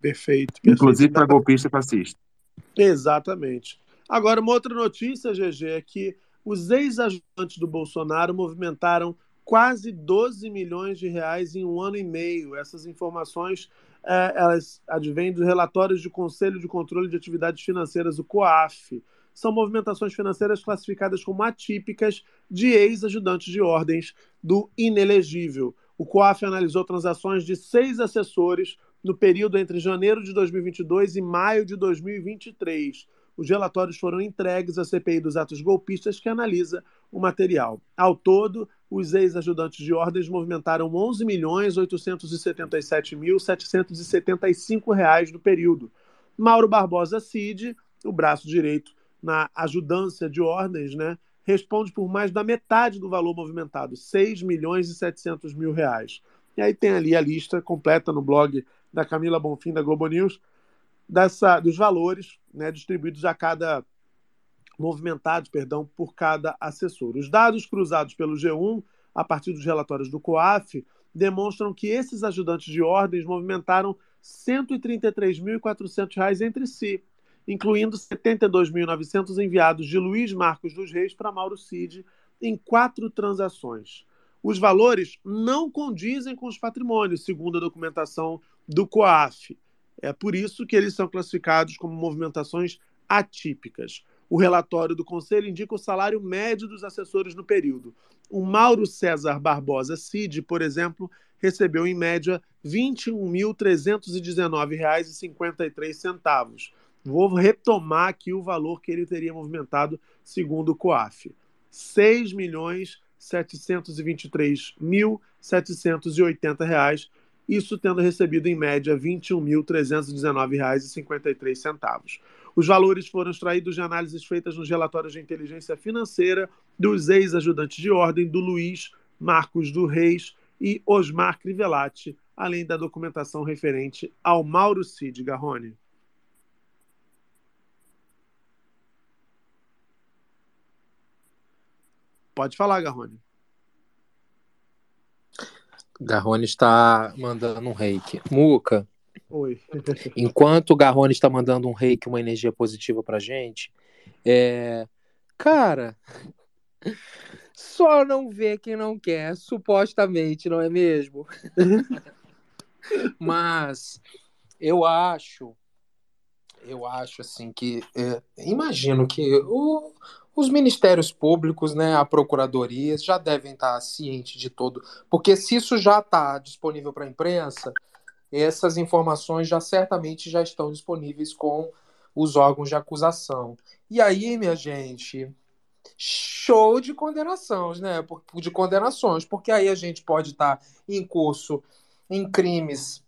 Perfeito. perfeito. Inclusive para golpista e fascista. Exatamente. Agora, uma outra notícia, GG, é que os ex-ajudantes do Bolsonaro movimentaram quase 12 milhões de reais em um ano e meio. Essas informações é, elas advêm dos relatórios do Conselho de Controle de Atividades Financeiras, o COAF. São movimentações financeiras classificadas como atípicas de ex-ajudantes de ordens do inelegível. O COAF analisou transações de seis assessores no período entre janeiro de 2022 e maio de 2023. Os relatórios foram entregues à CPI dos atos golpistas, que analisa o material. Ao todo, os ex-ajudantes de ordens movimentaram 11 milhões 877 mil 775 reais no período. Mauro Barbosa Cid, o braço direito na ajudância de ordens, né, responde por mais da metade do valor movimentado, 6 milhões e 700 mil reais. E aí tem ali a lista completa no blog da Camila Bonfim da Globo News dessa, dos valores né, distribuídos a cada movimentados, perdão, por cada assessor. Os dados cruzados pelo G1, a partir dos relatórios do COAF, demonstram que esses ajudantes de ordens movimentaram R$ 133.400 entre si, incluindo 72.900 enviados de Luiz Marcos dos Reis para Mauro Cid em quatro transações. Os valores não condizem com os patrimônios, segundo a documentação do COAF. É por isso que eles são classificados como movimentações atípicas. O relatório do Conselho indica o salário médio dos assessores no período. O Mauro César Barbosa Cid, por exemplo, recebeu em média R$ 21.319,53. Vou retomar aqui o valor que ele teria movimentado segundo o COAF. R$ 6.723.780, isso tendo recebido em média R$ 21.319,53. Os valores foram extraídos de análises feitas nos relatórios de inteligência financeira dos ex-ajudantes de ordem do Luiz Marcos do Reis e Osmar Crivellati, além da documentação referente ao Mauro Cid Garrone. Pode falar, Garrone. Garrone está mandando um reiki. Muca, Oi. Enquanto o Garrone está mandando um reiki, uma energia positiva pra gente, é... cara, só não vê quem não quer, supostamente, não é mesmo? Mas eu acho, eu acho assim que, é, imagino que o, os ministérios públicos, né, a procuradoria já devem estar cientes de todo, porque se isso já está disponível para a imprensa, essas informações já certamente já estão disponíveis com os órgãos de acusação. E aí, minha gente, show de condenações, né? De condenações, porque aí a gente pode estar em curso em crimes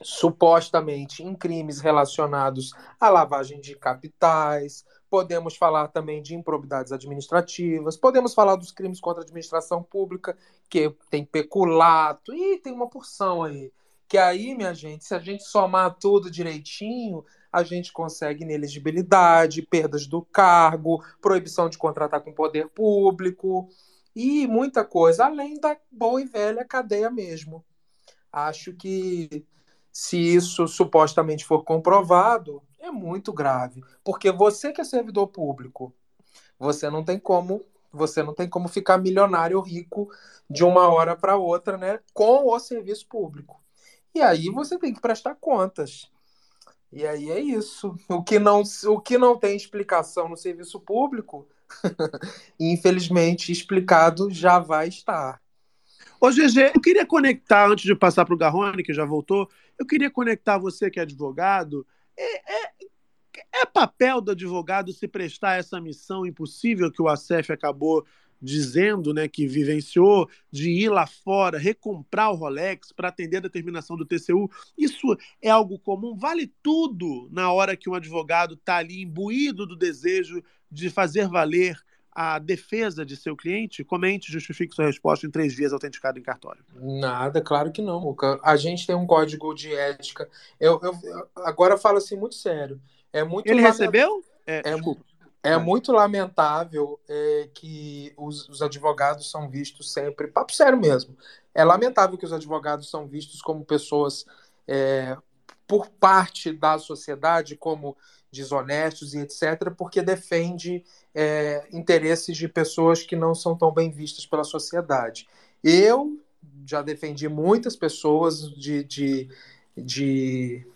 supostamente em crimes relacionados à lavagem de capitais, podemos falar também de improbidades administrativas, podemos falar dos crimes contra a administração pública, que tem peculato, e tem uma porção aí. Que aí, minha gente, se a gente somar tudo direitinho, a gente consegue inelegibilidade, perdas do cargo, proibição de contratar com poder público e muita coisa, além da boa e velha cadeia mesmo. Acho que se isso supostamente for comprovado, é muito grave, porque você que é servidor público, você não tem como, você não tem como ficar milionário rico de uma hora para outra, né, com o serviço público. E aí você tem que prestar contas. E aí é isso. O que não, o que não tem explicação no serviço público, infelizmente, explicado já vai estar. Ô, GG, eu queria conectar, antes de passar para o Garrone, que já voltou, eu queria conectar você que é advogado. É, é, é papel do advogado se prestar essa missão impossível que o ACF acabou dizendo né, que vivenciou de ir lá fora, recomprar o Rolex para atender a determinação do TCU, isso é algo comum? Vale tudo na hora que um advogado está ali imbuído do desejo de fazer valer a defesa de seu cliente? Comente, justifique sua resposta em três dias autenticado em cartório. Nada, claro que não, Muca. A gente tem um código de ética. Eu, eu, agora eu falo assim muito sério. É muito Ele recebeu? É, É, desculpa. É muito lamentável é, que os, os advogados são vistos sempre. Papo sério mesmo. É lamentável que os advogados são vistos como pessoas, é, por parte da sociedade, como desonestos e etc., porque defende é, interesses de pessoas que não são tão bem vistas pela sociedade. Eu já defendi muitas pessoas de, de, de,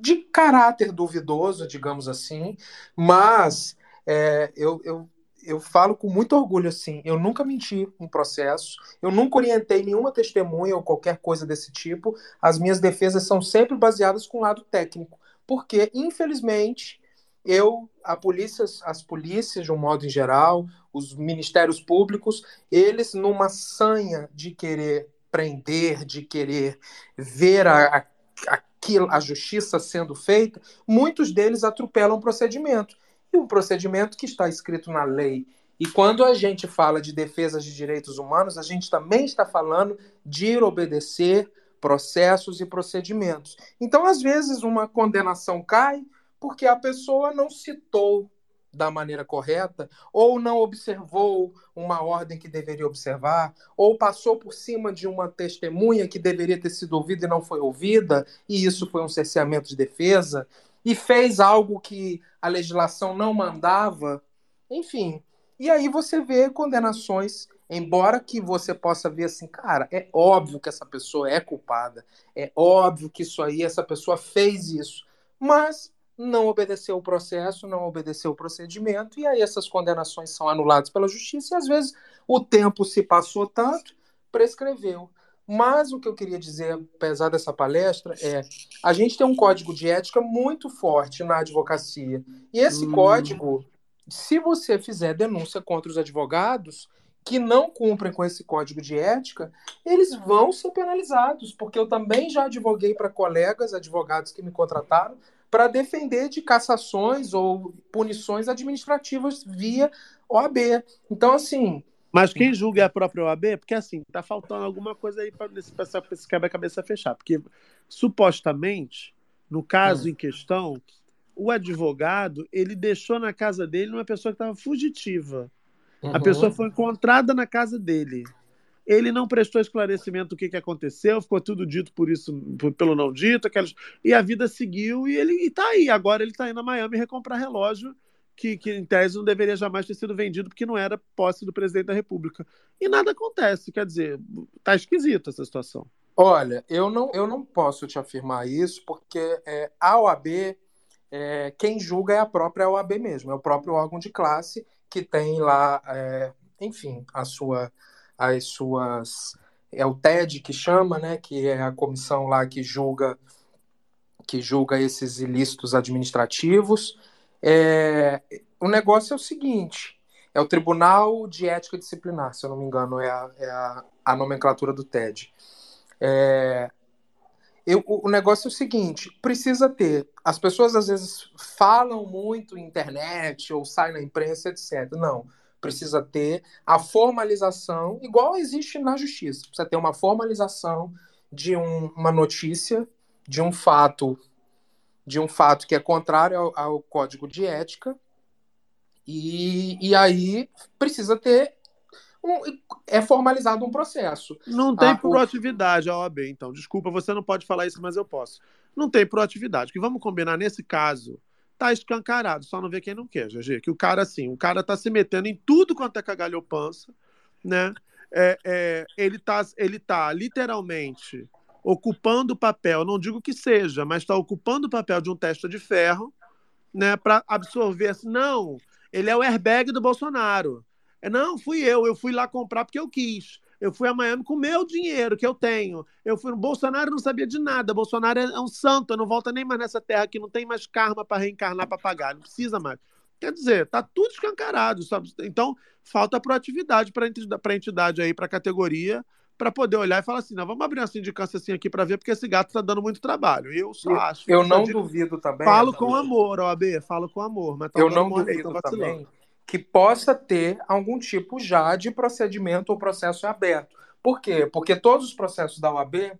de caráter duvidoso, digamos assim, mas é, eu, eu, eu falo com muito orgulho assim, eu nunca menti em processo, eu nunca orientei nenhuma testemunha ou qualquer coisa desse tipo, as minhas defesas são sempre baseadas com o lado técnico, porque, infelizmente, eu, a polícia, as polícias, de um modo em geral, os ministérios públicos, eles, numa sanha de querer prender, de querer ver a, a, aquilo, a justiça sendo feita, muitos deles atropelam o procedimento. E um procedimento que está escrito na lei. E quando a gente fala de defesa de direitos humanos, a gente também está falando de ir obedecer processos e procedimentos. Então, às vezes, uma condenação cai porque a pessoa não citou da maneira correta, ou não observou uma ordem que deveria observar, ou passou por cima de uma testemunha que deveria ter sido ouvida e não foi ouvida, e isso foi um cerceamento de defesa, e fez algo que a legislação não mandava, enfim. E aí você vê condenações, embora que você possa ver assim, cara, é óbvio que essa pessoa é culpada, é óbvio que isso aí, essa pessoa fez isso, mas não obedeceu o processo, não obedeceu o procedimento, e aí essas condenações são anuladas pela justiça, e às vezes o tempo se passou tanto, prescreveu. Mas o que eu queria dizer, apesar dessa palestra, é a gente tem um código de ética muito forte na advocacia. E esse Hum. código, se você fizer denúncia contra os advogados que não cumprem com esse código de ética, eles vão ser penalizados, porque eu também já advoguei para colegas advogados que me contrataram para defender de cassações ou punições administrativas via OAB. Então, assim, Mas quem julga é a própria OAB? Porque assim, tá faltando alguma coisa aí para esse, esse quebra-cabeça fechar. Porque supostamente, no caso em questão, o advogado ele deixou na casa dele uma pessoa que estava fugitiva. A Uhum. pessoa foi encontrada na casa dele. Ele não prestou esclarecimento do que, que aconteceu, ficou tudo dito por isso, por- pelo não dito, aquelas... e a vida seguiu e ele e tá aí. Agora ele está indo a Miami recomprar relógio que, que, em tese, não deveria jamais ter sido vendido porque não era posse do presidente da República. E nada acontece, quer dizer, tá esquisito essa situação. Olha, eu não, eu não posso te afirmar isso, porque é, a OAB, é, quem julga é a própria OAB mesmo, é o próprio órgão de classe que tem lá, é, enfim, a sua, as suas. É o TED que chama, né? Que é a comissão lá que julga, que julga esses ilícitos administrativos. É, o negócio é o seguinte: é o Tribunal de Ética Disciplinar, se eu não me engano, é a, é a, a nomenclatura do TED. É, eu, o negócio é o seguinte: precisa ter. As pessoas às vezes falam muito em internet ou saem na imprensa, etc. Não. Precisa ter a formalização, igual existe na justiça. Precisa ter uma formalização de um, uma notícia, de um fato, de um fato que é contrário ao, ao código de ética, e, e aí precisa ter um, é formalizado um processo. Não tem Ah, o- proatividade a OAB, então. Desculpa, você não pode falar isso, mas eu posso. Não tem proatividade. Que vamos combinar, nesse caso, tá escancarado, só não vê quem não quer, GG. Que o cara, assim, o cara tá se metendo em tudo quanto é cagalhopança, né? É, é, ele, tá, ele tá literalmente ocupando o papel, não digo que seja, mas está ocupando o papel de um testa de ferro, né, para absorver assim, não, ele é o airbag do Bolsonaro. É, Não, fui eu, eu fui lá comprar porque eu quis. Eu fui a Miami com o meu dinheiro que eu tenho. Eu fui no Bolsonaro, não sabia de nada. Bolsonaro é um santo, não volta nem mais nessa terra aqui, não tem mais karma para reencarnar para pagar, não precisa mais. Quer dizer, tá tudo escancarado. Sabe? Então, falta proatividade para a entidade aí, para a categoria, para poder olhar e falar assim: não, vamos abrir uma sindicância assim aqui para ver, porque esse gato está dando muito trabalho. Eu só acho. eu não duvido também. Falo com amor, OAB, falo com amor, mas tá Eu não aí, duvido também que possa ter algum tipo já de procedimento ou processo aberto. Por quê? Porque todos os processos da OAB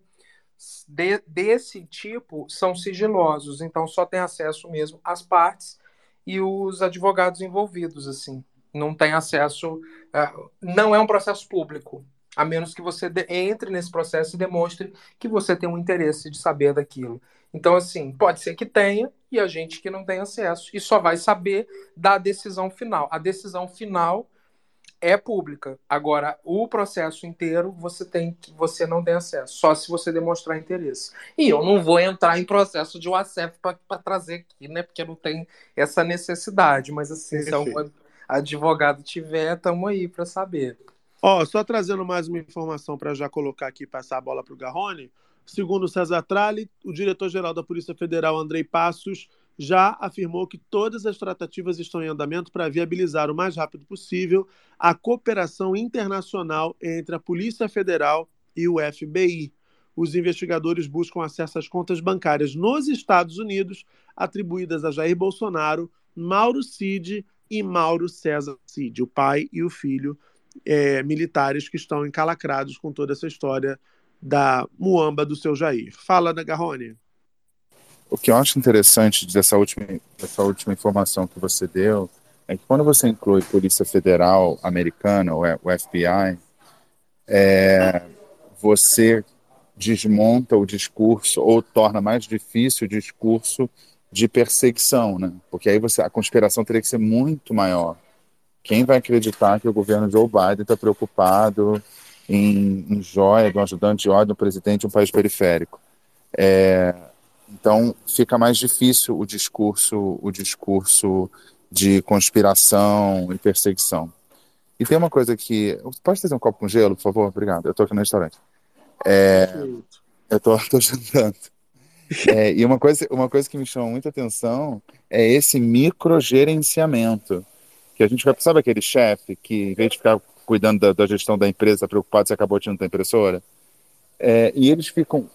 de- desse tipo são sigilosos, então só tem acesso mesmo às partes e os advogados envolvidos, assim. Não tem acesso, ah, não é um processo público, a menos que você entre nesse processo e demonstre que você tem um interesse de saber daquilo. Então, assim, pode ser que tenha e a gente que não tem acesso e só vai saber da decisão final. A decisão final é pública. Agora, o processo inteiro você tem que você não tem acesso, só se você demonstrar interesse. E eu não vou entrar em processo de UACF para trazer aqui, né? Porque não tem essa necessidade. Mas assim, se algum advogado tiver, estamos aí para saber. Ó, só trazendo mais uma informação para já colocar aqui e passar a bola para o Garrone. Segundo César Tralli, o diretor-geral da Polícia Federal, Andrei Passos, já afirmou que todas as tratativas estão em andamento para viabilizar o mais rápido possível a cooperação internacional entre a Polícia Federal e o FBI. Os investigadores buscam acesso às contas bancárias nos Estados Unidos atribuídas a Jair Bolsonaro, Mauro Cid e Mauro César Cid, o pai e o filho é, militares que estão encalacrados com toda essa história da muamba do seu Jair. Fala, Garrone. O que eu acho interessante dessa última, dessa última informação que você deu é que quando você inclui Polícia Federal Americana, o o FBI, é, você desmonta o discurso ou torna mais difícil o discurso de perseguição, né? Porque aí você, a conspiração teria que ser muito maior. Quem vai acreditar que o governo Joe Biden está preocupado em, em joia do ajudante de ordem do presidente de um país periférico? É, então fica mais difícil o discurso, o discurso de conspiração e perseguição. E tem uma coisa que. Pode trazer um copo com gelo, por favor? Obrigado. Eu estou aqui no restaurante. É, eu estou jantando. É, e uma coisa, uma coisa que me chama muita atenção é esse microgerenciamento. Que a gente vai, sabe aquele chefe que, em vez de ficar cuidando da, da gestão da empresa, preocupado se acabou ter impressora? É, e eles ficam.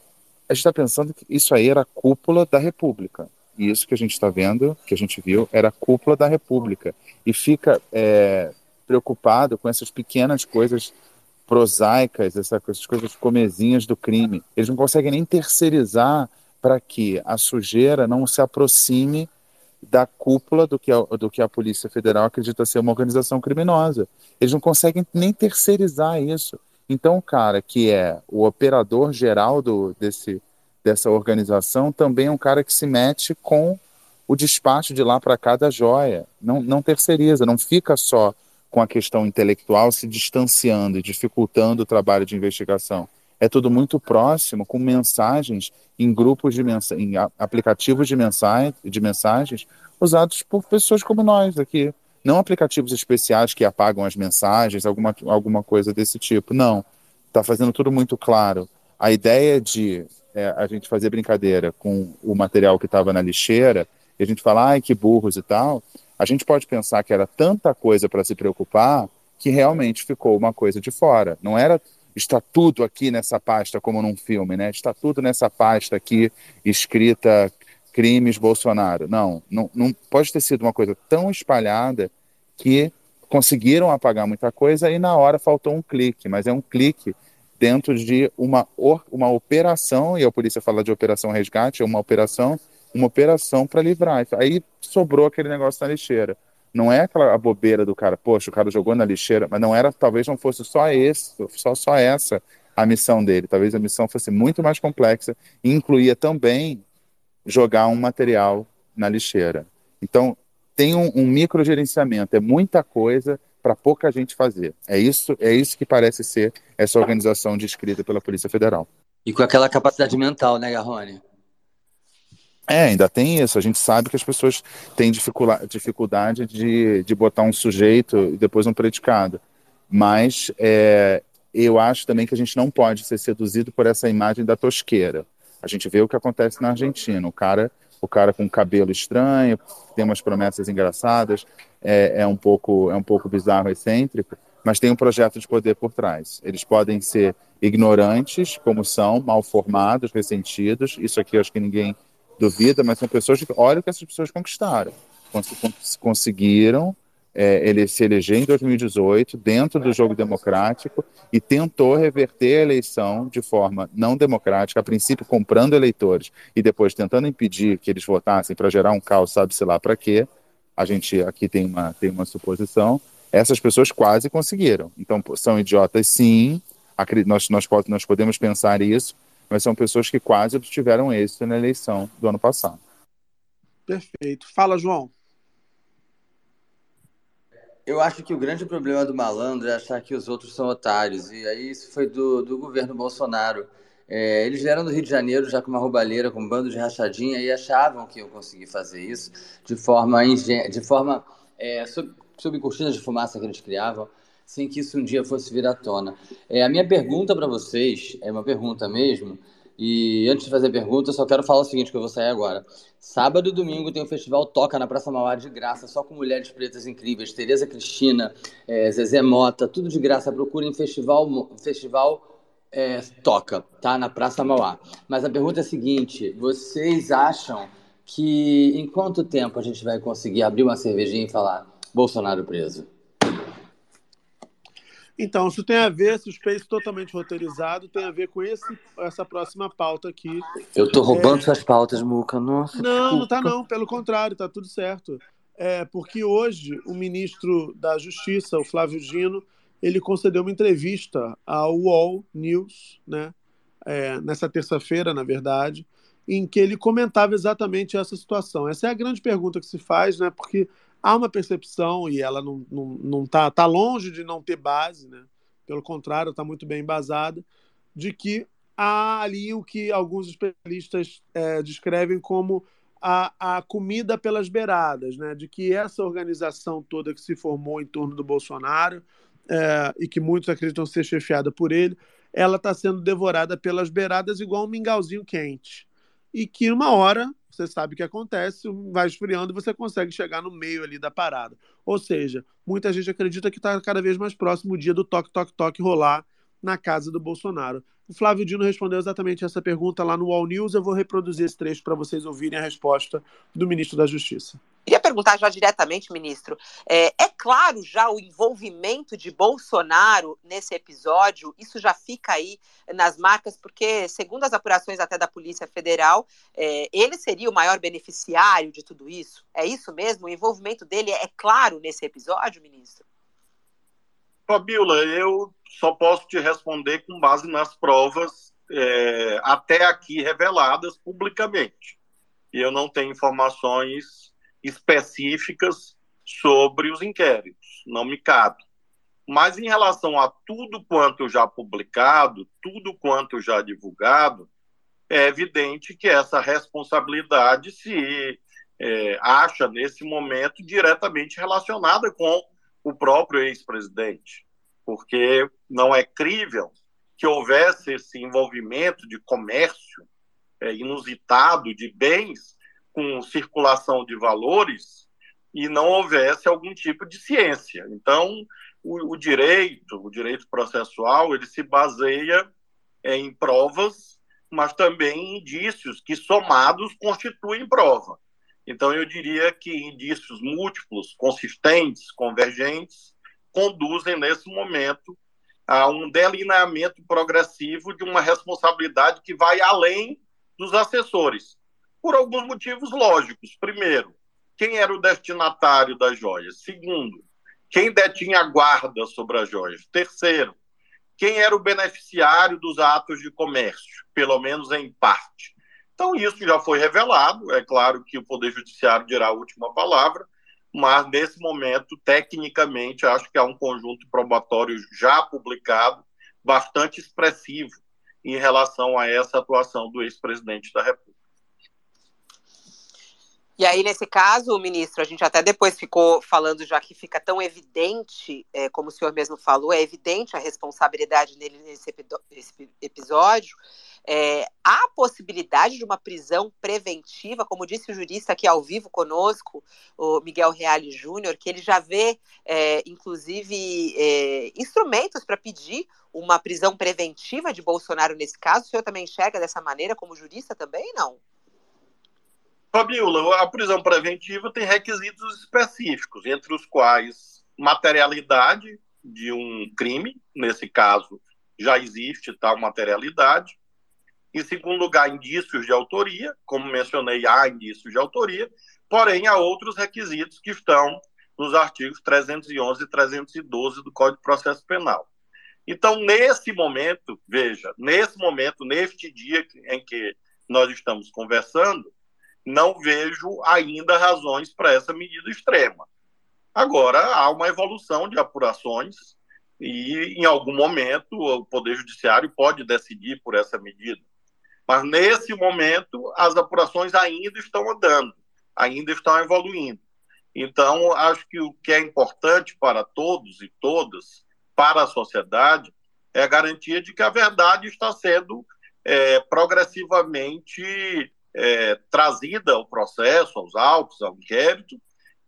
A gente está pensando que isso aí era a cúpula da República. E isso que a gente está vendo, que a gente viu, era a cúpula da República. E fica é, preocupado com essas pequenas coisas prosaicas, essa- essas coisas comezinhas do crime. Eles não conseguem nem terceirizar para que a sujeira não se aproxime da cúpula do que, a, do que a Polícia Federal acredita ser uma organização criminosa. Eles não conseguem nem terceirizar isso. Então, o cara que é o operador geral do, desse, dessa organização também é um cara que se mete com o despacho de lá para cá da joia. Não, não terceiriza, não fica só com a questão intelectual se distanciando e dificultando o trabalho de investigação. É tudo muito próximo, com mensagens em grupos de mensa em aplicativos de, mensa de mensagens usados por pessoas como nós aqui. Não aplicativos especiais que apagam as mensagens, alguma, alguma coisa desse tipo. Não. Está fazendo tudo muito claro. A ideia de é, a gente fazer brincadeira com o material que estava na lixeira, e a gente falar, ai, que burros e tal, a gente pode pensar que era tanta coisa para se preocupar que realmente ficou uma coisa de fora. Não era está tudo aqui nessa pasta como num filme, né? Está tudo nessa pasta aqui escrita crimes Bolsonaro. Não, não, não pode ter sido uma coisa tão espalhada que conseguiram apagar muita coisa e na hora faltou um clique, mas é um clique dentro de uma, uma operação, e a polícia fala de operação resgate, é uma operação, uma operação para livrar. Aí sobrou aquele negócio na lixeira. Não é aquela bobeira do cara, poxa, o cara jogou na lixeira, mas não era, talvez não fosse só esse, só, só essa a missão dele. Talvez a missão fosse muito mais complexa e incluía também jogar um material na lixeira. Então, tem um, um microgerenciamento, é muita coisa para pouca gente fazer. É isso, é isso que parece ser essa organização descrita pela Polícia Federal. E com aquela capacidade mental, né, Garrone? É, ainda tem isso. A gente sabe que as pessoas têm dificuldade de, de botar um sujeito e depois um predicado. Mas é, eu acho também que a gente não pode ser seduzido por essa imagem da tosqueira. A gente vê o que acontece na Argentina. O cara, o cara com cabelo estranho, tem umas promessas engraçadas, é, é um pouco é um pouco bizarro, excêntrico, mas tem um projeto de poder por trás. Eles podem ser ignorantes, como são, mal formados, ressentidos. Isso aqui eu acho que ninguém duvida, mas são pessoas que olha o que essas pessoas conquistaram, Cons conseguiram é, ele se eleger em 2018 dentro do jogo democrático e tentou reverter a eleição de forma não democrática, a princípio comprando eleitores e depois tentando impedir que eles votassem para gerar um caos, sabe-se lá para quê. A gente aqui tem uma, tem uma suposição. Essas pessoas quase conseguiram. Então, são idiotas, sim. Nós, nós, nós podemos pensar isso, mas são pessoas que quase obtiveram êxito na eleição do ano passado. Perfeito. Fala, João. Eu acho que o grande problema do malandro é achar que os outros são otários. E aí isso foi do, do governo Bolsonaro. É, eles vieram do Rio de Janeiro já com uma roubalheira, com um bando de rachadinha e achavam que iam conseguir fazer isso de forma, ingen de forma é, sob, sob cortinas de fumaça que eles criavam, sem que isso um dia fosse vir à tona. É, a minha pergunta para vocês é uma pergunta mesmo. E antes de fazer a pergunta, eu só quero falar o seguinte, que eu vou sair agora. Sábado e domingo tem o festival Toca na Praça Mauá de graça, só com mulheres pretas incríveis. Tereza Cristina, é, Zezé Mota, tudo de graça. Procurem festival, festival é, Toca, tá? Na Praça Mauá. Mas a pergunta é a seguinte, vocês acham que em quanto tempo a gente vai conseguir abrir uma cervejinha e falar Bolsonaro preso? Então, isso tem a ver, esse space totalmente roteirizado, tem a ver com esse, essa próxima pauta aqui. Eu tô roubando é... suas pautas, Muca. Nossa. Não, desculpa. não tá não, pelo contrário, tá tudo certo. É, porque hoje o ministro da Justiça, o Flávio Dino, ele concedeu uma entrevista ao UOL News, né? É, nessa terça-feira, na verdade, em que ele comentava exatamente essa situação. Essa é a grande pergunta que se faz, né? Porque há uma percepção, e ela não está não, não tá, tá longe de não ter base, né? pelo contrário, está muito bem embasada, de que há ali o que alguns especialistas é, descrevem como a, a comida pelas beiradas, né? de que essa organização toda que se formou em torno do Bolsonaro é, e que muitos acreditam ser chefiada por ele, ela está sendo devorada pelas beiradas igual um mingauzinho quente. E que uma hora você sabe o que acontece, vai esfriando e você consegue chegar no meio ali da parada. Ou seja, muita gente acredita que está cada vez mais próximo o dia do toque, toque, toque rolar na casa do Bolsonaro. O Flávio Dino respondeu exatamente essa pergunta lá no All News. Eu vou reproduzir esse trecho para vocês ouvirem a resposta do ministro da Justiça. Perguntar já diretamente, ministro. É, é, claro já o envolvimento de Bolsonaro nesse episódio? Isso já fica aí nas marcas, porque, segundo as apurações até da Polícia Federal, é, ele seria o maior beneficiário de tudo isso? É isso mesmo? O envolvimento dele é claro nesse episódio, ministro? Fabiola, eu só posso te responder com base nas provas é, até aqui reveladas publicamente. E eu não tenho informações específicas sobre os inquéritos, não me cabe. Mas em relação a tudo quanto já publicado, tudo quanto já divulgado, é evidente que essa responsabilidade se é, acha nesse momento diretamente relacionada com o próprio ex-presidente, porque não é crível que houvesse esse envolvimento de comércio é, inusitado de bens com circulação de valores e não houvesse algum tipo de ciência. Então, o, o direito, o direito processual, ele se baseia em provas, mas também em indícios que somados constituem prova. Então, eu diria que indícios múltiplos, consistentes, convergentes, conduzem nesse momento a um delineamento progressivo de uma responsabilidade que vai além dos assessores, por alguns motivos lógicos. Primeiro, quem era o destinatário das joias? Segundo, quem detinha a guarda sobre as joias? Terceiro, quem era o beneficiário dos atos de comércio, pelo menos em parte? Então, isso já foi revelado. É claro que o Poder Judiciário dirá a última palavra, mas nesse momento, tecnicamente, acho que há um conjunto probatório já publicado, bastante expressivo em relação a essa atuação do ex-presidente da República. E aí, nesse caso, ministro, a gente até depois ficou falando, já que fica tão evidente, é, como o senhor mesmo falou, é evidente a responsabilidade nele nesse episódio. É, há possibilidade de uma prisão preventiva, como disse o jurista aqui ao vivo conosco, o Miguel Reale Júnior, que ele já vê, é, inclusive, é, instrumentos para pedir uma prisão preventiva de Bolsonaro nesse caso. O senhor também enxerga dessa maneira, como jurista também, não? Fabiola, a prisão preventiva tem requisitos específicos, entre os quais materialidade de um crime, nesse caso já existe tal materialidade. Em segundo lugar, indícios de autoria, como mencionei, há indícios de autoria, porém há outros requisitos que estão nos artigos 311 e 312 do Código de Processo Penal. Então, nesse momento, veja, nesse momento, neste dia em que nós estamos conversando, não vejo ainda razões para essa medida extrema. Agora, há uma evolução de apurações e, em algum momento, o Poder Judiciário pode decidir por essa medida. Mas, nesse momento, as apurações ainda estão andando, ainda estão evoluindo. Então, acho que o que é importante para todos e todas, para a sociedade, é a garantia de que a verdade está sendo é, progressivamente é, trazida ao processo, aos autos, ao inquérito,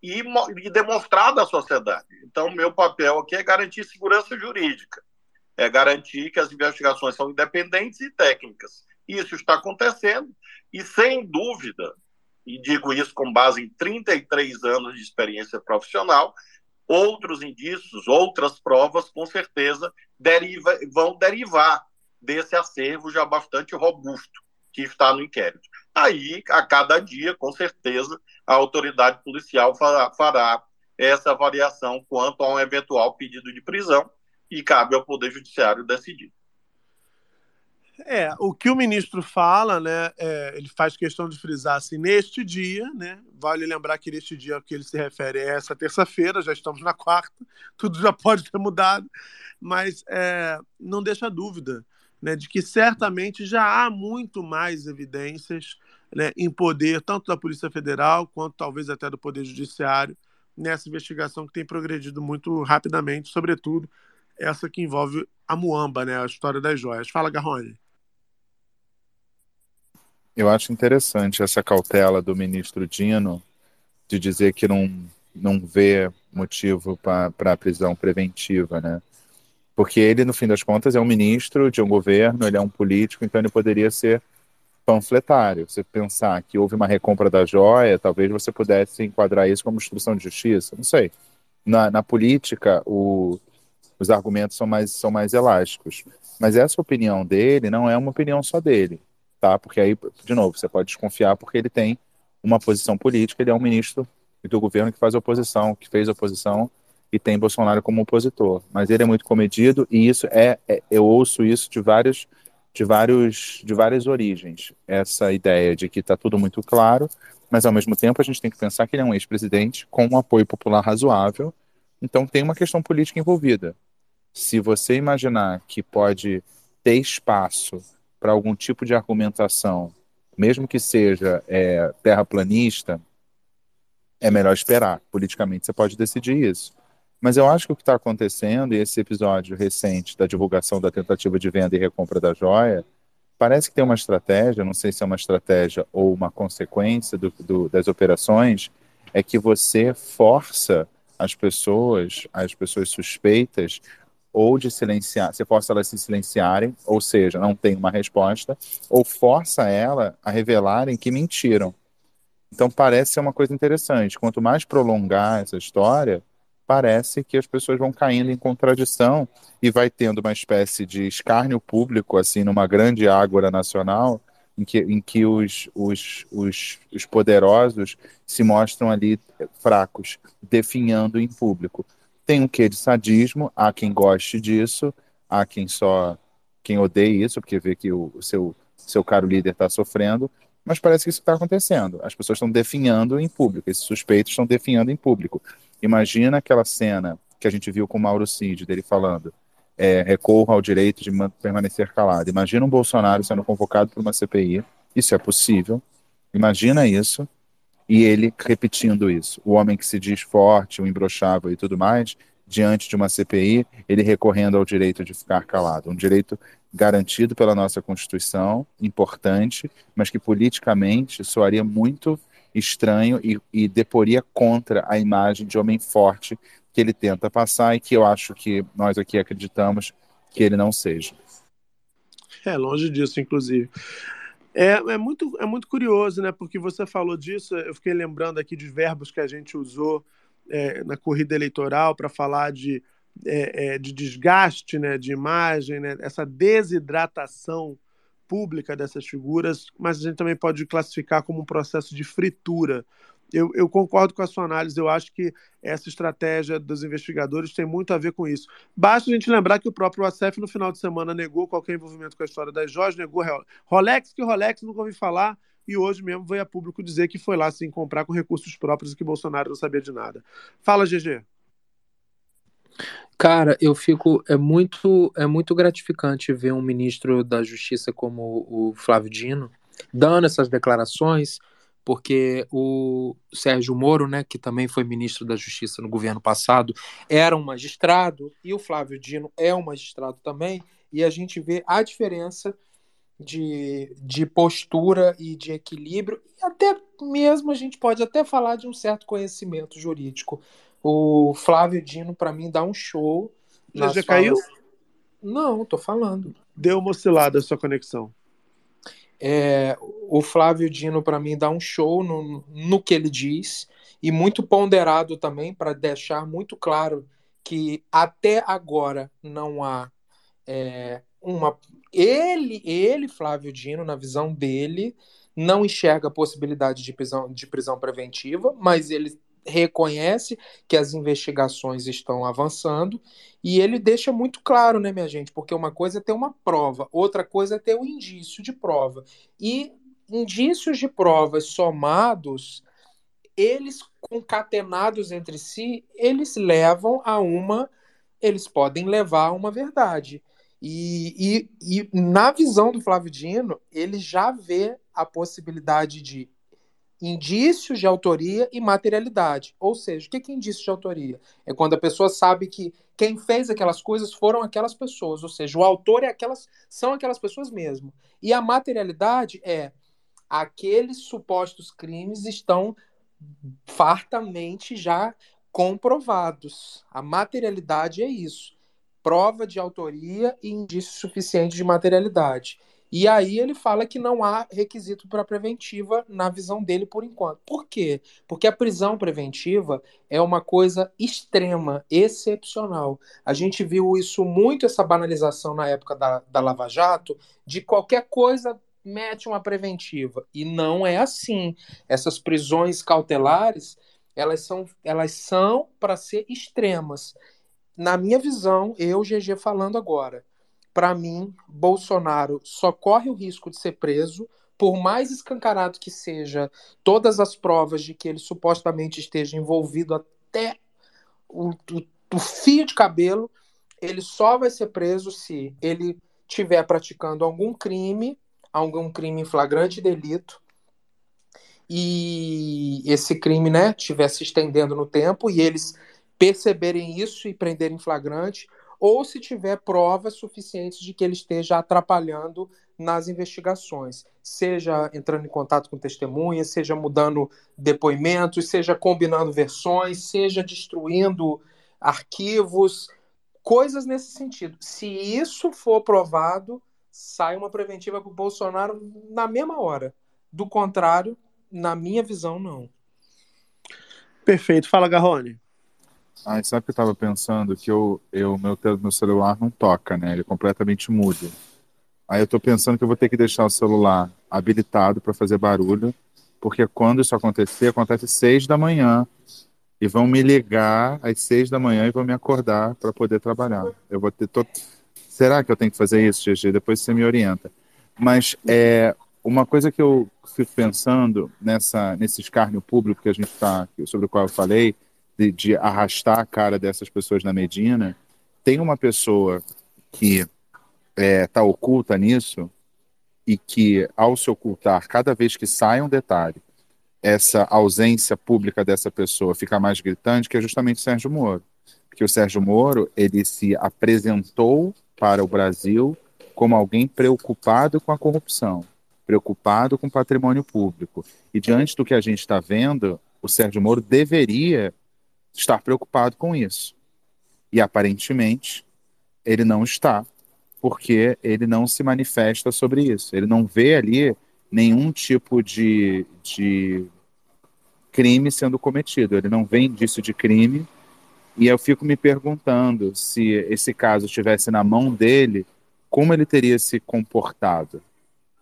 e, e demonstrada à sociedade. Então, meu papel aqui é garantir segurança jurídica, é garantir que as investigações são independentes e técnicas. Isso está acontecendo, e sem dúvida, e digo isso com base em 33 anos de experiência profissional, outros indícios, outras provas, com certeza, deriva, vão derivar desse acervo já bastante robusto que está no inquérito. Aí, a cada dia, com certeza, a autoridade policial fará, fará essa avaliação quanto a um eventual pedido de prisão e cabe ao Poder Judiciário decidir. É, o que o ministro fala, né, é, ele faz questão de frisar assim, neste dia, né, vale lembrar que neste dia que ele se refere é essa terça-feira, já estamos na quarta, tudo já pode ter mudado, mas é, não deixa dúvida né, de que certamente já há muito mais evidências né, em poder, tanto da Polícia Federal quanto talvez até do Poder Judiciário, nessa investigação que tem progredido muito rapidamente, sobretudo essa que envolve a Muamba, né, a história das joias. Fala, Garrone. Eu acho interessante essa cautela do ministro Dino de dizer que não, não vê motivo para a prisão preventiva, né? Porque ele, no fim das contas, é um ministro de um governo, ele é um político, então ele poderia ser panfletário. Você pensar que houve uma recompra da joia, talvez você pudesse enquadrar isso como obstrução de justiça, não sei. Na, na política, o, os argumentos são mais, são mais elásticos. Mas essa opinião dele não é uma opinião só dele, tá? Porque aí, de novo, você pode desconfiar porque ele tem uma posição política, ele é um ministro do governo que faz oposição, que fez oposição e tem Bolsonaro como opositor. Mas ele é muito comedido e isso é, é eu ouço isso de vários de vários de várias origens. Essa ideia de que está tudo muito claro, mas ao mesmo tempo a gente tem que pensar que ele é um ex-presidente com um apoio popular razoável. Então tem uma questão política envolvida. Se você imaginar que pode ter espaço para algum tipo de argumentação, mesmo que seja é, terraplanista, é melhor esperar. Politicamente você pode decidir isso. Mas eu acho que o que está acontecendo, e esse episódio recente da divulgação da tentativa de venda e recompra da joia, parece que tem uma estratégia, não sei se é uma estratégia ou uma consequência do, do, das operações, é que você força as pessoas, as pessoas suspeitas, ou de silenciar, você força elas se silenciarem, ou seja, não tem uma resposta, ou força ela a revelarem que mentiram. Então parece ser uma coisa interessante. Quanto mais prolongar essa história, parece que as pessoas vão caindo em contradição e vai tendo uma espécie de escárnio público, assim, numa grande ágora nacional, em que, em que os, os, os, os poderosos se mostram ali fracos, definhando em público. Tem um quê de sadismo, há quem goste disso, há quem só quem odeie isso, porque vê que o seu, seu caro líder está sofrendo, mas parece que isso está acontecendo. As pessoas estão definhando em público, esses suspeitos estão definhando em público. Imagina aquela cena que a gente viu com o Mauro Cid, dele falando, é, ao direito de permanecer calado. Imagina um Bolsonaro sendo convocado por uma CPI, isso é possível. Imagina isso, e ele repetindo isso. O homem que se diz forte, o imbrochável e tudo mais, diante de uma CPI, ele recorrendo ao direito de ficar calado, um direito garantido pela nossa Constituição, importante, mas que politicamente soaria muito estranho e, e deporia contra a imagem de homem forte que ele tenta passar e que eu acho que nós aqui acreditamos que ele não seja. É, longe disso, inclusive. É, é, muito, é muito curioso, né? Porque você falou disso, eu fiquei lembrando aqui de verbos que a gente usou é, na corrida eleitoral para falar de, é, é, de desgaste né, de imagem, né, essa desidratação pública dessas figuras, mas a gente também pode classificar como um processo de fritura. Eu, eu, concordo com a sua análise, eu acho que essa estratégia dos investigadores tem muito a ver com isso. Basta a gente lembrar que o próprio ACF no final de semana negou qualquer envolvimento com a história das joias, negou Rolex, que Rolex nunca ouvi falar, e hoje mesmo veio a público dizer que foi lá sim comprar com recursos próprios e que Bolsonaro não sabia de nada. Fala, GG. Cara, eu fico é muito é muito gratificante ver um ministro da Justiça como o Flávio Dino dando essas declarações, porque o Sérgio Moro, né, que também foi ministro da Justiça no governo passado, era um magistrado e o Flávio Dino é um magistrado também, e a gente vê a diferença de, de postura e de equilíbrio, e até mesmo a gente pode até falar de um certo conhecimento jurídico. O Flávio Dino, para mim, dá um show. Já, já caiu? Não, tô falando. Deu uma oscilada a sua conexão. É, o Flávio Dino, para mim, dá um show no, no que ele diz, e muito ponderado também, para deixar muito claro que até agora não há é, uma. Ele, ele, Flávio Dino, na visão dele, não enxerga a possibilidade de prisão, de prisão preventiva, mas ele reconhece que as investigações estão avançando e ele deixa muito claro, né, minha gente? Porque uma coisa é ter uma prova, outra coisa é ter o um indício de prova. E indícios de provas somados, eles concatenados entre si, eles levam a uma, eles podem levar a uma verdade. E, e, e na visão do Flávio Dino, ele já vê a possibilidade de indícios de autoria e materialidade. Ou seja, o que é indício de autoria? É quando a pessoa sabe que quem fez aquelas coisas foram aquelas pessoas, ou seja, o autor é aquelas, são aquelas pessoas mesmo. E a materialidade é aqueles supostos crimes estão fartamente já comprovados. A materialidade é isso. Prova de autoria e indício suficiente de materialidade. E aí ele fala que não há requisito para preventiva na visão dele por enquanto. Por quê? Porque a prisão preventiva é uma coisa extrema, excepcional. A gente viu isso muito, essa banalização na época da, da Lava Jato, de qualquer coisa mete uma preventiva. E não é assim. Essas prisões cautelares, elas são, elas são para ser extremas. Na minha visão, eu, GG, falando agora, para mim, Bolsonaro só corre o risco de ser preso, por mais escancarado que seja todas as provas de que ele supostamente esteja envolvido até o, o, o fio de cabelo, ele só vai ser preso se ele estiver praticando algum crime, algum crime em flagrante delito, e esse crime, né, estiver se estendendo no tempo e eles perceberem isso e prenderem em flagrante, ou se tiver provas suficientes de que ele esteja atrapalhando nas investigações, seja entrando em contato com testemunhas, seja mudando depoimentos, seja combinando versões, seja destruindo arquivos, coisas nesse sentido. Se isso for provado, sai uma preventiva para o Bolsonaro na mesma hora. Do contrário, na minha visão, não. Perfeito. Fala, Garrone. Ai, sabe o que eu tava pensando? Que eu, eu, meu, meu celular não toca, né? Ele é completamente mudo. Aí eu tô pensando que eu vou ter que deixar o celular habilitado para fazer barulho, porque quando isso acontecer, acontece seis da manhã e vão me ligar às seis da manhã e vão me acordar para poder trabalhar. Eu vou ter todo... Será que eu tenho que fazer isso, GG? Depois você me orienta. Mas é uma coisa que eu fico pensando nessa nesse escárnio público que a gente está sobre o qual eu falei de, de arrastar a cara dessas pessoas na Medina, tem uma pessoa que está é, tá oculta nisso e que, ao se ocultar, cada vez que sai um detalhe, essa ausência pública dessa pessoa fica mais gritante, que é justamente Sérgio Moro. que o Sérgio Moro ele se apresentou para o Brasil como alguém preocupado com a corrupção, preocupado com o patrimônio público. E diante do que a gente está vendo, o Sérgio Moro deveria estar preocupado com isso. E aparentemente ele não está, porque ele não se manifesta sobre isso. Ele não vê ali nenhum tipo de, de crime sendo cometido. Ele não vê indício de crime e eu fico me perguntando se esse caso estivesse na mão dele, como ele teria se comportado?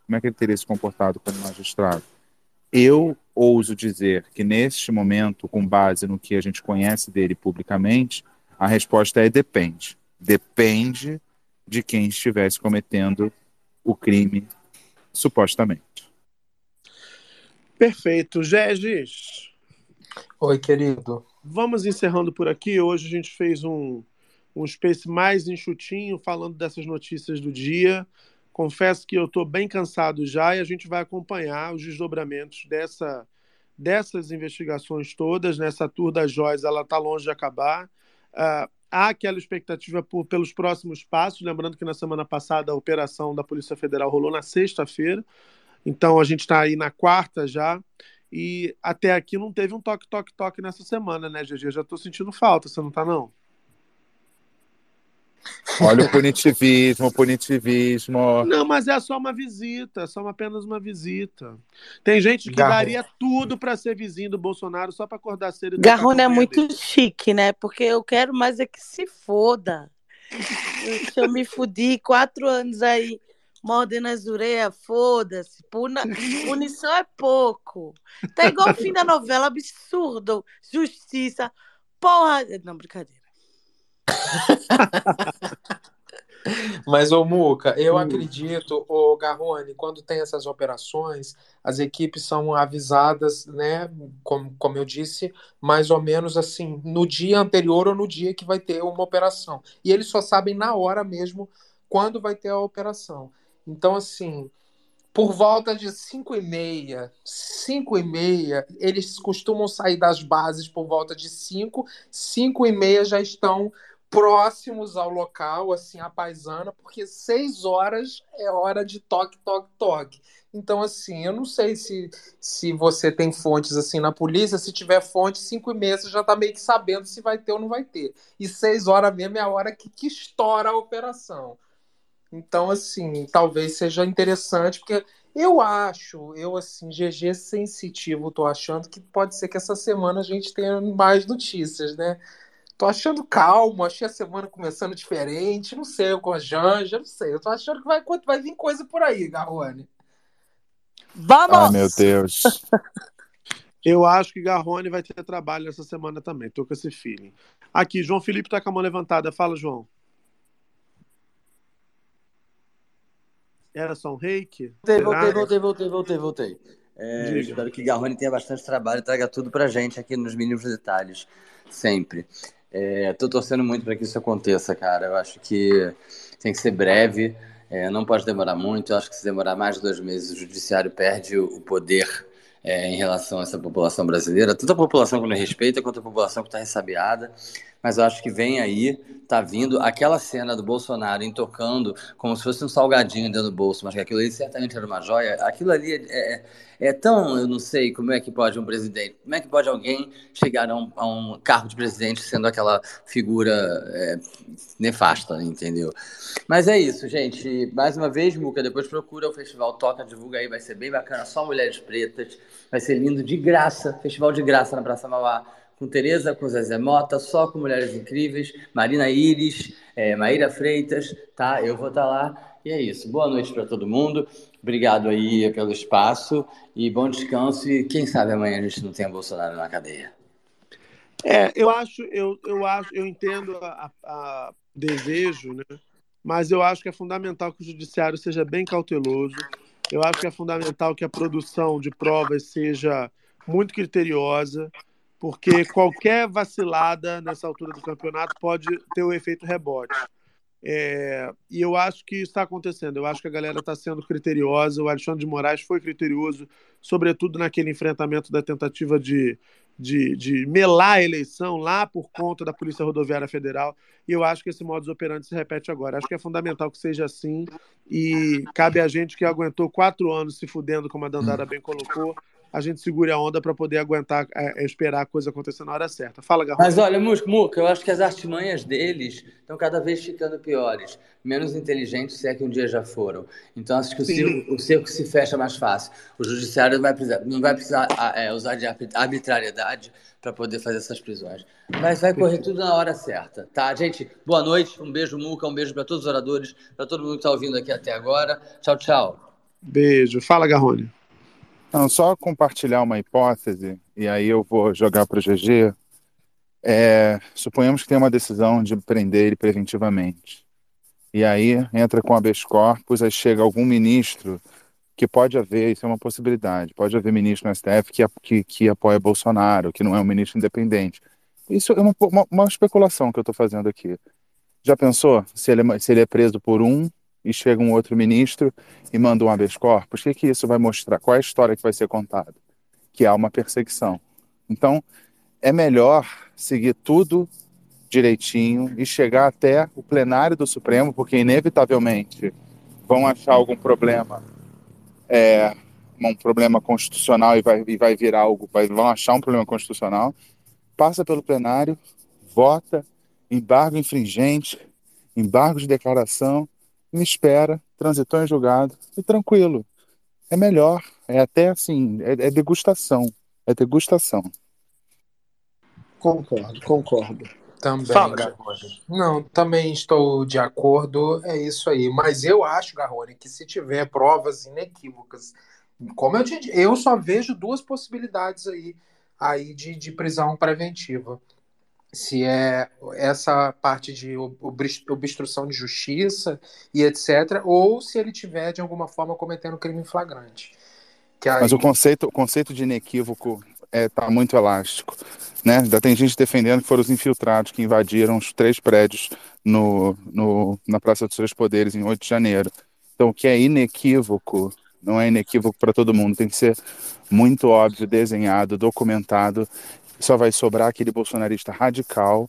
Como é que ele teria se comportado como magistrado? Eu ouso dizer que neste momento, com base no que a gente conhece dele publicamente, a resposta é depende. Depende de quem estivesse cometendo o crime, supostamente. Perfeito. Gegis. Oi, querido. Vamos encerrando por aqui. Hoje a gente fez um, um space mais enxutinho, falando dessas notícias do dia. Confesso que eu estou bem cansado já e a gente vai acompanhar os desdobramentos dessa, dessas investigações todas. Nessa tour das joias, ela está longe de acabar. Uh, há aquela expectativa por, pelos próximos passos. Lembrando que na semana passada a operação da Polícia Federal rolou na sexta-feira. Então a gente está aí na quarta já. E até aqui não teve um toque, toque, toque nessa semana, né, GG? Já tô sentindo falta, você não tá, não? Olha o punitivismo, o punitivismo. Não, mas é só uma visita, é só apenas uma visita. Tem gente que Garrone. daria tudo para ser vizinho do Bolsonaro só para acordar cedo e Garrone é muito chique, né? Porque eu quero mais é que se foda. Se eu me fudi quatro anos aí mordendo as orelhas, foda-se. Puna... Punição é pouco. Tá igual o fim da novela, absurdo. Justiça. Porra. Não, brincadeira. Mas, ô Muca, eu Hum. acredito, ô Garrone, quando tem essas operações, as equipes são avisadas, né? Como, como eu disse, mais ou menos assim, no dia anterior ou no dia que vai ter uma operação. E eles só sabem na hora mesmo quando vai ter a operação. Então, assim, por volta de 5 e meia, 5 e meia, eles costumam sair das bases por volta de 5, 5 e meia já estão próximos ao local, assim, a paisana, porque 6 horas é hora de toque, toque, toque. Então, assim, eu não sei se, se você tem fontes assim na polícia, se tiver fonte, 5 e meia você já tá meio que sabendo se vai ter ou não vai ter. E 6 horas mesmo é a hora que, que estoura a operação. Então, assim, talvez seja interessante, porque eu acho, eu, assim, GG sensitivo, tô achando que pode ser que essa semana a gente tenha mais notícias, né? Tô achando calmo, achei a semana começando diferente, não sei, eu com a Janja, não sei. Eu tô achando que vai, vai vir coisa por aí, Garrone. Vamos! Ai, meu Deus. Eu acho que Garrone vai ter trabalho essa semana também. Tô com esse feeling. Aqui, João Felipe tá com a mão levantada. Fala, João. Era só um reiki? Voltei, voltei, voltei, voltei, voltei, voltei. É, espero que Garrone tenha bastante trabalho e traga tudo pra gente aqui nos mínimos detalhes, sempre. É, tô torcendo muito para que isso aconteça, cara. Eu acho que tem que ser breve, é, não pode demorar muito. Eu acho que se demorar mais de dois meses, o judiciário perde o poder é, em relação a essa população brasileira, tanto a população que não respeita quanto a população que está ressabiada. Mas eu acho que vem aí, tá vindo aquela cena do Bolsonaro intocando como se fosse um salgadinho dentro do bolso, mas que aquilo ali certamente era uma joia. Aquilo ali é, é, tão, eu não sei como é que pode um presidente, como é que pode alguém chegar a um, a um cargo de presidente sendo aquela figura é, nefasta, entendeu? Mas é isso, gente. Mais uma vez, Muca, depois procura o festival Toca, divulga aí, vai ser bem bacana, só mulheres pretas, vai ser lindo, de graça, festival de graça na Praça Mauá, com Tereza, com Zezé Mota, só com mulheres incríveis, Marina Iris, é, Maíra Freitas, tá? Eu vou estar lá. E é isso. Boa noite para todo mundo. Obrigado aí pelo espaço e bom descanso. E quem sabe amanhã a gente não tenha Bolsonaro na cadeia. É, eu acho, eu, eu acho, eu entendo a, a desejo, né? Mas eu acho que é fundamental que o judiciário seja bem cauteloso. Eu acho que é fundamental que a produção de provas seja muito criteriosa, porque qualquer vacilada nessa altura do campeonato pode ter o efeito rebote. É, e eu acho que está acontecendo. Eu acho que a galera está sendo criteriosa. O Alexandre de Moraes foi criterioso, sobretudo naquele enfrentamento da tentativa de, de, de melar a eleição lá por conta da Polícia Rodoviária Federal. E eu acho que esse modus operandi se repete agora. Acho que é fundamental que seja assim. E cabe a gente que aguentou quatro anos se fudendo, como a Dandara bem colocou, a gente segure a onda para poder aguentar, é, é, esperar a coisa acontecer na hora certa. Fala, Garrone. Mas olha, Muca, eu acho que as artimanhas deles estão cada vez ficando piores, menos inteligentes, se é que um dia já foram. Então acho que o circo, o circo, se fecha mais fácil. O judiciário não vai precisar, não vai precisar é, usar de arbitrariedade para poder fazer essas prisões. Mas vai correr tudo na hora certa, tá? Gente, boa noite, um beijo, Muca, um beijo para todos os oradores, para todo mundo que está ouvindo aqui até agora. Tchau, tchau. Beijo. Fala, Garrone. Não, só compartilhar uma hipótese, e aí eu vou jogar para o GG. É, suponhamos que tem uma decisão de prender ele preventivamente. E aí entra com habeas corpus, aí chega algum ministro que pode haver, isso é uma possibilidade, pode haver ministro no STF que, que, que apoia Bolsonaro, que não é um ministro independente. Isso é uma, uma, uma especulação que eu estou fazendo aqui. Já pensou se ele, é, se ele é preso por um e chega um outro ministro e manda um habeas corpus, o que, que isso vai mostrar? Qual é a história que vai ser contada? Que há uma perseguição. Então, é melhor seguir tudo direitinho e chegar até o plenário do Supremo, porque inevitavelmente vão achar algum problema, é, um problema constitucional e vai, e vai virar algo, vai, vão achar um problema constitucional, passa pelo plenário, vota, embargo infringente, embargo de declaração, me espera, transitou em julgado e tranquilo. É melhor, é até assim, é, é degustação, é degustação. Concordo, concordo. Também, Fala, Garrone. Não, também estou de acordo, é isso aí. Mas eu acho, Garrone, que se tiver provas inequívocas, como eu te eu só vejo duas possibilidades aí, aí de, de prisão preventiva se é essa parte de obstrução de justiça e etc., ou se ele tiver de alguma forma cometendo crime flagrante. Aí... Mas o conceito, o conceito de inequívoco está é, tá muito elástico. Né? Ainda tem gente defendendo que foram os infiltrados que invadiram os três prédios no, no, na Praça dos Três Poderes em 8 de janeiro. Então, o que é inequívoco não é inequívoco para todo mundo, tem que ser muito óbvio, desenhado, documentado só vai sobrar aquele bolsonarista radical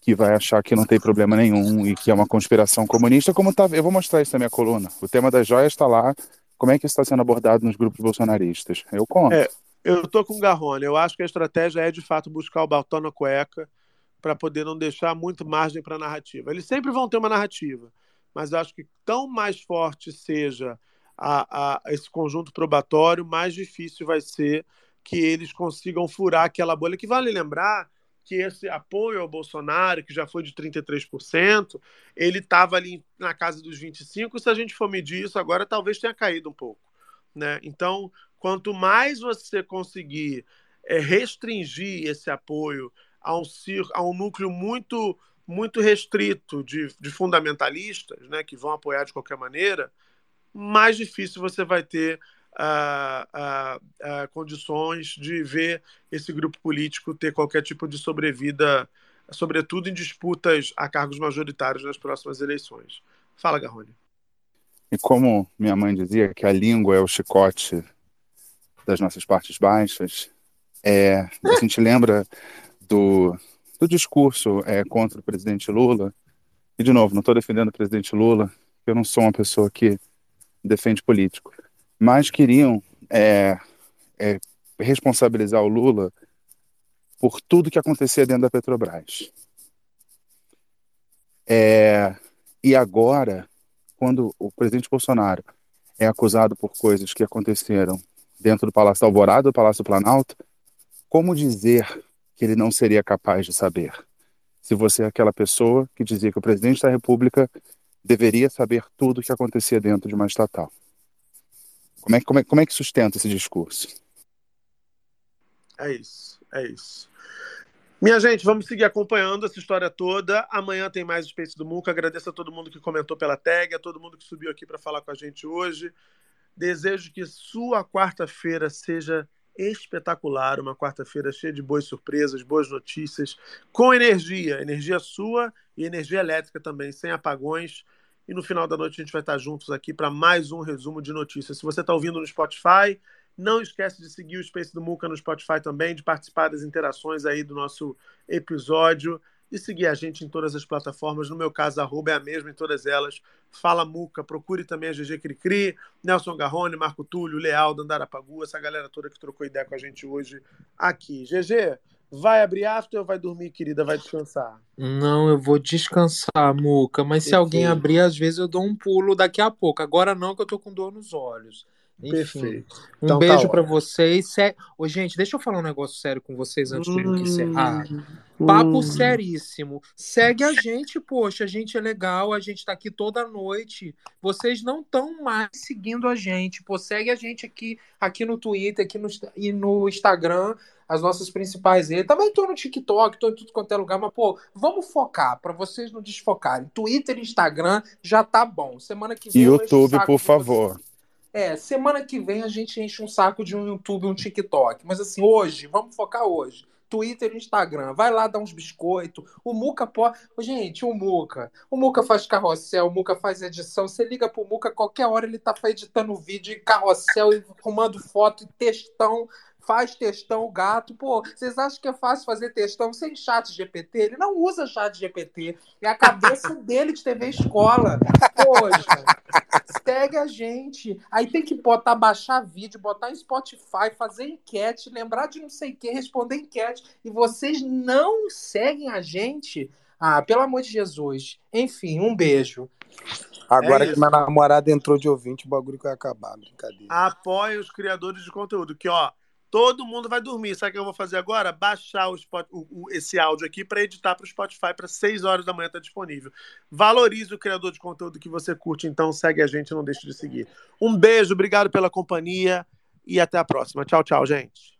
que vai achar que não tem problema nenhum e que é uma conspiração comunista, como tá, eu vou mostrar isso na minha coluna. O tema das joias está lá. Como é que está sendo abordado nos grupos bolsonaristas? Eu conto. É, eu tô com o Garrone. Eu acho que a estratégia é de fato buscar o batom na cueca para poder não deixar muito margem para narrativa. Eles sempre vão ter uma narrativa, mas eu acho que tão mais forte seja a, a, esse conjunto probatório, mais difícil vai ser que eles consigam furar aquela bolha. Que vale lembrar que esse apoio ao Bolsonaro, que já foi de 33%, ele estava ali na casa dos 25%. Se a gente for medir isso agora, talvez tenha caído um pouco. Né? Então, quanto mais você conseguir é, restringir esse apoio a um, a um núcleo muito muito restrito de, de fundamentalistas, né, que vão apoiar de qualquer maneira, mais difícil você vai ter a, a, a condições de ver esse grupo político ter qualquer tipo de sobrevida, sobretudo em disputas a cargos majoritários nas próximas eleições. Fala, Garrone. E como minha mãe dizia que a língua é o chicote das nossas partes baixas, é, a gente lembra do, do discurso é, contra o presidente Lula. E, de novo, não estou defendendo o presidente Lula, eu não sou uma pessoa que defende político mas queriam é, é, responsabilizar o Lula por tudo que acontecia dentro da Petrobras. É, e agora, quando o presidente Bolsonaro é acusado por coisas que aconteceram dentro do Palácio da Alvorada, do Palácio Planalto, como dizer que ele não seria capaz de saber? Se você é aquela pessoa que dizia que o presidente da República deveria saber tudo o que acontecia dentro de uma estatal. Como é, como, é, como é que sustenta esse discurso? É isso, é isso. Minha gente, vamos seguir acompanhando essa história toda. Amanhã tem mais Space do Muca. Agradeço a todo mundo que comentou pela tag, a todo mundo que subiu aqui para falar com a gente hoje. Desejo que sua quarta-feira seja espetacular, uma quarta-feira cheia de boas surpresas, boas notícias, com energia, energia sua e energia elétrica também, sem apagões. E no final da noite a gente vai estar juntos aqui para mais um resumo de notícias. Se você está ouvindo no Spotify, Não esquece de seguir o Space do Muca no Spotify também, de participar das interações aí do nosso episódio e seguir a gente em todas as plataformas. No meu caso, arroba é a mesma em todas elas. Fala Muca, procure também a GG Cricri, Nelson Garrone, Marco Túlio, Leal, Dandara Pagu, essa galera toda que trocou ideia com a gente hoje aqui. GG, vai abrir after ou vai dormir, querida? Vai descansar? Não, eu vou descansar, Muca. Mas se alguém Perfeito. abrir, às vezes eu dou um pulo daqui a pouco. Agora não, que eu tô com dor nos olhos. Enfim, Perfeito. um Então tá beijo pra ótimo. vocês. Sé... Ô, gente, deixa eu falar um negócio sério com vocês antes de Hum, encerrar. Papo hum. seríssimo. Segue a gente, poxa, a gente é legal, a gente tá aqui toda noite. Vocês não estão mais seguindo a gente. Pô, segue a gente aqui, aqui no Twitter, aqui no, e no Instagram, as nossas principais redes. Também tô no TikTok, tô em tudo quanto é lugar, mas, pô, vamos focar, pra vocês não desfocarem. Twitter e Instagram já tá bom. Semana que vem YouTube, por favor. é, semana que vem a gente enche um saco de um YouTube, um TikTok. Mas assim, hoje, vamos focar hoje. Twitter e Instagram. Vai lá dar uns biscoitos. O Muca pode. Gente, o Muca. O Muca faz carrossel, o Muca faz edição. Você liga pro Muca, qualquer hora ele tá editando vídeo em carrossel e arrumando foto e textão. Faz textão, gato. Pô, vocês acham que é fácil fazer textão sem chat GPT? Ele não usa chat GPT. É a cabeça dele de TV escola. Poxa, segue a gente. Aí tem que botar, baixar vídeo, botar em Spotify, fazer enquete, lembrar de não sei o que, responder enquete. E vocês não seguem a gente? Ah, pelo amor de Jesus. Enfim, um beijo. É É. Agora que minha namorada entrou de ouvinte, o bagulho que vai acabar. Brincadeira. Apoie os criadores de conteúdo, que ó, todo mundo vai dormir. Sabe o que eu vou fazer agora? Baixar o Spot- o- o- esse áudio aqui para editar para o Spotify para 6 horas da manhã tá disponível. Valorize o criador de conteúdo que você curte, então segue a gente, não deixe de seguir. Um beijo, obrigado pela companhia e até a próxima. Tchau, tchau, gente.